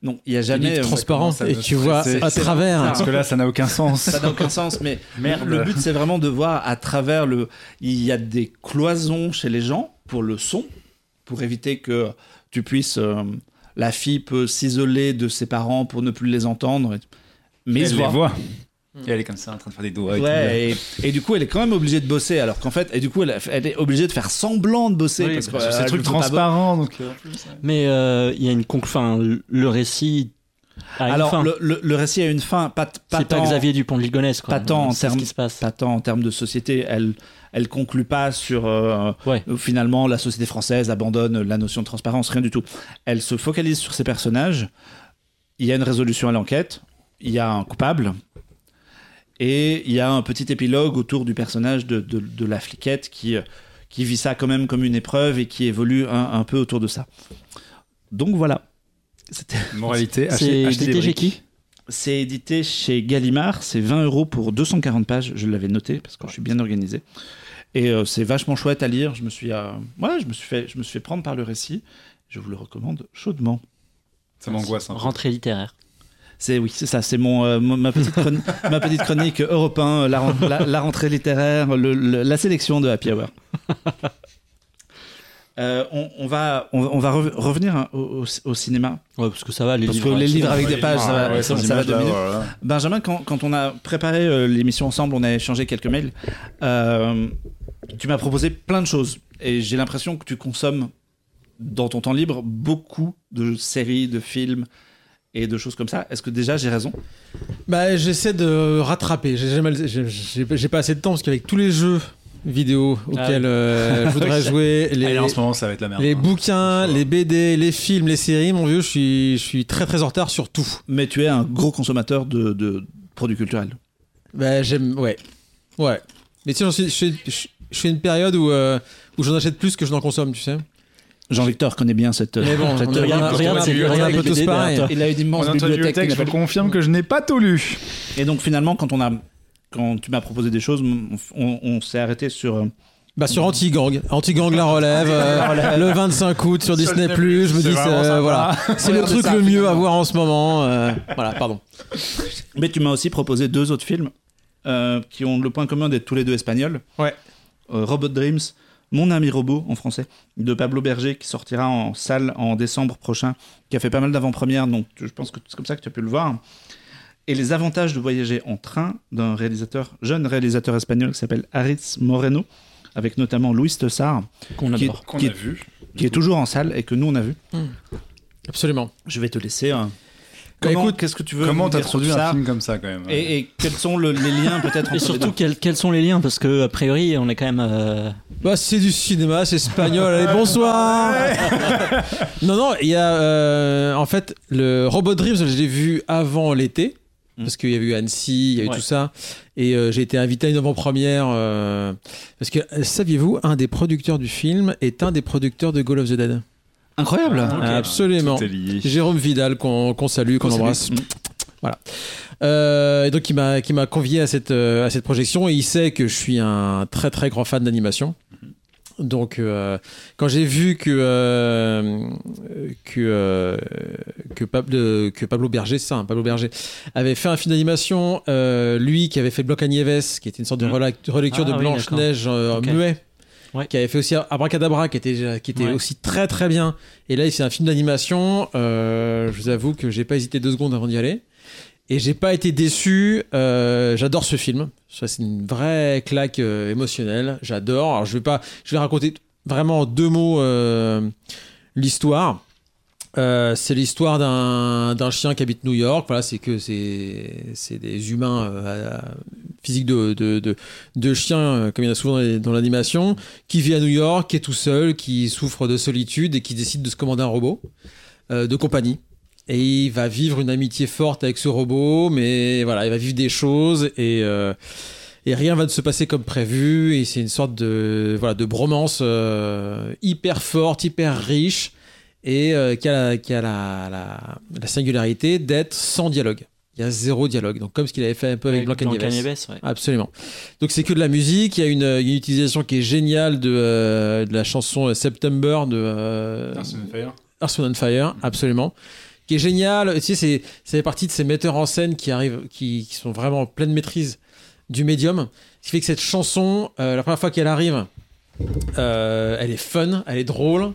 Donc il y a jamais. Euh, transparent et tu vois à travers. c'est- Parce que là, ça n'a aucun sens. ça n'a aucun sens, mais Merde. le but c'est vraiment de voir à travers le. Il y a des cloisons chez les gens pour le son, pour éviter que tu puisses. euh, la fille peut s'isoler de ses parents pour ne plus les entendre. Mais ils elle se les voient. Et elle est comme ça, en train de faire des doigts. et tout. Et, et du coup, elle est quand même obligée de bosser, alors qu'en fait, et du coup, elle, elle est obligée de faire semblant de bosser Oui, parce que euh, c'est elle truc transparent. Donc, euh, Mais euh, il y a une enfin, le- récit a une Alors, fin. le, le- le récit a une fin, pas, pas c'est pas tant, Xavier Dupont de Ligonnès, quoi. pas tant en termes- qui se passe. pas tant en termes de société. Elle, elle conclut pas sur euh, Ouais. où finalement la société française abandonne la notion de transparence, rien du tout. Elle se focalise sur ses personnages. Il y a une résolution à l'enquête. Il y a un coupable. Et il y a un petit épilogue autour du personnage de, de- de la fliquette qui, euh, qui vit ça quand même comme une épreuve et qui évolue un, un peu autour de ça. Donc voilà. C'était- Moralité, C'est acheter des édité chez briques. qui? C'est édité chez Gallimard. C'est 20 euros pour 240 pages. Je l'avais noté parce que je suis bien organisé. Et euh, c'est vachement chouette à lire. Je me suis, euh, ouais, je me suis fait, je me suis fait prendre par le récit. Je vous le recommande chaudement. Ça m'angoisse. Rentrée littéraire. C'est oui, c'est ça. C'est mon, euh, ma petite chronique, ma petite chronique européen, la, ren- la- la rentrée littéraire, le- le- la sélection de Happy Hour. Euh, on, on va, on, on va rev- revenir hein, au, cinéma. Ouais, parce que ça va, les Parce livres. que les c'est livres avec des pages, ça va, ça, va là, voilà. Benjamin, quand, quand on a préparé euh, l'émission ensemble, on a échangé quelques mails. euh, tu m'as proposé plein de choses. Et j'ai l'impression que tu consommes, dans ton temps libre, beaucoup de séries, de films et de choses comme ça. Est-ce que déjà j'ai raison? Bah, j'essaie de rattraper. J'ai pas assez de temps parce qu'avec tous les jeux vidéo auxquels Ah. euh, je voudrais jouer, les, Allez, en ce moment, ça va être la merde. les hein. bouquins, les BD, les films, les séries, mon vieux, je suis, je suis très très en retard sur tout. Mais tu es un gros consommateur de, de produits culturels. Bah, j'aime, ouais. Ouais. Mais tu sais, j'en suis- je suis- je je suis une période où, euh, où j'en achète plus que je n'en consomme, tu sais. Jean-Victor connaît bien cette. Mais bon, cette- on a- Regarde, regarde, un peu tous pareil. il a une immense bibliothèque. je confirme que je n'ai pas tout lu. Et donc finalement, quand on a, quand tu m'as proposé des choses, on, on s'est arrêté sur. euh, Bah sur Anti-Gang, Anti-Gang la relève, euh, le 25 août sur Disney+, je me C'est dis voilà, c'est le truc ça, le mieux à voir en ce moment. euh, voilà, pardon. Mais tu m'as aussi proposé deux autres films euh, qui ont le point commun d'être tous les deux espagnols. Ouais. Euh, Robot Dreams, Mon ami robot en français, de Pablo Berger qui sortira en salle en décembre prochain, qui a fait pas mal d'avant-premières, donc je pense que c'est comme ça que tu as pu le voir. Et les avantages de voyager en train d'un réalisateur, jeune réalisateur espagnol qui s'appelle Aritz Moreno, avec notamment Luis Tessar, Qu'on qui. Qu'on qui a est, vu. qui est toujours en salle et que nous on a vu. Absolument. Je vais te laisser. hein. Bah, Comment, écoute, qu'est-ce que tu veux Comment t'introduis un ça film comme ça quand même et, et quels sont le- les liens peut-être Et surtout, quels, quels sont les liens Parce que, a priori, on est quand même. euh, Bah, c'est du cinéma, c'est espagnol. Allez, bonsoir. non, non, il y a euh, en fait le Robot Dreams, je l'ai vu avant l'été. Parce qu'il y avait eu Annecy, il y a eu Ouais. tout ça. Et euh, j'ai été invité à une avant-première. euh, parce que, saviez-vous, un des producteurs du film est un des producteurs de Goal of the Dead? Incroyable. Ah, ok. Absolument. Jérôme Vidal, qu'on qu'on salue, qu'on salue. embrasse. Voilà. Euh, et donc, il m'a qui m'a convié à cette, euh, à cette projection et il sait que je suis un très très grand fan d'animation. Donc, euh, quand j'ai vu que euh, que euh, que, Pablo, que Pablo Berger, c'est ça, hein, Pablo Berger, avait fait un film d'animation, euh, lui qui avait fait Blanca-Nieves, qui était une sorte de rela- relecture Ah de oui, Blanche Neige euh, Ok. muet, Ouais. qui avait fait aussi Abracadabra, qui était qui était Ouais. aussi très très bien. Et là, c'est un film d'animation. euh, je vous avoue que j'ai pas hésité deux secondes avant d'y aller. Et j'ai pas été déçu. euh, J'adore ce film. Ça, c'est une vraie claque euh, émotionnelle. J'adore. Alors, je vais pas. Je vais raconter vraiment en deux mots l'histoire. Euh, c'est l'histoire d'un chien qui habite New York. Voilà, c'est que c'est des humains euh, physiques de, de, de, chiens, euh, comme il y en a souvent dans l'animation, qui vit à New York, qui est tout seul, qui souffre de solitude et qui décide de se commander un robot de compagnie. Et il va vivre une amitié forte avec ce robot, mais voilà, il va vivre des choses et, et rien va se passer comme prévu. Et c'est une sorte de, voilà, de bromance hyper forte, hyper riche et euh, qui a, la, qui a la, la, la singularité d'être sans dialogue. Il y a zéro dialogue. Donc, comme ce qu'il avait fait un peu avec, Blanca-Nieves. Blanca-Nieves, ouais. Absolument. Donc c'est que de la musique. Il y a une, une utilisation qui est géniale de, euh, de la chanson September de euh, Earth and Fire. Fire, absolument. Qui est génial. Tu sais, c'est, ça fait partie de ces metteurs en scène qui arrivent, qui, qui sont vraiment en pleine maîtrise du médium. Ce qui fait que cette chanson, euh, la première fois qu'elle arrive, euh, elle est fun, elle est drôle.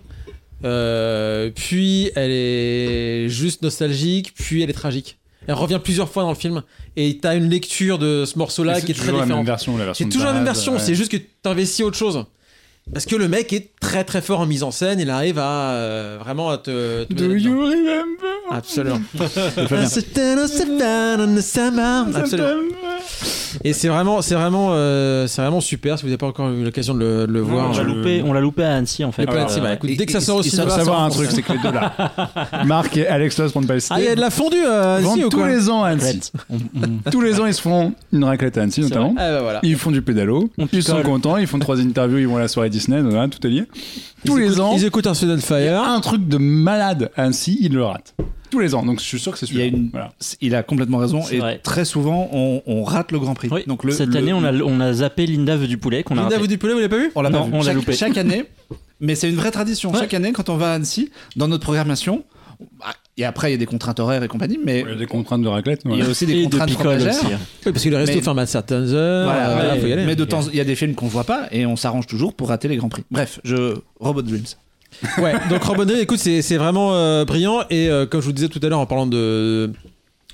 Euh, puis elle est juste nostalgique, puis elle est tragique. Elle revient plusieurs fois dans le film et t'as une lecture de ce morceau-là qui est c'est très toujours la même différente. version, la version C'est toujours la même version, ouais. c'est juste que t'investis autre chose. Parce que le mec est très très fort en mise en scène, il arrive à euh, vraiment à te. te Do you dedans. remember? Absolument. Absolument. Et c'est vraiment, c'est vraiment, euh, c'est vraiment super. Si vous n'avez pas encore eu l'occasion de le, de le On voir, l'a je- loupé, on l'a loupé à Annecy en fait. les planètes, Euh. Écoute, et- dès que ça sort au il faut cinéma, faut ça savoir sort un truc, c'est que les deux là, Marc et Alex Loss pour ne pas le citer, Ah, il y a de la fondue euh, ici vendent ou tous les ans à Annecy. Tous les ans, ils se font une raclette à Annecy, notamment. Ah bah voilà. Ils font du pédalo, On ils sont contents, ils font trois interviews, ils vont à la soirée Disney, voilà, tout est lié. Tous Ils les écoutent- ans, ils écoutent un Sudden Fire. a un truc de malade à Annecy, ils le ratent. Tous les ans, donc je suis sûr que c'est Il a celui-là. une- Voilà. Il a complètement raison. Et vrai. très souvent, on, on rate le Grand Prix. Oui, Donc le, Cette le- année, on a, on a zappé Linda veut du poulet qu'on a Linda, raté. vous du poulet, vous l'avez pas vu on l'a pas Non, vu. on l'a chaque, loupé. chaque année. Mais c'est une vraie tradition. Ouais. Chaque année, quand on va à Annecy, dans notre programmation, bah, et après, il y a des contraintes horaires et compagnie, mais Il y a des contraintes de raclette. il y a aussi des Et de contraintes picole aussi. hein. Oui, parce que le resto Mais- ferme à certaines heures. Voilà, euh, ouais, là, faut y aller. mais de temps, il y a des films qu'on voit pas et on s'arrange toujours pour rater les grands prix. Bref, je Robot Dreams. Ouais, donc Robot Dreams, écoute, c'est c'est vraiment euh, brillant. Et euh, comme je vous disais tout à l'heure en parlant de,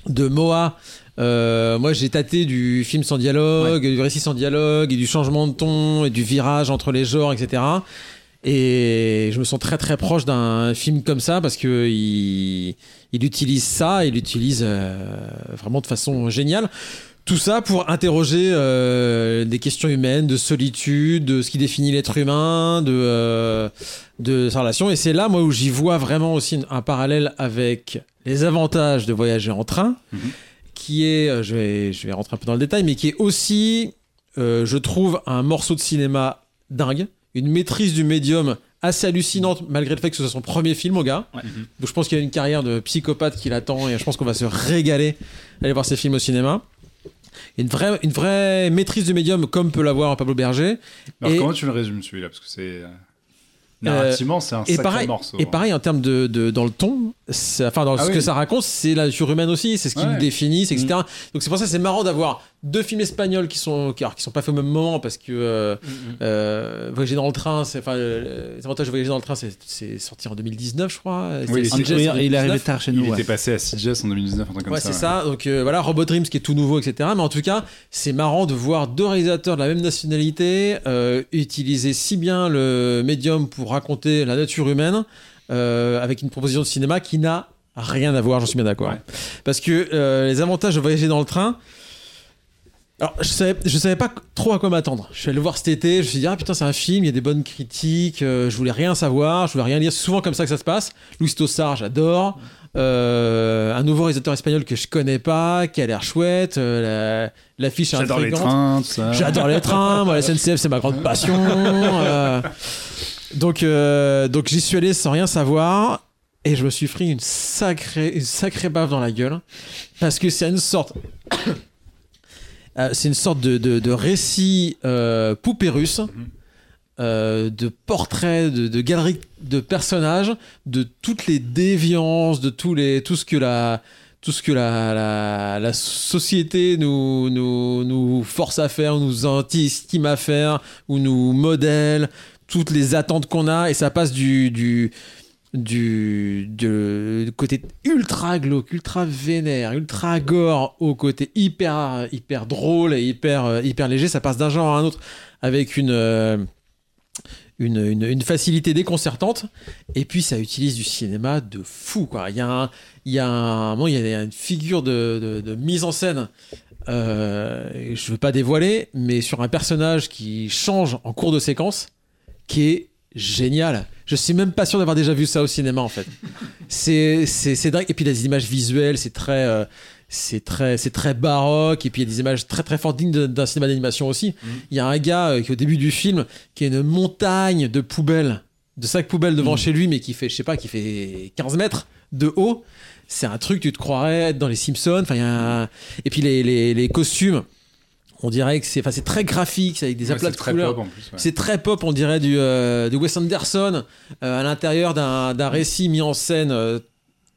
de Moa, euh, moi j'ai tâté du film sans dialogue, du récit sans dialogue, et du changement de ton, et du virage entre les genres, etc. Et je me sens très très proche d'un film comme ça parce que il, il utilise ça, il l'utilise euh, vraiment de façon géniale. Tout ça pour interroger euh, des questions humaines, de solitude, de ce qui définit l'être humain, de, euh, de sa relation. Et c'est là, moi, où j'y vois vraiment aussi un parallèle avec les avantages de voyager en train, Mhm. qui est, euh, je vais, je vais rentrer un peu dans le détail, mais qui est aussi, euh, je trouve, un morceau de cinéma dingue, une maîtrise du médium assez hallucinante, malgré le fait que ce soit son premier film au gars. Ouais. Donc je pense qu'il y a une carrière de psychopathe qui l'attend et je pense qu'on va se régaler à aller voir ses films au cinéma. Une vraie, une vraie maîtrise du médium comme peut l'avoir Pablo Berger. Alors, Et- comment tu le résumes celui-là? Parce que c'est. euh, Narrativement, c'est un et sacré pareil, morceau. Et pareil en termes de, de- dans le ton, c'est- enfin dans Ah ce oui. que ça raconte, c'est la nature humaine aussi, c'est ce qui Ouais. nous définit, c'est etc. Donc c'est pour ça que c'est marrant d'avoir deux films espagnols qui sont qui, alors, qui sont pas faits au même moment parce que euh, euh, Voyager dans le train, c'est enfin euh, les avantages de Voyager dans le train, c'est c'est sorti en 2019 je crois. Oui, Sitges Oui, il est 2019. arrivé tard chez Il nous. était ouais. passé à CGS en 2019, un truc comme Ouais, ça. c'est ça. Donc euh, voilà, Robot Dreams qui est tout nouveau, etc. Mais en tout cas, c'est marrant de voir deux réalisateurs de la même nationalité euh, utiliser si bien le médium pour raconter la nature humaine euh, avec une proposition de cinéma qui n'a rien à voir, j'en suis bien d'accord. Ouais. Parce que euh, les avantages de voyager dans le train. Alors, je savais, je savais pas trop à quoi m'attendre. Je suis allé le voir cet été, je me suis dit, ah putain, c'est un film, il y a des bonnes critiques, euh, je voulais rien savoir, je voulais rien lire. C'est souvent comme ça que ça se passe. Luis Tossar, j'adore. Euh, un nouveau réalisateur espagnol que je connais pas, qui a l'air chouette. euh, la- L'affiche est J'adore les trains, tout ça. J'adore les trains, moi la SNCF c'est ma grande passion. euh. donc euh, donc j'y suis allé sans rien savoir et je me suis pris une sacrée une sacrée baffe dans la gueule parce que c'est une sorte euh, c'est une sorte de, de, de récit euh, poupée russe. euh, de portraits, de, de galeries de personnages, de toutes les déviances, de tous les, tout ce que la, tout ce que la, la, la société nous, nous, nous force à faire, nous anti-estime à faire, ou nous modèle, toutes les attentes qu'on a, et ça passe du, du, du, côté ultra glauque, ultra vénère, ultra gore, au côté hyper, hyper drôle et hyper, euh, hyper léger, ça passe d'un genre à un autre avec une... euh, une, une, facilité déconcertante. Et puis ça utilise du cinéma de fou quoi. Il y a il y a il y a une figure de mise en scène euh, je veux pas dévoiler mais sur un personnage qui change en cours de séquence qui est génial. Je suis même pas sûr d'avoir déjà vu ça au cinéma en fait. C'est c'est c'est dingue. Et puis les images visuelles c'est très euh, c'est très c'est très baroque. Et puis il y a des images très très fortes dignes d'un cinéma d'animation aussi. Il y a un gars euh, qui au début du film qui a une montagne de poubelles de sacs poubelles devant chez lui mais qui fait je sais pas qui fait 15 mètres de haut. C'est un truc tu te croirais être dans les Simpsons. Enfin y a un- et puis les, les, les costumes on dirait que c'est enfin c'est très graphique c'est avec des Ouais, aplats c'est de très couleurs pop en plus. ouais. c'est très pop, on dirait du, euh, du Wes Anderson euh, à l'intérieur d'un d'un récit mis en scène euh,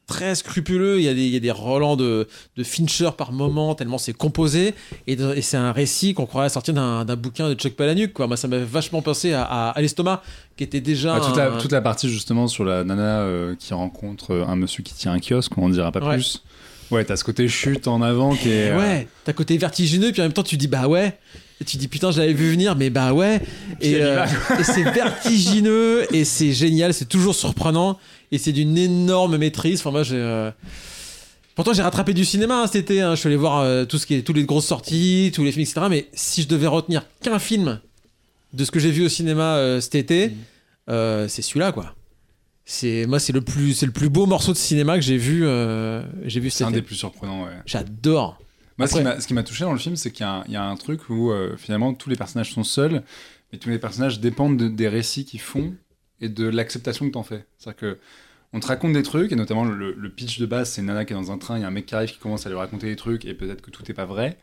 très scrupuleux. Il y a des, il y a des relents de, de Fincher par moment, tellement c'est composé. Et, c'est un récit qu'on croirait sortir d'un d'un bouquin de Chuck Palahniuk. Quoi. Moi, ça m'a vachement pensé à, à, à l'estomac, qui était déjà. Ouais, toute, la, un- toute la partie justement sur la nana euh, qui rencontre un monsieur qui tient un kiosque, on en dira pas Ouais. plus. Ouais, t'as ce côté chute en avant qui est. Ouais, t'as côté vertigineux, puis en même temps tu dis bah ouais. Et tu dis putain, je l'avais vu venir, mais bah ouais. Et, euh, et c'est vertigineux, et c'est génial, c'est toujours surprenant, et c'est d'une énorme maîtrise. Enfin, moi j'ai. euh, Pourtant, j'ai rattrapé du cinéma hein, cet été. hein. Je suis allé voir euh, tout ce qui est, toutes les grosses sorties, tous les films, etc. Mais si je devais retenir qu'un film de ce que j'ai vu au cinéma cet été, euh, c'est celui-là, quoi. C'est moi, c'est le plus, c'est le plus beau morceau de cinéma que j'ai vu. euh, j'ai vu C'est un des plus surprenants, ouais. J'adore. Moi, ce qui Après- m'a- ce qui m'a touché dans le film, c'est qu'il y, a un- il y a un truc où euh, finalement tous les personnages sont seuls, mais tous les personnages dépendent de- des récits qu'ils font et de l'acceptation que t'en fais. C'est-à-dire que on te raconte des trucs, et notamment le, le pitch de base, c'est nana qui est dans un train, il y a un mec qui arrive qui commence à lui raconter des trucs, et peut-être que tout n'est pas vrai.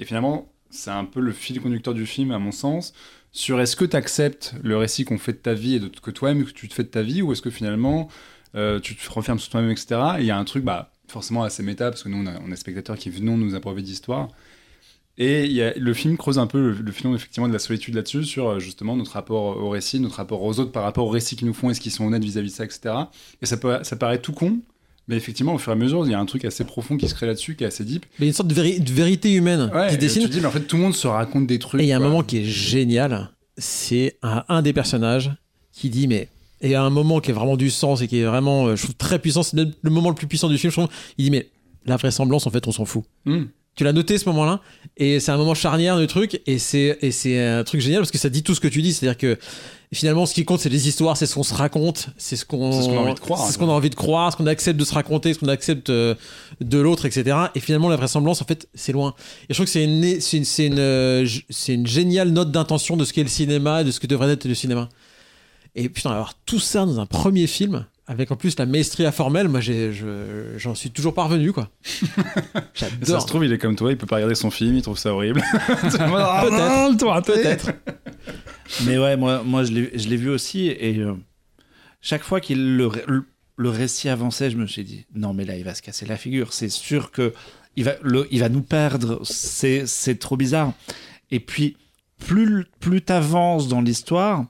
Et finalement, c'est un peu le fil conducteur du film, à mon sens, sur est-ce que tu acceptes le récit qu'on fait de ta vie et de, que toi-même que tu te fais de ta vie, ou est-ce que finalement euh, tu te refermes sur toi-même, etc. Et il y a un truc, bah, forcément assez méta, parce que nous, on, a, spectateurs qui venons nous abreuver d'histoire. Et le film creuse un peu le, filon effectivement de la solitude là-dessus, sur euh, justement notre rapport au récit, notre rapport aux autres par rapport aux récits qu'ils nous font, est-ce qu'ils sont honnêtes vis-à-vis de ça, etc. Et ça, peut, ça paraît tout con, mais effectivement, au fur et à mesure, il y a un truc assez profond qui se crée là-dessus, qui est assez deep. Mais il y a une sorte de, véri- de vérité humaine Ouais, qui se dessine. tu te dis, mais en fait, tout le monde se raconte des trucs. Et il y a un quoi. moment qui est génial, c'est un, un des personnages qui dit mais et il y a un moment qui est vraiment du sens et qui est vraiment euh, je trouve très puissant, c'est le, moment le plus puissant du film, je trouve. Il dit mais la vraisemblance en fait on s'en fout. Hmm. Tu l'as noté ce moment-là, et c'est un moment charnière du truc, et c'est un truc génial parce que ça dit tout ce que tu dis, c'est-à-dire que finalement, ce qui compte, c'est les histoires, c'est ce qu'on se raconte, c'est ce qu'on C'est ce qu'on a envie de croire, ce qu'on a envie de croire, ce qu'on accepte de se raconter, ce qu'on accepte euh, de l'autre, etc. Et finalement, la vraisemblance, en fait, c'est loin. Et je trouve que c'est une, c'est une, c'est une, euh, c'est une géniale note d'intention de ce qu'est le cinéma et de ce que devrait être le cinéma. Et putain, avoir tout ça dans un premier film, avec en plus la maestria formelle, moi, j'ai, je- j'en suis toujours parvenu, quoi. Ça se trouve, il est comme toi, il peut pas regarder son film, il trouve ça horrible. Peut-être. Peut-être. Peut-être. Mais ouais, moi, moi je l'ai je l'ai vu aussi et euh, chaque fois qu'il le, ré- le, le récit avançait, je me suis dit non mais là il va se casser la figure, c'est sûr que il va, le, il va nous perdre, c'est c'est trop bizarre. Et puis plus plus t'avances dans l'histoire,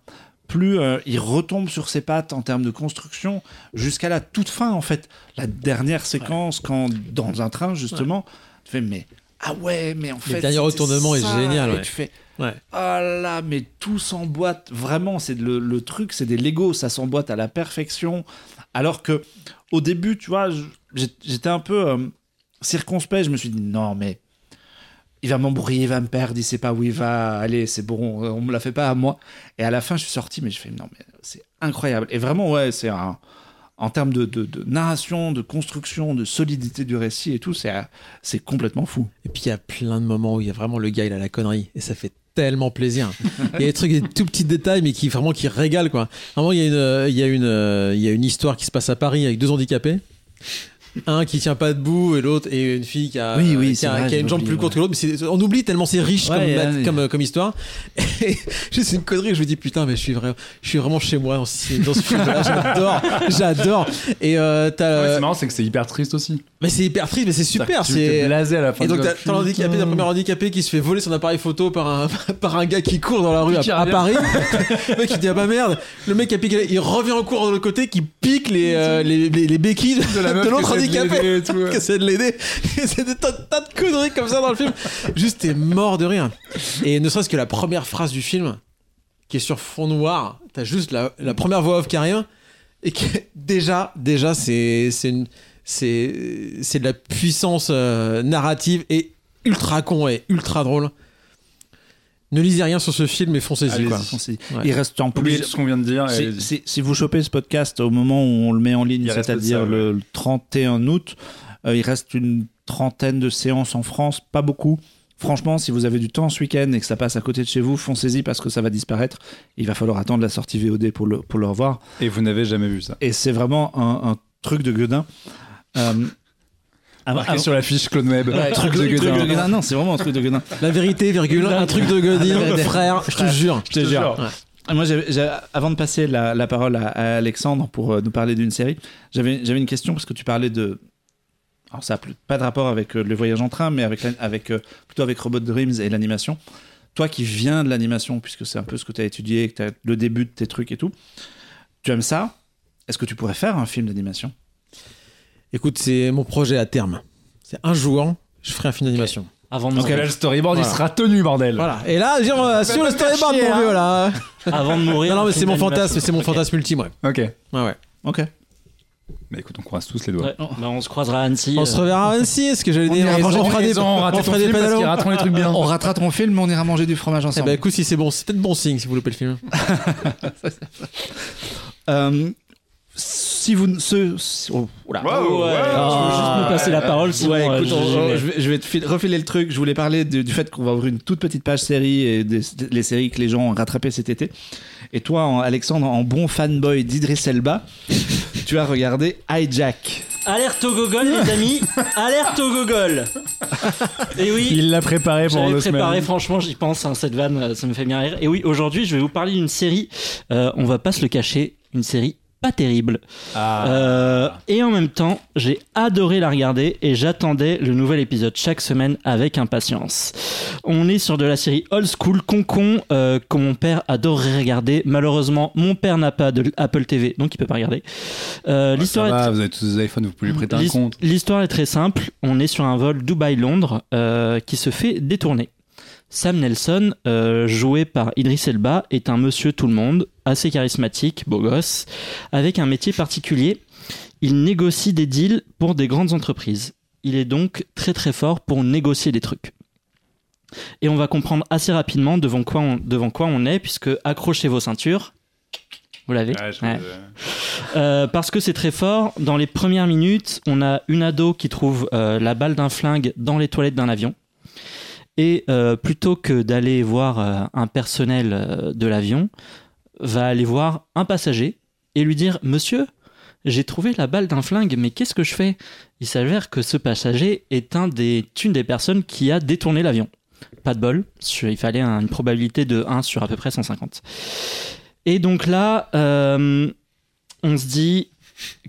plus euh, il retombe sur ses pattes en termes de construction jusqu'à la toute fin en fait, la dernière séquence quand dans un train justement, tu fais mais ah ouais mais en fait dernier c'était retournement est génial, Et ouais. tu fais Ouais. ah là, mais tout s'emboîte. Vraiment, c'est le, le truc, c'est des Lego, ça s'emboîte à la perfection. Alors que au début, tu vois, j'étais un peu euh, circonspect. Je me suis dit non, mais il va m'embrouiller, il va me perdre, il sait pas où il va aller. C'est bon, on me la fait pas à moi. Et à la fin, je suis sorti, mais je fais non, mais c'est incroyable. Et vraiment, ouais, c'est un en termes de, narration, de construction, de solidité du récit et tout, c'est complètement fou. Et puis il y a plein de moments où il y a vraiment le gars, il a la connerie. Et ça fait tellement plaisir. Il y a des trucs, des tout petits détails, mais qui vraiment qui régalent, quoi. Vraiment, il y a une, euh, il y a une, euh, il y a une histoire qui se passe à Paris avec deux handicapés. Un qui tient pas debout et l'autre et une fille qui a, Oui, oui, qui a, vrai, qui a une jambe plus courte ouais. que l'autre. On oublie tellement c'est riche Ouais, comme, ouais, mat- ouais. comme, euh, comme histoire. Et c'est une connerie. Je me dis putain, mais je suis vraiment, je suis vraiment chez moi dans ce, dans ce film-là. J'adore, j'adore. Et euh, c'est marrant, c'est que c'est hyper triste aussi. mais c'est hyper triste, mais c'est super. C'est blasé à la fin et donc t'as t'as l'handicapé, t'as le premier handicapé qui se fait voler son appareil photo par un, par un gars qui court dans la rue à. Paris. le mec il dit ah bah merde, le mec qui a piqué, il revient en cours de l'autre côté, qui pique les, euh, les, les, les béquilles de, l'autre handicapé. qui essaie de l'aider. C'est des tas, tas de conneries comme ça dans le film. Juste t'es mort de rire. Et ne serait-ce que la première phrase du film, qui est sur fond noir, t'as juste la, la première voix off qui arrive, et que déjà, déjà c'est c'est une c'est c'est de la puissance euh, narrative et ultra con et ultra drôle. Ne lisez rien sur ce film et foncez-y Allez-y. quoi. Foncez. Ouais. Il reste en Oubliez plus. tout ce qu'on vient de dire. et Si, allez-y. si- si vous chopez ce podcast au moment où on le met en ligne, c'est-à-dire le, le 31 août, euh, il reste une trentaine de séances en France, pas beaucoup. Franchement, si vous avez du temps ce week-end et que ça passe à côté de chez vous, foncez-y parce que ça va disparaître. Il va falloir attendre la sortie VOD pour le, pour le revoir. Et vous n'avez jamais vu ça. Et c'est vraiment un, un truc de gueudin. Euh, avant- Marqué sur la fiche Clone Web. Ouais, truc de gueudin. Non, c'est vraiment un truc de gueudin. La vérité, virgule, un truc de Godin, frère, je te jure. Je te jure. Moi, avant de passer la, la parole à, à Alexandre pour euh, nous parler d'une série, j'avais une question parce que tu parlais de. Alors, ça n'a pas de rapport avec euh, le voyage en train, mais avec, avec, euh, plutôt avec Robot Dreams et l'animation. Toi qui viens de l'animation, puisque c'est un peu ce que tu as étudié, que tu as le début de tes trucs et tout, tu aimes ça? Est-ce que tu pourrais faire un film d'animation? Écoute, c'est mon projet à terme. C'est un jour, je ferai un film d'animation. Avant de Donc mourir. là, le storyboard, il Voilà. sera tenu, bordel. Voilà. Et là, genre, euh, sur le storyboard, chier, mon hein. vieux, là. Avant de mourir. Non, non, mais c'est mon fantasme, c'est mon fantasme ultime, ouais. Ok. Ouais, ouais. Ok. Bah écoute, on croise tous les doigts. Ouais. Bah, on se croisera à Annecy. On euh, se reverra à Annecy, ce que j'allais On dire. ira On manger fera des, raisin, on fera des pédalos. les trucs bien. On ratera ton film, mais on ira manger du fromage Eh ensemble. ben, écoute, si c'est bon, c'est peut-être bon signe si vous loupez le film. Euh, si vous. Ce, si- oh, oula. Ouais, tu veux juste me passer la parole, sinon Ouais, euh, écoute, je- on- vais. je, vais, je vais te fil- refiler le truc. Je voulais parler de- du fait qu'on va ouvrir une toute petite page série et des, les séries que les gens ont rattrapées cet été. Et toi, en- Alexandre, en bon fanboy d'Idriss Elba, tu as regardé Hijack. Alerte au gogol, les amis Alerte au gogol Et oui, Il l'a préparé j'avais deux préparé, franchement, j'y pense, hein, cette vanne, euh, ça me fait bien rire. Et oui, aujourd'hui, je vais vous parler d'une série, euh, on va pas se le cacher, une série pas terrible. Ah. Euh, et en même temps, j'ai adoré la regarder et j'attendais le nouvel épisode chaque semaine avec impatience. On est sur de la série old school concon euh, que mon père adorerait regarder. Malheureusement, mon père n'a pas de Apple TV, donc il peut pas regarder. Euh, L'histoire est vous avez tous des iPhones, vous pouvez lui prêter un compte. L'histoire est très simple. On est sur un vol Dubaï-Londres qui se fait détourner. Sam Nelson, euh, joué par Idris Elba, est un monsieur tout le monde, assez charismatique, beau gosse, avec un métier particulier. Il négocie des deals pour des grandes entreprises. il est donc très très fort pour négocier des trucs. Et on va comprendre assez rapidement devant quoi on, devant quoi on est, puisque accrochez vos ceintures. Vous l'avez Ouais, je- Ouais. Euh, parce que c'est très fort. Dans les premières minutes, on a une ado qui trouve euh, la balle d'un flingue dans les toilettes d'un avion. Et euh, plutôt que d'aller voir euh, un personnel euh, de l'avion, va aller voir un passager et lui dire Monsieur, j'ai trouvé la balle d'un flingue, mais qu'est-ce que je fais? Il s'avère que ce passager est un des, une des personnes qui a détourné l'avion. Pas de bol, il fallait un- une probabilité de 1 sur à peu près 150. Et donc là, on se dit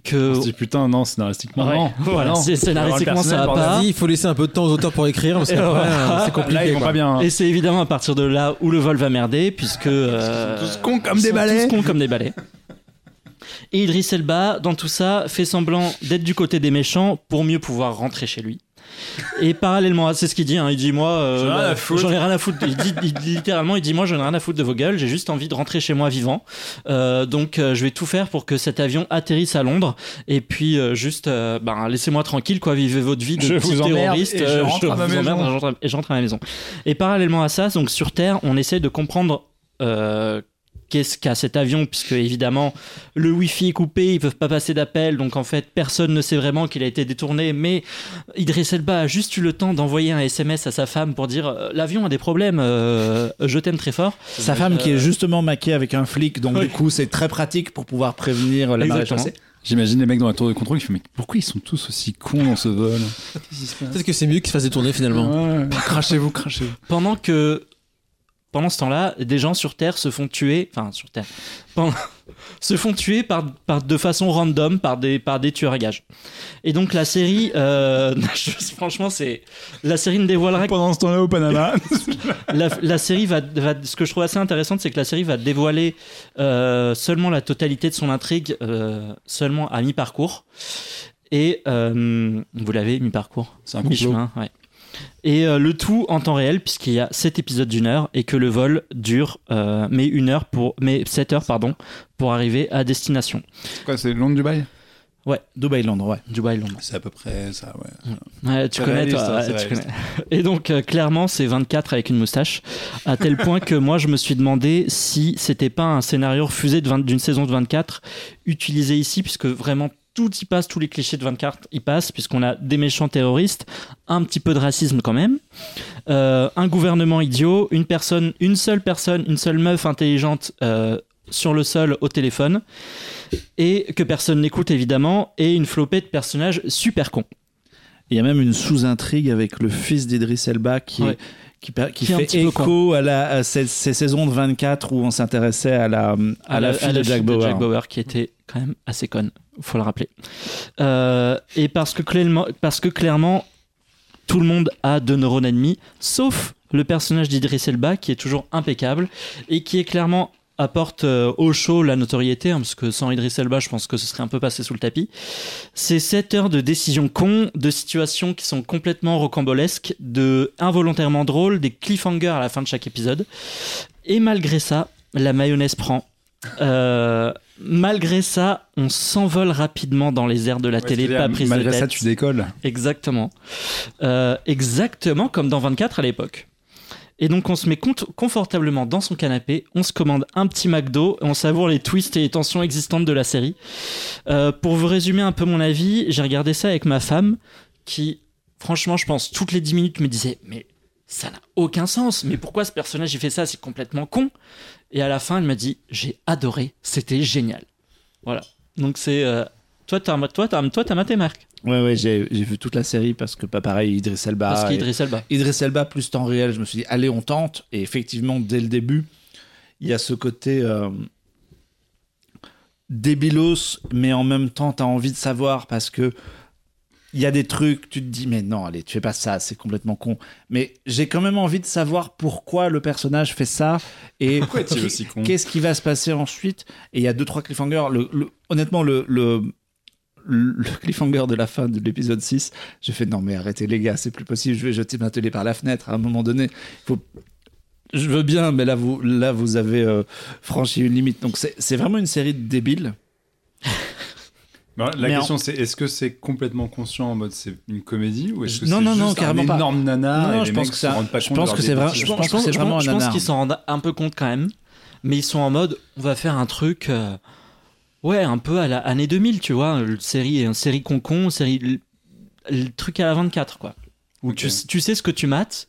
que. On se dit putain, non, scénaristiquement, Ouais, non. voilà, Non. c'est- scénaristiquement, ça va pas. il faut laisser un peu de temps aux auteurs pour écrire parce voilà. euh, c'est Là, compliqué. ils vont pas bien. hein. Et c'est évidemment à partir de là où le vol va merder, puisque. euh, tous cons comme ils des sont balais. tous cons comme des balais. Et Idris Elba, dans tout ça, fait semblant d'être du côté des méchants pour mieux pouvoir rentrer chez lui. Et parallèlement à c'est ce qu'il dit, hein, il dit moi, euh, J'en ai rien bah, à foutre. j'en ai rien à foutre. Il dit, il dit littéralement, il dit moi, j'en ai rien à foutre de vos gueules, j'ai juste envie de rentrer chez moi vivant. Euh, donc euh, je vais tout faire pour que cet avion atterrisse à Londres. Et puis euh, juste, euh, ben, laissez-moi tranquille, quoi, vivez votre vie de Je vous terroriste. et je rentre à ma vous maison. emmerde et je rentre à- et je rentre à ma maison. Et parallèlement à ça, donc sur Terre, on essaie de comprendre. euh, Qu'est-ce qu'a cet avion Puisque évidemment le Wi-Fi est coupé, ils peuvent pas passer d'appel, donc en fait personne ne sait vraiment qu'il a été détourné. Mais Idriss Elba a juste eu le temps d'envoyer un SMS à sa femme pour dire euh, l'avion a des problèmes, euh, je t'aime très fort. Sa femme qui Euh, est justement maquée avec un flic, donc Oui. du coup c'est très pratique pour pouvoir prévenir la marée chassée. J'imagine les mecs dans la tour de contrôle qui font mais pourquoi ils sont tous aussi cons dans ce vol? Peut-être que c'est mieux qu'il se fasse détourner finalement. Ouais, Crachez-vous, crachez-vous. Pendant que pendant ce temps-là, des gens sur Terre se font tuer, enfin sur Terre, pendant- se font tuer par, par de façon random par des par des tueurs à gages. Et donc la série, euh, je- franchement, c'est la série ne dévoilera Pendant ce temps-là au Panama. la, la série va, va- ce que je trouve assez intéressant, c'est que la série va dévoiler euh, seulement la totalité de son intrigue, euh, seulement à mi-parcours. Et vous l'avez, mi-parcours? C'est un. Mi-chemin, ouais. Et euh, le tout en temps réel, puisqu'il y a 7 épisodes d'une heure et que le vol dure, euh, mais une heure pour, mais 7 heures, pardon, pour arriver à destination. Quoi, c'est Londres Dubaï? Dubaï Londres, ouais. Dubaï, Londres. C'est à peu près ça, ouais. Ouais, tu C'est connais, réaliste, toi. hein, ouais, c'est tu connais. Et donc, euh, clairement, c'est 24 avec une moustache. À tel point que moi, je me suis demandé si c'était pas un scénario refusé de 20 d'une saison de 24 utilisé ici, puisque vraiment tout y passe, tous les clichés de 24 y passent, puisqu'on a des méchants terroristes, un petit peu de racisme quand même, euh, un gouvernement idiot, une personne, une seule personne, une seule meuf intelligente euh, sur le sol au téléphone, et que personne n'écoute évidemment, et une flopée de personnages super cons. Il y a même une sous-intrigue avec le fils d'Idriss Elba qui, Ouais. Qui, fait écho à, la, à ces, ces saisons de 24 où on s'intéressait à la, à, la, fille de Jack Bauer. qui était quand même assez conne, faut le rappeler. Euh, et parce que, clairement, parce que clairement, tout le monde a de neurones ennemis, sauf le personnage d'Idriss Elba qui est toujours impeccable et qui est clairement apporte euh, au show la notoriété, hein, parce que sans Idriss Elba, je pense que ce serait un peu passé sous le tapis. C'est 7 heures de décisions cons, de situations qui sont complètement rocambolesques, de involontairement drôles, des cliffhangers à la fin de chaque épisode. Et malgré ça, la mayonnaise prend. Euh, malgré ça, on s'envole rapidement dans les airs de la télé, pas prise Malgré de tête. ça, tu décolles. Exactement. Euh, exactement comme dans 24 à l'époque. Et donc on se met confortablement dans son canapé, on se commande un petit McDo, on savoure les twists et les tensions existantes de la série. Euh, pour vous résumer un peu mon avis, j'ai regardé ça avec ma femme, qui, franchement, je pense, toutes les 10 minutes me disait Mais ça n'a aucun sens, mais pourquoi ce personnage il fait ça? C'est complètement con. Et à la fin, elle m'a dit J'ai adoré, c'était génial. Voilà. Donc c'est. euh, toi, t'as toi, t'as- toi, t'as maté, Marc. Ouais, ouais, j'ai j'ai vu toute la série parce que, pas pareil, Idriss Elba. Parce qu'Idriss Elba. Idriss Elba plus temps réel, je me suis dit, allez, on tente. Et effectivement, dès le début, il y a ce côté euh, débilos, mais en même temps, tu as envie de savoir parce que il y a des trucs, tu te dis, mais non, allez, tu fais pas ça, c'est complètement con. Mais j'ai quand même envie de savoir pourquoi le personnage fait ça et Pourquoi est-il aussi con qu'est-ce qui va se passer ensuite. Et il y a deux, trois cliffhangers. Le, le- honnêtement, le, le, le cliffhanger de la fin de l'épisode 6, j'ai fait non, mais arrêtez les gars, c'est plus possible, je vais jeter ma télé par la fenêtre à un moment donné. Faut. Je veux bien, mais là, vous, là, vous avez euh, franchi une limite. Donc, c'est c'est vraiment une série de débiles. Bah, la Mais question c'est est-ce que c'est complètement conscient en mode c'est une comédie ou est-ce que Non, c'est non, non, carrément un pas. énorme nanar Non, et je les pense mecs que se ça- rendent pas je compte pense que c'est vrai- je Je pense, pense que c'est vraiment un je pense qu'ils s'en rendent un peu compte quand même, mais ils sont en mode on va faire un truc, euh, ouais, un peu à la année 2000, tu vois, une série, une série concon, série, le, le truc à la 24, quoi. Où tu, tu sais ce que tu mates,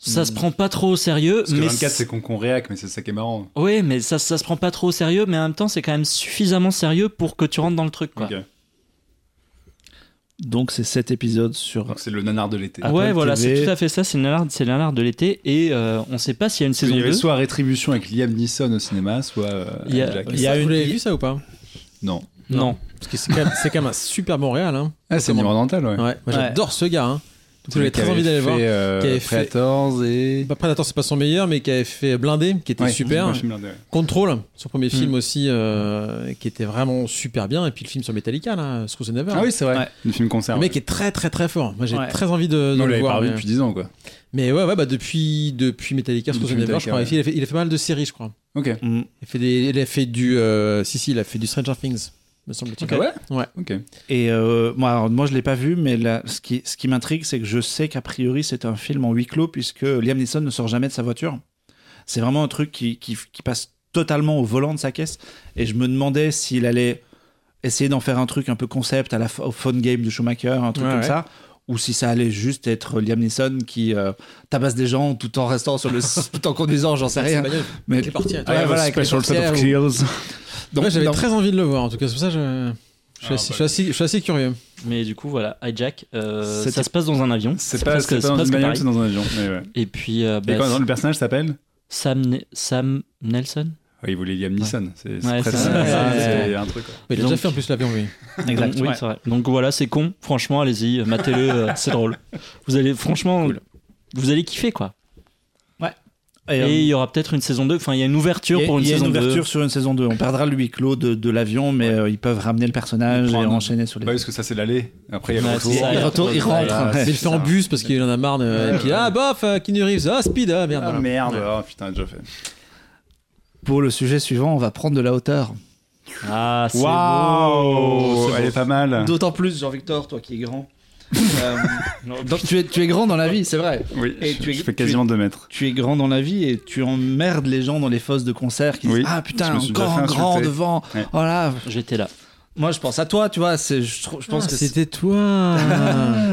ça Hmm. se prend pas trop au sérieux, Parce que mais 24 c'est con qu'on réac mais c'est ça qui est marrant. oui, mais ça, ça se prend pas trop au sérieux, mais en même temps, c'est quand même suffisamment sérieux pour que tu rentres dans le truc, quoi. Ok. Donc c'est cet épisode sur. Donc c'est le nanar de l'été. Apple ouais, voilà, c'est tout à fait ça. C'est le nanar, c'est le nanar de l'été, et euh, on sait pas s'il y a une Il saison y avait 2. soit Rétribution avec Liam Neeson au cinéma, soit euh, Il y a- Jack. il y a Vous une- l'avez vu ça ou pas? Non. Non. Parce que c'est quand, même- c'est quand même un super bon réal. Hein. Ah, c'est Dental, ouais. Ouais, moi j'adore ce gars. Hein. J'avais très envie d'aller voir. Euh, Qui avait fait- Predators et. Bah, Predator, c'est pas son meilleur, mais qui avait fait Blindé, qui était Ouais, super. blindé, ouais. Control, son premier Mm. film aussi, euh, qui était vraiment super bien. Et puis le film sur Metallica, là, Never. Ah oui, c'est vrai. Ouais. Le film concert. Le mec ouais. est très très très fort. Moi j'ai Ouais. très envie de, de Non, on le l'avait pas voir. revu Mais, depuis 10 ans, quoi. mais ouais, ouais, bah depuis, depuis Metallica, Depuis Never, je crois. Metallica, Il, a fait, il a fait pas mal de séries, je crois. Ok. Mm. Il, fait des, il a fait du. euh, si, si, il a fait du Stranger Things, me semble-t-il. Ah ouais? Ouais. Ok. Et euh, moi, alors, moi, je l'ai pas vu, mais là, ce qui, ce qui m'intrigue, c'est que je sais qu'a priori, c'est un film en huis clos, puisque Liam Neeson ne sort jamais de sa voiture. C'est vraiment un truc qui, qui, qui passe totalement au volant de sa caisse. Et je me demandais s'il allait essayer d'en faire un truc un peu concept à la au phone game de Schumacher, un truc Ouais, comme ouais. ça. Ou si ça allait juste être Liam Neeson qui euh, tabasse des gens tout en restant sur le tout en conduisant, j'en sais rien. C'est bagnole. Mais Avec les portières. Ouais, voilà, avec les Special set of portières ou- Ouais, j'avais très envie de le voir, en tout cas, c'est pour ça que je, je, suis, Ah, assez, bah, je, suis assez, je suis assez curieux. Mais du coup, voilà, Hijack, euh, ça se passe dans un avion. C'est pas, presque- c'est pas dans une bagnole, c'est dans un avion. mais ouais. Et puis, euh, Et bah, quand le personnage s'appelle Sam, Ne- Sam Nelson Ouais, Il voulait Liam Neeson. C'est Ouais, Ouais. un truc. quoi. Mais il a Donc- déjà fait en plus l'avion, oui. Exact, Donc, oui, vrai. Donc voilà, c'est con. Franchement, allez-y, matez-le, euh, c'est drôle. Vous allez, franchement, vous allez kiffer, quoi. Et, euh, Et il y aura peut-être une saison 2. Enfin, il y a une ouverture a- pour une il y a saison une 2. ouverture sur une saison 2. On perdra le huis clos de, de l'avion, mais euh, ils peuvent ramener le personnage et enchaîner sur les. Bah, parce que ça, c'est l'aller. Après, il y a le Ouais, retour. ça, il retourne, il rentre. Voilà, Il le fait en bus parce qu'il en a marre. de- Et puis, ah, bof, euh, Keanu Reeves, ah, speed, ah, merde. Ah voilà. merde, Ouais. oh, putain, déjà fait. Pour le sujet suivant, on va prendre de la hauteur. Ah, c'est Waouh beau. Elle est pas mal. D'autant plus, Jean-Victor, toi qui es grand. Euh, donc tu es, tu es grand dans la vie, c'est vrai. Oui, Et je, tu es- je fais tu quasiment 2 mètres. Tu es grand dans la vie et tu emmerdes les gens dans les fosses de concert qui Oui. disent Ah putain, encore un grand devant. Ouais. Voilà. J'étais là. Moi, je pense à toi, tu vois. Je, je pense Ah, que c'était toi.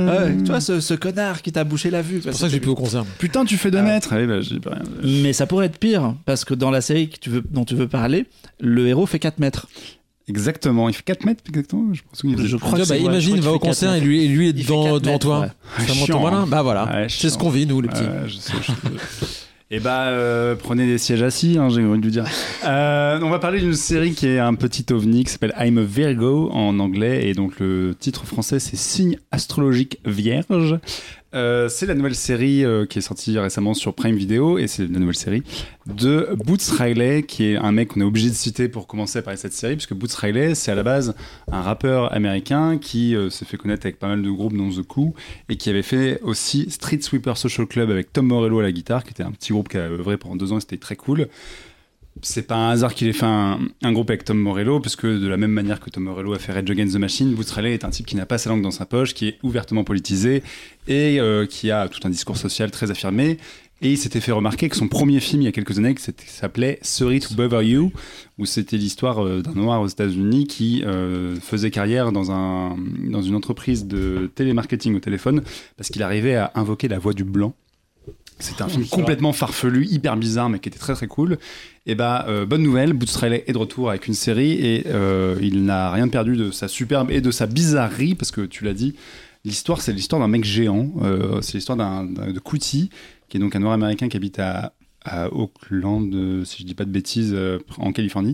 Ouais, tu vois, ce, ce connard qui t'a bouché la vue. C'est pour ça que j'ai plus au concert. Putain, tu fais 2 Ah. mètres bah, pas rien. Mais ça pourrait être pire, parce que dans la série que tu veux, dont tu veux parler, le héros fait 4 mètres. Exactement, il fait 4 mètres exactement. Je pense Je crois que bah, imagine, crois va au concert et lui, et lui est Il devant, toi. ouais. C'est malin. hein. Bah voilà. Ouais, c'est ce qu'on vit, nous, les petits. Je sais, je sais. Et bah, euh, prenez des sièges assis, hein, j'ai envie de vous dire. Euh, on va parler d'une série qui est un petit ovni qui s'appelle I'm a Virgo en anglais. Et donc, le titre français, c'est Signe astrologique vierge. Euh, c'est la nouvelle série euh, qui est sortie récemment sur Prime Video et c'est la nouvelle série de Boots Riley qui est un mec qu'on est obligé de citer pour commencer à parler de cette série puisque Boots Riley c'est à la base un rappeur américain qui euh, s'est fait connaître avec pas mal de groupes dont The Coup et qui avait fait aussi Street Sweeper Social Club avec Tom Morello à la guitare qui était un petit groupe qui a œuvré pendant deux ans et c'était très cool c'est pas un hasard qu'il ait fait un, groupe avec Tom Morello, parce de la même manière que Tom Morello a fait Rage Against the Machine, Boots Riley est un type qui n'a pas sa langue dans sa poche, qui est ouvertement politisé et euh, qui a tout un discours social très affirmé. Et il s'était fait remarquer que son premier film il y a quelques années, s'appelait Sorry to Bother You, où c'était l'histoire euh, d'un noir aux États-Unis qui euh, faisait carrière dans une entreprise de télémarketing au téléphone parce qu'il arrivait à invoquer la voix du blanc. C'était un film complètement farfelu, hyper bizarre, mais qui était très très cool. Et bah, euh, bonne nouvelle, Boots Riley est de retour avec une série et euh, il n'a rien perdu de sa superbe et de sa bizarrerie, parce que tu l'as dit, l'histoire c'est l'histoire d'un mec géant, euh, c'est l'histoire d'un, de Kuti, qui est donc un noir américain qui habite à, à Oakland, euh, si je dis pas de bêtises, en Californie,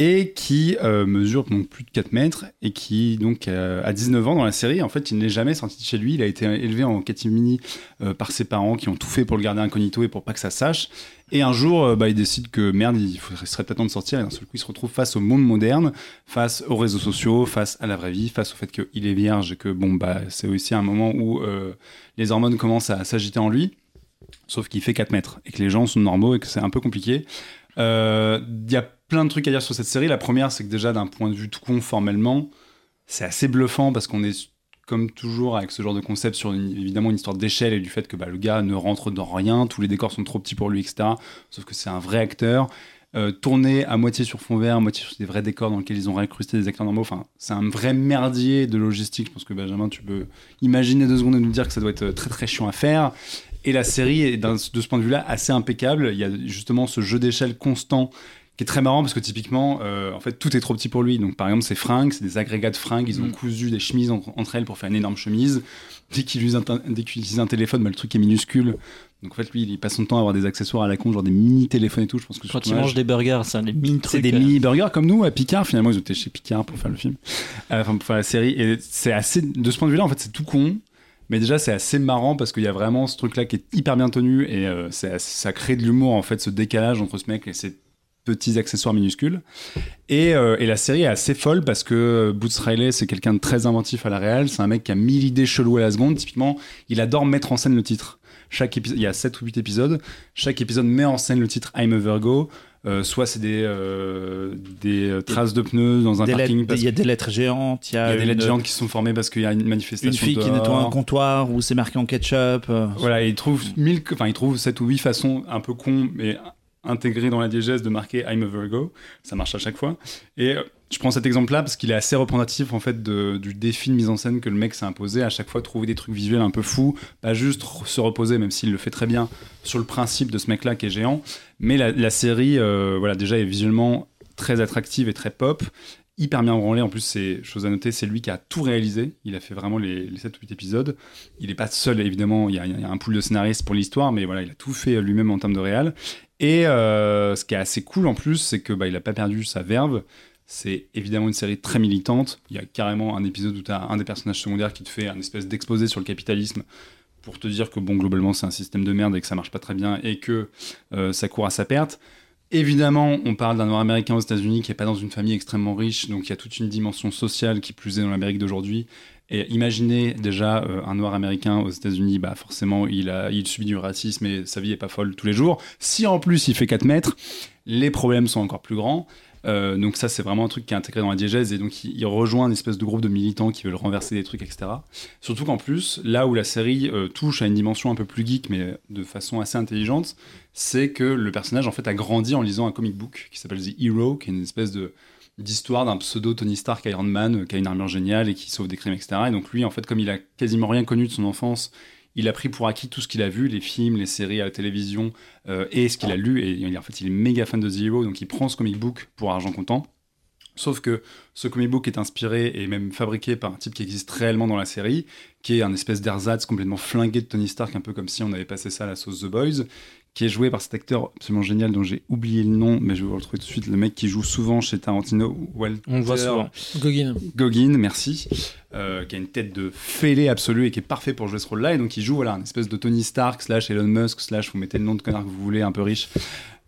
et qui euh, mesure donc plus de 4 mètres et qui donc euh, a 19 ans dans la série. En fait, il n'est jamais sorti de chez lui. Il a été élevé en catimini euh, par ses parents qui ont tout fait pour le garder incognito et pour pas que ça sache. Et un jour, euh, bah, il décide que merde, il serait peut-être temps de sortir. Et d'un seul coup, il se retrouve face au monde moderne, face aux réseaux sociaux, face à la vraie vie, face au fait qu'il est vierge et que bon, bah, c'est aussi un moment où euh, les hormones commencent à s'agiter en lui. Sauf qu'il fait 4 mètres et que les gens sont normaux et que c'est un peu compliqué. Il y a plein de trucs à dire sur cette série. La première, c'est que déjà, d'un point de vue tout con, formellement, c'est assez bluffant parce qu'on est, comme toujours, avec ce genre de concept, sur évidemment une histoire d'échelle et du fait que bah, le gars ne rentre dans rien, tous les décors sont trop petits pour lui, etc. Sauf que c'est un vrai acteur. Euh, tourné à moitié sur fond vert, à moitié sur des vrais décors dans lesquels ils ont réincrusté des acteurs normaux. Enfin, c'est un vrai merdier de logistique. Je pense que Benjamin, tu peux imaginer deux secondes et nous dire que ça doit être très très chiant à faire. Et la série est de ce point de vue-là assez impeccable. Il y a justement ce jeu d'échelle constant qui est très marrant parce que typiquement, euh, en fait, tout est trop petit pour lui. Donc, par exemple, ses fringues, c'est des agrégats de fringues. Ils ont Mm. cousu des chemises entre, entre elles pour faire une énorme chemise. Dès qu'il utilise un, utilise téléphone, bah, le truc est minuscule. Donc, en fait, lui, il passe son temps à avoir des accessoires à la con, genre des mini téléphones et tout. Je pense que Quand il mange des burgers, c'est des mini trucs. c'est des euh, mini burgers comme nous à Picard. Finalement, ils ont été chez Picard pour faire le film, Euh, enfin pour faire la série. Et c'est assez, de ce point de vue-là, en fait, c'est tout con. Mais déjà, c'est assez marrant parce qu'il y a vraiment ce truc-là qui est hyper bien tenu et euh, ça crée de l'humour, en fait, ce décalage entre ce mec et ses petits accessoires minuscules. Et, euh, et la série est assez folle parce que Boots Riley, c'est quelqu'un de très inventif à la réal. C'est un mec qui a mille idées cheloues à la seconde. Typiquement, il adore mettre en scène le titre. Chaque épisode, il y a 7 ou 8 épisodes. Chaque épisode met en scène le titre I'm a Virgo. Euh, soit c'est des, euh, des traces de pneus dans un Des parking. Il y a des lettres géantes, il y a, y a des lettres géantes qui se sont formées parce qu'il y a une manifestation. une fille qui nettoie un comptoir où c'est marqué en ketchup. Voilà, il trouve mille, enfin il trouve sept ou huit façons un peu con mais intégrées dans la diégèse de marquer I'm a Virgo. Ça marche à chaque fois. Et euh, je prends cet exemple-là parce qu'il est assez représentatif en fait du défi de mise en scène que le mec s'est imposé. À chaque fois, trouver des trucs visuels un peu fous, pas juste se reposer, même s'il le fait très bien sur le principe de ce mec-là qui est géant. Mais la, série, euh, voilà, déjà est visuellement très attractive et très pop. Hyper bien branlé. En plus, c'est chose à noter, c'est lui qui a tout réalisé. Il a fait vraiment les, les 7 ou 8 épisodes. Il n'est pas seul, évidemment. Il y, a, il y a un pool de scénaristes pour l'histoire, mais voilà, il a tout fait lui-même en termes de réal. Et euh, ce qui est assez cool en plus, c'est que bah, il a pas perdu sa verve. C'est évidemment une série très militante. Il y a carrément un épisode où tu as un des personnages secondaires qui te fait un espèce d'exposé sur le capitalisme pour te dire que bon globalement c'est un système de merde et que ça marche pas très bien et que euh, ça court à sa perte. Évidemment, on parle d'un noir américain aux États-Unis qui est pas dans une famille extrêmement riche, donc il y a toute une dimension sociale qui plus est dans l'Amérique d'aujourd'hui. Et imaginez déjà euh, un noir américain aux États-Unis, bah forcément il subit du racisme et sa vie est pas folle tous les jours. Si en plus il fait 4 mètres, les problèmes sont encore plus grands. Euh, donc ça c'est vraiment un truc qui est intégré dans la diégèse et donc il, il rejoint une espèce de groupe de militants qui veulent renverser des trucs etc. Surtout qu'en plus là où la série euh, touche à une dimension un peu plus geek mais de façon assez intelligente, c'est que le personnage en fait a grandi en lisant un comic book qui s'appelle The Hero, qui est une espèce de d'histoire d'un pseudo Tony Stark Iron Man euh, qui a une armure géniale et qui sauve des crimes etc. Et donc lui en fait comme il a quasiment rien connu de son enfance, il a pris pour acquis tout ce qu'il a vu, les films, les séries à la télévision euh, et ce qu'il a lu. Et en fait il est méga fan de The Hero, donc il prend ce comic book pour argent comptant. Sauf que ce comic book est inspiré et même fabriqué par un type qui existe réellement dans la série, qui est un espèce d'ersatz complètement flingué de Tony Stark, un peu comme si on avait passé ça à la sauce The Boys, qui est joué par cet acteur absolument génial dont j'ai oublié le nom, mais je vais vous le retrouver tout de suite, le mec qui joue souvent chez Tarantino, Walter On le voit souvent. Merci, euh, qui a une tête de fêlé absolu et qui est parfait pour jouer ce rôle-là. Et donc il joue voilà, une espèce de Tony Stark slash Elon Musk slash vous mettez le nom de connard que vous voulez, un peu riche,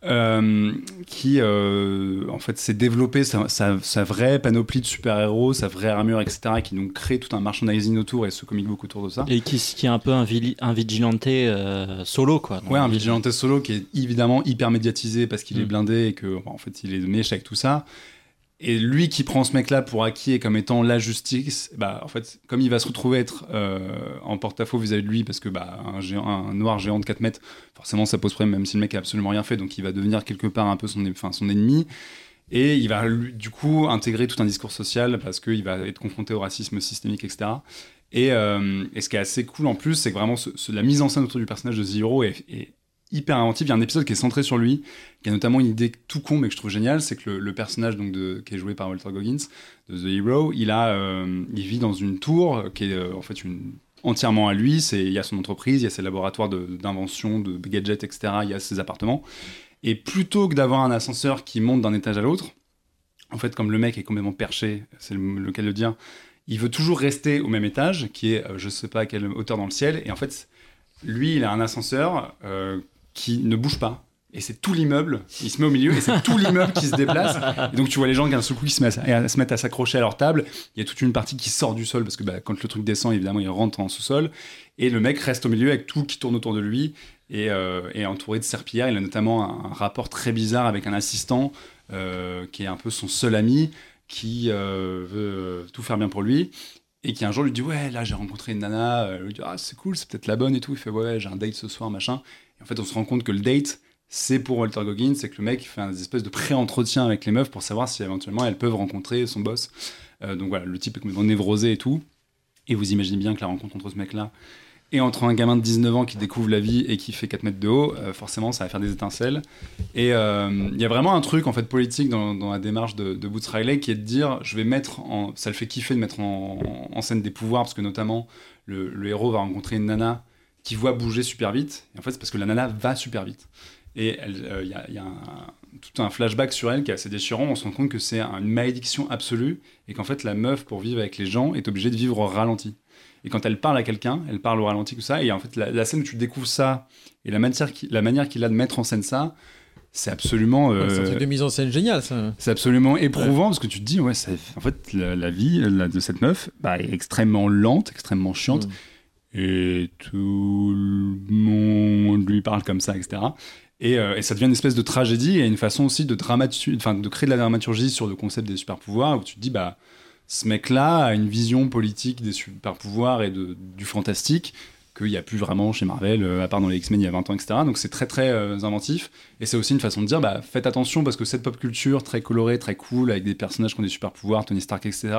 euh, qui euh, en fait s'est développé sa, sa- sa vraie panoplie de super-héros, sa vraie armure, etc. et qui donc crée tout un merchandising autour et ce comic book autour de ça. Et qui, qui est un peu un, un vigilante euh, solo, quoi. Ouais, un vigilante solo qui est évidemment hyper médiatisé parce qu'il est Mm. blindé et que, en fait, il est méchant avec tout ça. Et lui qui prend ce mec-là pour acquis comme étant la justice, bah, en fait, comme il va se retrouver être euh, en porte-à-faux vis-à-vis de lui, parce que bah, un, noir géant de 4 mètres, forcément ça pose problème, même si le mec a absolument rien fait, donc il va devenir quelque part un peu son, enfin, son ennemi. Et il va du coup intégrer tout un discours social parce qu'il va être confronté au racisme systémique, etc. Et, euh, et ce qui est assez cool en plus, c'est que vraiment la mise en scène autour du personnage de Zero est hyper inventive. Il y a un épisode qui est centré sur lui, qui a notamment une idée tout con mais que je trouve géniale, c'est que le, personnage donc de, qui est joué par Walter Goggins de The Hero, il a, euh, il vit dans une tour qui est euh, en fait une entièrement à lui. C'est il y a son entreprise, il y a ses laboratoires d'invention, de, gadgets, etc. Il y a ses appartements. Et plutôt que d'avoir un ascenseur qui monte d'un étage à l'autre, en fait, comme le mec est complètement perché, c'est le, le cas de le dire, il veut toujours rester au même étage, qui est euh, je sais pas à quelle hauteur dans le ciel. Et en fait, lui, il a un ascenseur euh, qui ne bouge pas. Et c'est tout l'immeuble, il se met au milieu et c'est tout l'immeuble qui se déplace. Et donc tu vois les gens qui d'un seul coup qui se mettent à, s'accrocher à leur table. Il y a toute une partie qui sort du sol parce que bah, quand le truc descend, évidemment, il rentre en sous-sol. Et le mec reste au milieu avec tout qui tourne autour de lui. et, euh, entouré de serpillères. Il a notamment un, rapport très bizarre avec un assistant euh, qui est un peu son seul ami, qui euh, veut tout faire bien pour lui. Et qui un jour lui dit ouais là j'ai rencontré une nana, euh, lui dit ah c'est cool c'est peut-être la bonne et tout, il fait ouais j'ai un date ce soir machin. En fait on se rend compte que le date c'est pour Walter Goggins, c'est que le mec fait un espèce de pré-entretien avec les meufs pour savoir si éventuellement elles peuvent rencontrer son boss. Euh, donc voilà, le type est complètement névrosé et tout. Et vous imaginez bien que la rencontre entre ce mec-là et entre un gamin de 19 ans qui découvre la vie et qui fait 4 mètres de haut, euh, forcément ça va faire des étincelles. Et euh, il y a vraiment un truc en fait politique dans, la démarche de, Boots Riley qui est de dire je vais mettre en. Ça le fait kiffer de mettre en, en scène des pouvoirs parce que notamment le, le héros va rencontrer une nana qui voit bouger super vite. Et en fait c'est parce que la nana va super vite. Et il euh, y a, y a un- tout un flashback sur elle qui est assez déchirant. On se rend compte que c'est un- une malédiction absolue et qu'en fait, la meuf, pour vivre avec les gens, est obligée de vivre au ralenti. Et quand elle parle à quelqu'un, elle parle au ralenti, tout ça. Et en fait, la, la scène où tu découvres ça et la manière, qui- la manière qu'il a de mettre en scène ça, c'est absolument. Ouais, C'est un euh, truc de mise en scène génial, ça. c'est absolument éprouvant parce que tu te dis, ouais, ça- en fait, la, la vie la- de cette meuf bah, est extrêmement lente, extrêmement chiante. Et tout le monde lui parle comme ça, etc. Et, euh, et ça devient une espèce de tragédie et une façon aussi de, de créer de la dramaturgie sur le concept des super pouvoirs où tu te dis, bah, ce mec-là a une vision politique des super pouvoirs et de, du fantastique qu'il n'y a plus vraiment chez Marvel, euh, à part dans les X-Men il y a 20 ans, etc. Donc c'est très très euh, inventif. Et c'est aussi une façon de dire, bah, faites attention parce que cette pop culture très colorée, très cool, avec des personnages qui ont des super pouvoirs, Tony Stark, etc.,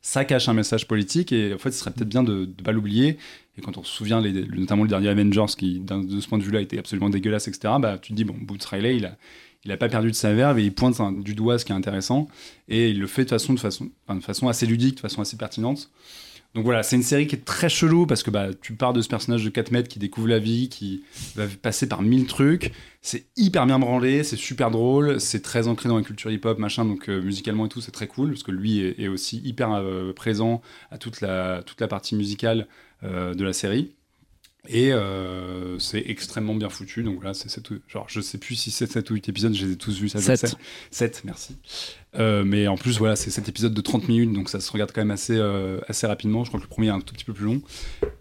ça cache un message politique et en fait ce serait peut-être bien de ne pas l'oublier. Et quand on se souvient, notamment le dernier Avengers, qui de ce point de vue-là était absolument dégueulasse, etc., bah, tu te dis, bon, Boots Riley, il a, il a pas perdu de sa verve et il pointe du doigt ce qui est intéressant. Et il le fait de façon, de façon, de façon assez ludique, de façon assez pertinente. Donc voilà, c'est une série qui est très chelou parce que bah, tu pars de ce personnage de 4 mètres qui découvre la vie, qui va passer par mille trucs. C'est hyper bien branlé, c'est super drôle, c'est très ancré dans la culture hip-hop, machin, donc euh, musicalement et tout, c'est très cool parce que lui est, aussi hyper euh, présent à toute la, toute la partie musicale de la série. Et euh, c'est extrêmement bien foutu. Donc voilà, c'est sept ou- genre je sais plus si c'est 7 ou 8 épisodes, je les ai tous vus, ça je le Sept. sais. 7, merci. Euh, mais en plus, voilà, c'est 7 épisodes de 30 minutes, donc ça se regarde quand même assez, euh, assez rapidement. Je crois que le premier est un tout petit peu plus long.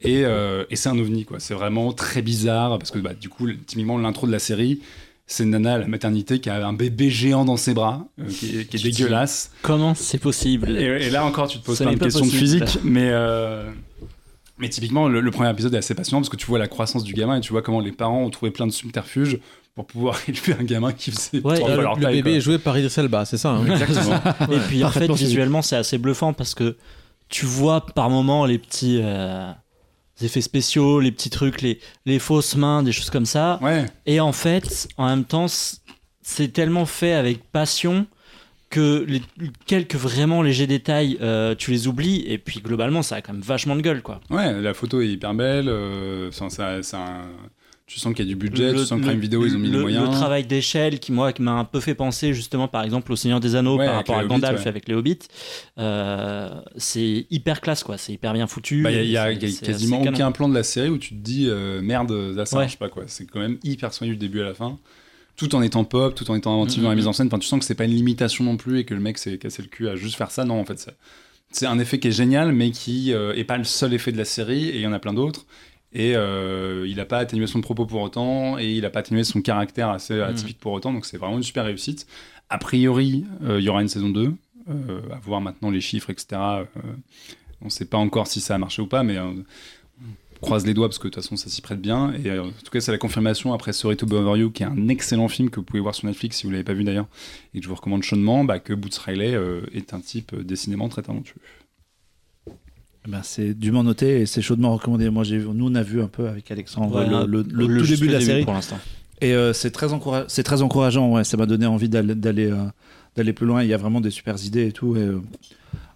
Et, euh, et c'est un ovni, quoi. C'est vraiment très bizarre, parce que bah, du coup, typiquement, l'intro de la série, c'est nana à la maternité qui a un bébé géant dans ses bras, euh, qui est, qui dégueulasse. Comment c'est possible? Et, et là encore, tu te poses plein de questions de physique, mais, euh, mais typiquement, le, le premier épisode est assez passionnant parce que tu vois la croissance du gamin et tu vois comment les parents ont trouvé plein de subterfuges pour pouvoir élever un gamin qui faisait Ouais, trois fois le leur le taille, bébé quoi. est joué par Idris Elba, c'est ça hein Exactement. Et puis en fait, visuellement, c'est assez bluffant parce que tu vois par moments les petits euh, effets spéciaux, les petits trucs, les, les fausses mains, des choses comme ça. Ouais, Et en fait, en même temps, c'est tellement fait avec passion que les quelques vraiment légers détails, euh, tu les oublies. Et puis globalement, ça a quand même vachement de gueule, quoi. ouais, la photo est hyper belle. euh, ça, ça- tu sens qu'il y a du budget, Le- tu sens que Prime Video, ils ont mis le, les moyens. le travail d'échelle qui moi qui m'a un peu fait penser justement par exemple au Seigneur des Anneaux Ouais, par rapport à Hobbits, Gandalf ouais. avec les Hobbits euh, c'est hyper classe quoi c'est hyper bien foutu Bah, Il y a, y a- y quasiment aucun plan de la série où tu te dis euh, merde, ça, ça Ouais. marche pas quoi. C'est quand même hyper soigné du début à la fin, tout en étant pop, tout en étant inventif dans la Mhm. mise en scène. Enfin, tu sens que c'est pas une limitation non plus et que le mec s'est cassé le cul à juste faire ça. Non, en fait, c'est- un effet qui est génial, mais qui euh, est pas le seul effet de la série et il y en a plein d'autres. Et euh, il a pas atténué son propos pour autant et il a pas atténué son caractère assez Mhm. atypique pour autant. Donc c'est vraiment une super réussite. A priori, euh, il y aura une saison 2. Euh, à voir maintenant les chiffres, etc. On sait pas encore si ça a marché ou pas, mais croise les doigts parce que de toute façon ça s'y prête bien. Et euh, en tout cas, c'est la confirmation après Sorry to Bother You, qui est un excellent film que vous pouvez voir sur Netflix si vous l'avez pas vu d'ailleurs, et que je vous recommande chaudement, bah, que Boots Riley euh, est un type euh, décidément très talentueux. Ben, c'est dûment noté et c'est chaudement recommandé. Moi, j'ai vu- nous, on a vu un peu avec Alexandre le, le- le tout début de la série. pour l'instant Et euh, c'est très, encoura- c'est très encourageant, ouais. Ça m'a donné envie d'aller, d'aller, euh, d'aller plus loin. Il y a vraiment des super idées et tout. Et, euh,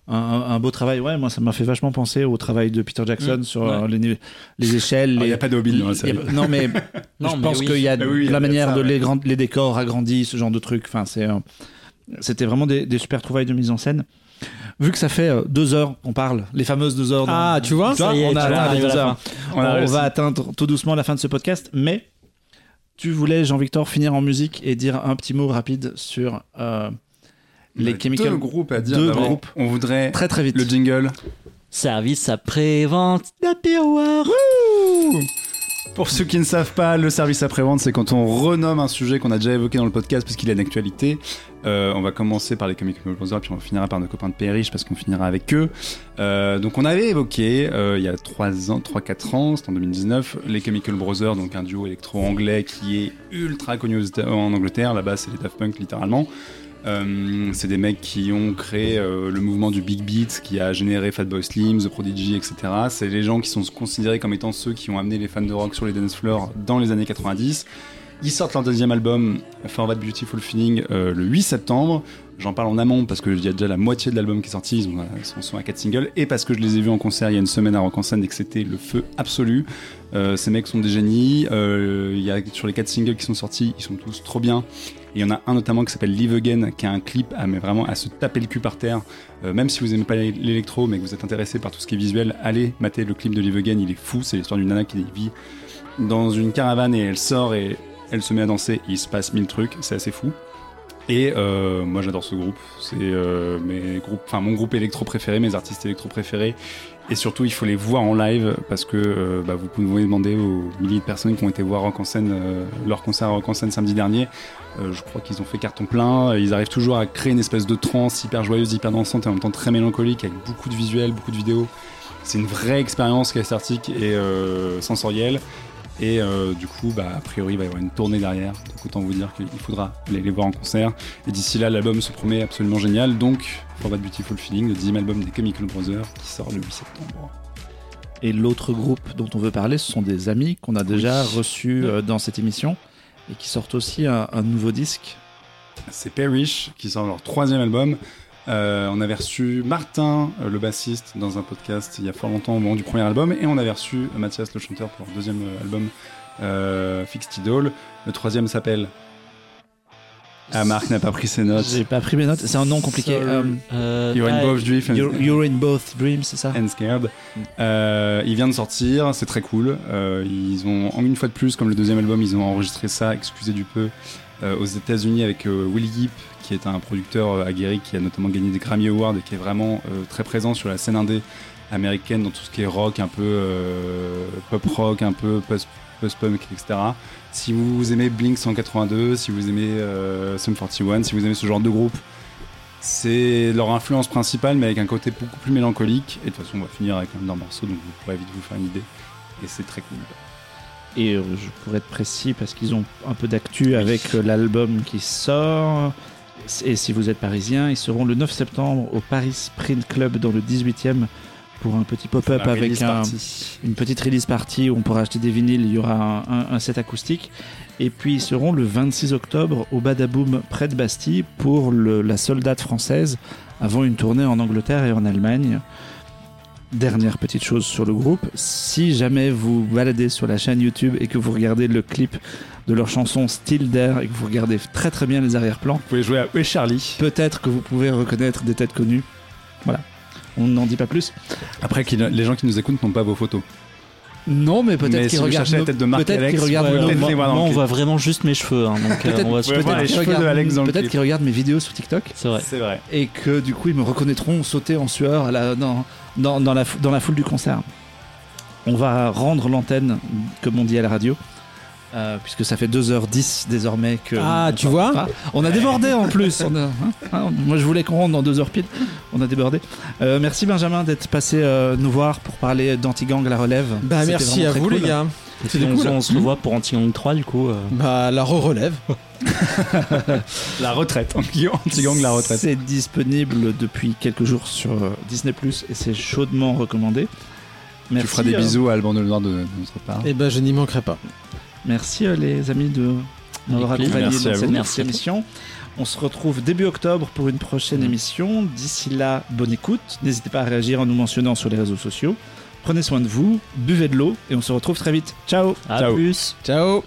un, beau travail, ouais. Moi, ça m'a fait vachement penser au travail de Peter Jackson Mm, sur ouais. euh, les, les échelles. Il les- n'y a pas de il y a non, mais Non, je mais pense oui. qu'il y a Ah oui, a la manière ça, de ouais. les, grands- les décors agrandis, ce genre de trucs. Enfin, c'est, euh, c'était vraiment des, des super trouvailles de mise en scène. Vu que ça fait euh, deux heures qu'on parle, les fameuses deux heures. Ah, tu vois Ça on va atteindre tout doucement la fin de ce podcast, mais tu voulais, Jean-Victor, finir en musique et dire un petit mot rapide sur euh, les a chemicals. Deux groupes à dire. Deux D'abord, groupes. On voudrait Très très vite. le jingle. service après-vente d'Happy Hour Pour ceux qui ne savent pas, le service après-vente, c'est quand on renomme un sujet qu'on a déjà évoqué dans le podcast parce qu'il est d'actualité. Euh, on va commencer par les Comic Brothers, puis on finira par nos copains de Périch parce qu'on finira avec eux. Euh, donc on avait évoqué euh, il y a 3 ans, 3-4 ans, c'était en 2019, les Chemical Brothers, donc un duo électro-anglais qui est ultra connu en Angleterre. Là-bas, c'est les Daft Punk littéralement. Euh, c'est des mecs qui ont créé euh, le mouvement du Big Beat qui a généré Fatboy Slim, The Prodigy, etc. C'est les gens qui sont considérés comme étant ceux qui ont amené les fans de rock sur les dance floors dans les années 90. Ils sortent leur deuxième album, For That Beautiful Feeling, euh, le 8 septembre. J'en parle en amont parce qu'il y a déjà la moitié de l'album qui est sorti, ils ont euh, son son à 4 singles, et parce que je les ai vus en concert il y a une semaine à Rock en scène et que c'était le feu absolu. Ces mecs sont des génies. Y a, sur les 4 singles qui sont sortis, ils sont tous trop bien. Il y en a un notamment qui s'appelle Live Again, qui a un clip à, vraiment à se taper le cul par terre. Euh, même si vous aimez pas l'électro, mais que vous êtes intéressé par tout ce qui est visuel, allez mater le clip de Live Again, il est fou. C'est l'histoire d'une nana qui vit dans une caravane et elle sort et elle se met à danser. Il se passe mille trucs, c'est assez fou. Et euh, moi j'adore ce groupe, c'est euh, mon groupe électro préféré, mes artistes électro préférés. Et surtout il faut les voir en live parce que euh, bah, vous pouvez demander aux milliers de personnes qui ont été voir Rock en scène, euh, leur concert Rock en scène samedi dernier. Euh, je crois qu'ils ont fait carton plein. Ils arrivent toujours à créer une espèce de trance hyper joyeuse, hyper dansante et en même temps très mélancolique avec beaucoup de visuels, beaucoup de vidéos. C'est une vraie expérience cathartique et euh, sensorielle. Et euh, du coup, bah, a priori, il va y avoir une tournée derrière. Donc autant vous dire qu'il faudra aller les voir en concert. Et d'ici là, l'album se promet absolument génial. Donc, For That Beautiful Feeling, le dixième album des Chemical Brothers, qui sort le 8 septembre. Et l'autre groupe dont on veut parler, ce sont des amis qu'on a déjà reçus euh, dans cette émission et qui sortent aussi un, un nouveau disque. C'est Perish qui sort leur troisième album. Euh, on avait reçu Martin, euh, le bassiste, dans un podcast il y a fort longtemps au moment du premier album, et on avait reçu Mathias, le chanteur, pour leur deuxième euh, album, euh, Fixed Idol. Le troisième s'appelle. Ah, Marc n'a pas pris ses notes. J'ai pas pris mes notes, c'est un nom compliqué. Euh, Euh, You're in ah, both Drift and, you're, you're in both dreams, c'est ça? and Scared. Euh, il vient de sortir, c'est très cool. Euh, ils ont, en une fois de plus, comme le deuxième album, ils ont enregistré ça, excusez du peu, euh, aux États-Unis avec euh, Will Yip, qui est un producteur euh, aguerri qui a notamment gagné des Grammy Awards et qui est vraiment euh, très présent sur la scène indé américaine dans tout ce qui est rock, un peu euh, pop rock, un peu post- post-punk, etc. Si vous aimez Blink 182, si vous aimez euh, Sum 41, si vous aimez ce genre de groupe, c'est leur influence principale, mais avec un côté beaucoup plus mélancolique. Et de toute façon, on va finir avec un morceau, donc vous pourrez vite vous faire une idée. Et c'est très cool. Et je pourrais être précis parce qu'ils ont un peu d'actu avec l'album qui sort. Et si vous êtes parisien, ils seront le 9 septembre au Paris Sprint Club dans le 18e pour un petit pop-up avec un, une petite release party où on pourra acheter des vinyles. Il y aura un, un- un set acoustique. Et puis ils seront le 26 octobre au Badaboom près de Bastille pour le- la soldate française avant une tournée en Angleterre et en Allemagne. Dernière petite chose sur le groupe, si jamais vous baladez sur la chaîne YouTube et que vous regardez le clip de leur chanson Still There et que vous regardez très très bien les arrière-plans, Vous pouvez jouer à Oui Charlie. peut-être que vous pouvez reconnaître des têtes connues. Voilà. On n'en dit pas plus. Après, les gens qui nous écoutent n'ont pas vos photos. Non, mais peut-être si qu'ils vous regardent cherchez la nos- tête de Marc peut-être Alex, qu'ils regardent ouais, nos- moi, on voit vraiment juste mes cheveux. hein, donc, euh, Peut-être on va voir les cheveux de Alex peut-être qu'ils regardent mes vidéos sur TikTok C'est vrai. C'est vrai. et que du coup ils me reconnaîtront sauter en sueur à la- dans, dans, la foule du concert. On va rendre l'antenne, comme on dit à la radio, euh, puisque ça fait 2h10 désormais que. Ah, tu vois pas. On a débordé en plus. On a- hein, hein, moi je voulais qu'on rentre dans 2 heures pile. On a débordé. Euh, merci Benjamin d'être passé euh, nous voir pour parler d'Antigang la relève. Bah merci à vous cool. les gars. Puis on, cool. on se revoit pour Anti-Gang 3 du coup. euh. Bah la re-relève. La retraite. Anti-gang, la retraite. C'est disponible depuis quelques jours sur Disney Plus et c'est chaudement recommandé. Tu feras des euh, bisous à Alban de, de notre part. Et ben je n'y manquerai pas. Merci euh, les amis de m'avoir accompagné dans cette Merci. émission. On se retrouve début octobre pour une prochaine Mm. émission. D'ici là, bonne écoute. N'hésitez pas à réagir en nous mentionnant sur les réseaux sociaux. Prenez soin de vous, buvez de l'eau et on se retrouve très vite. Ciao À Ciao. plus. Ciao.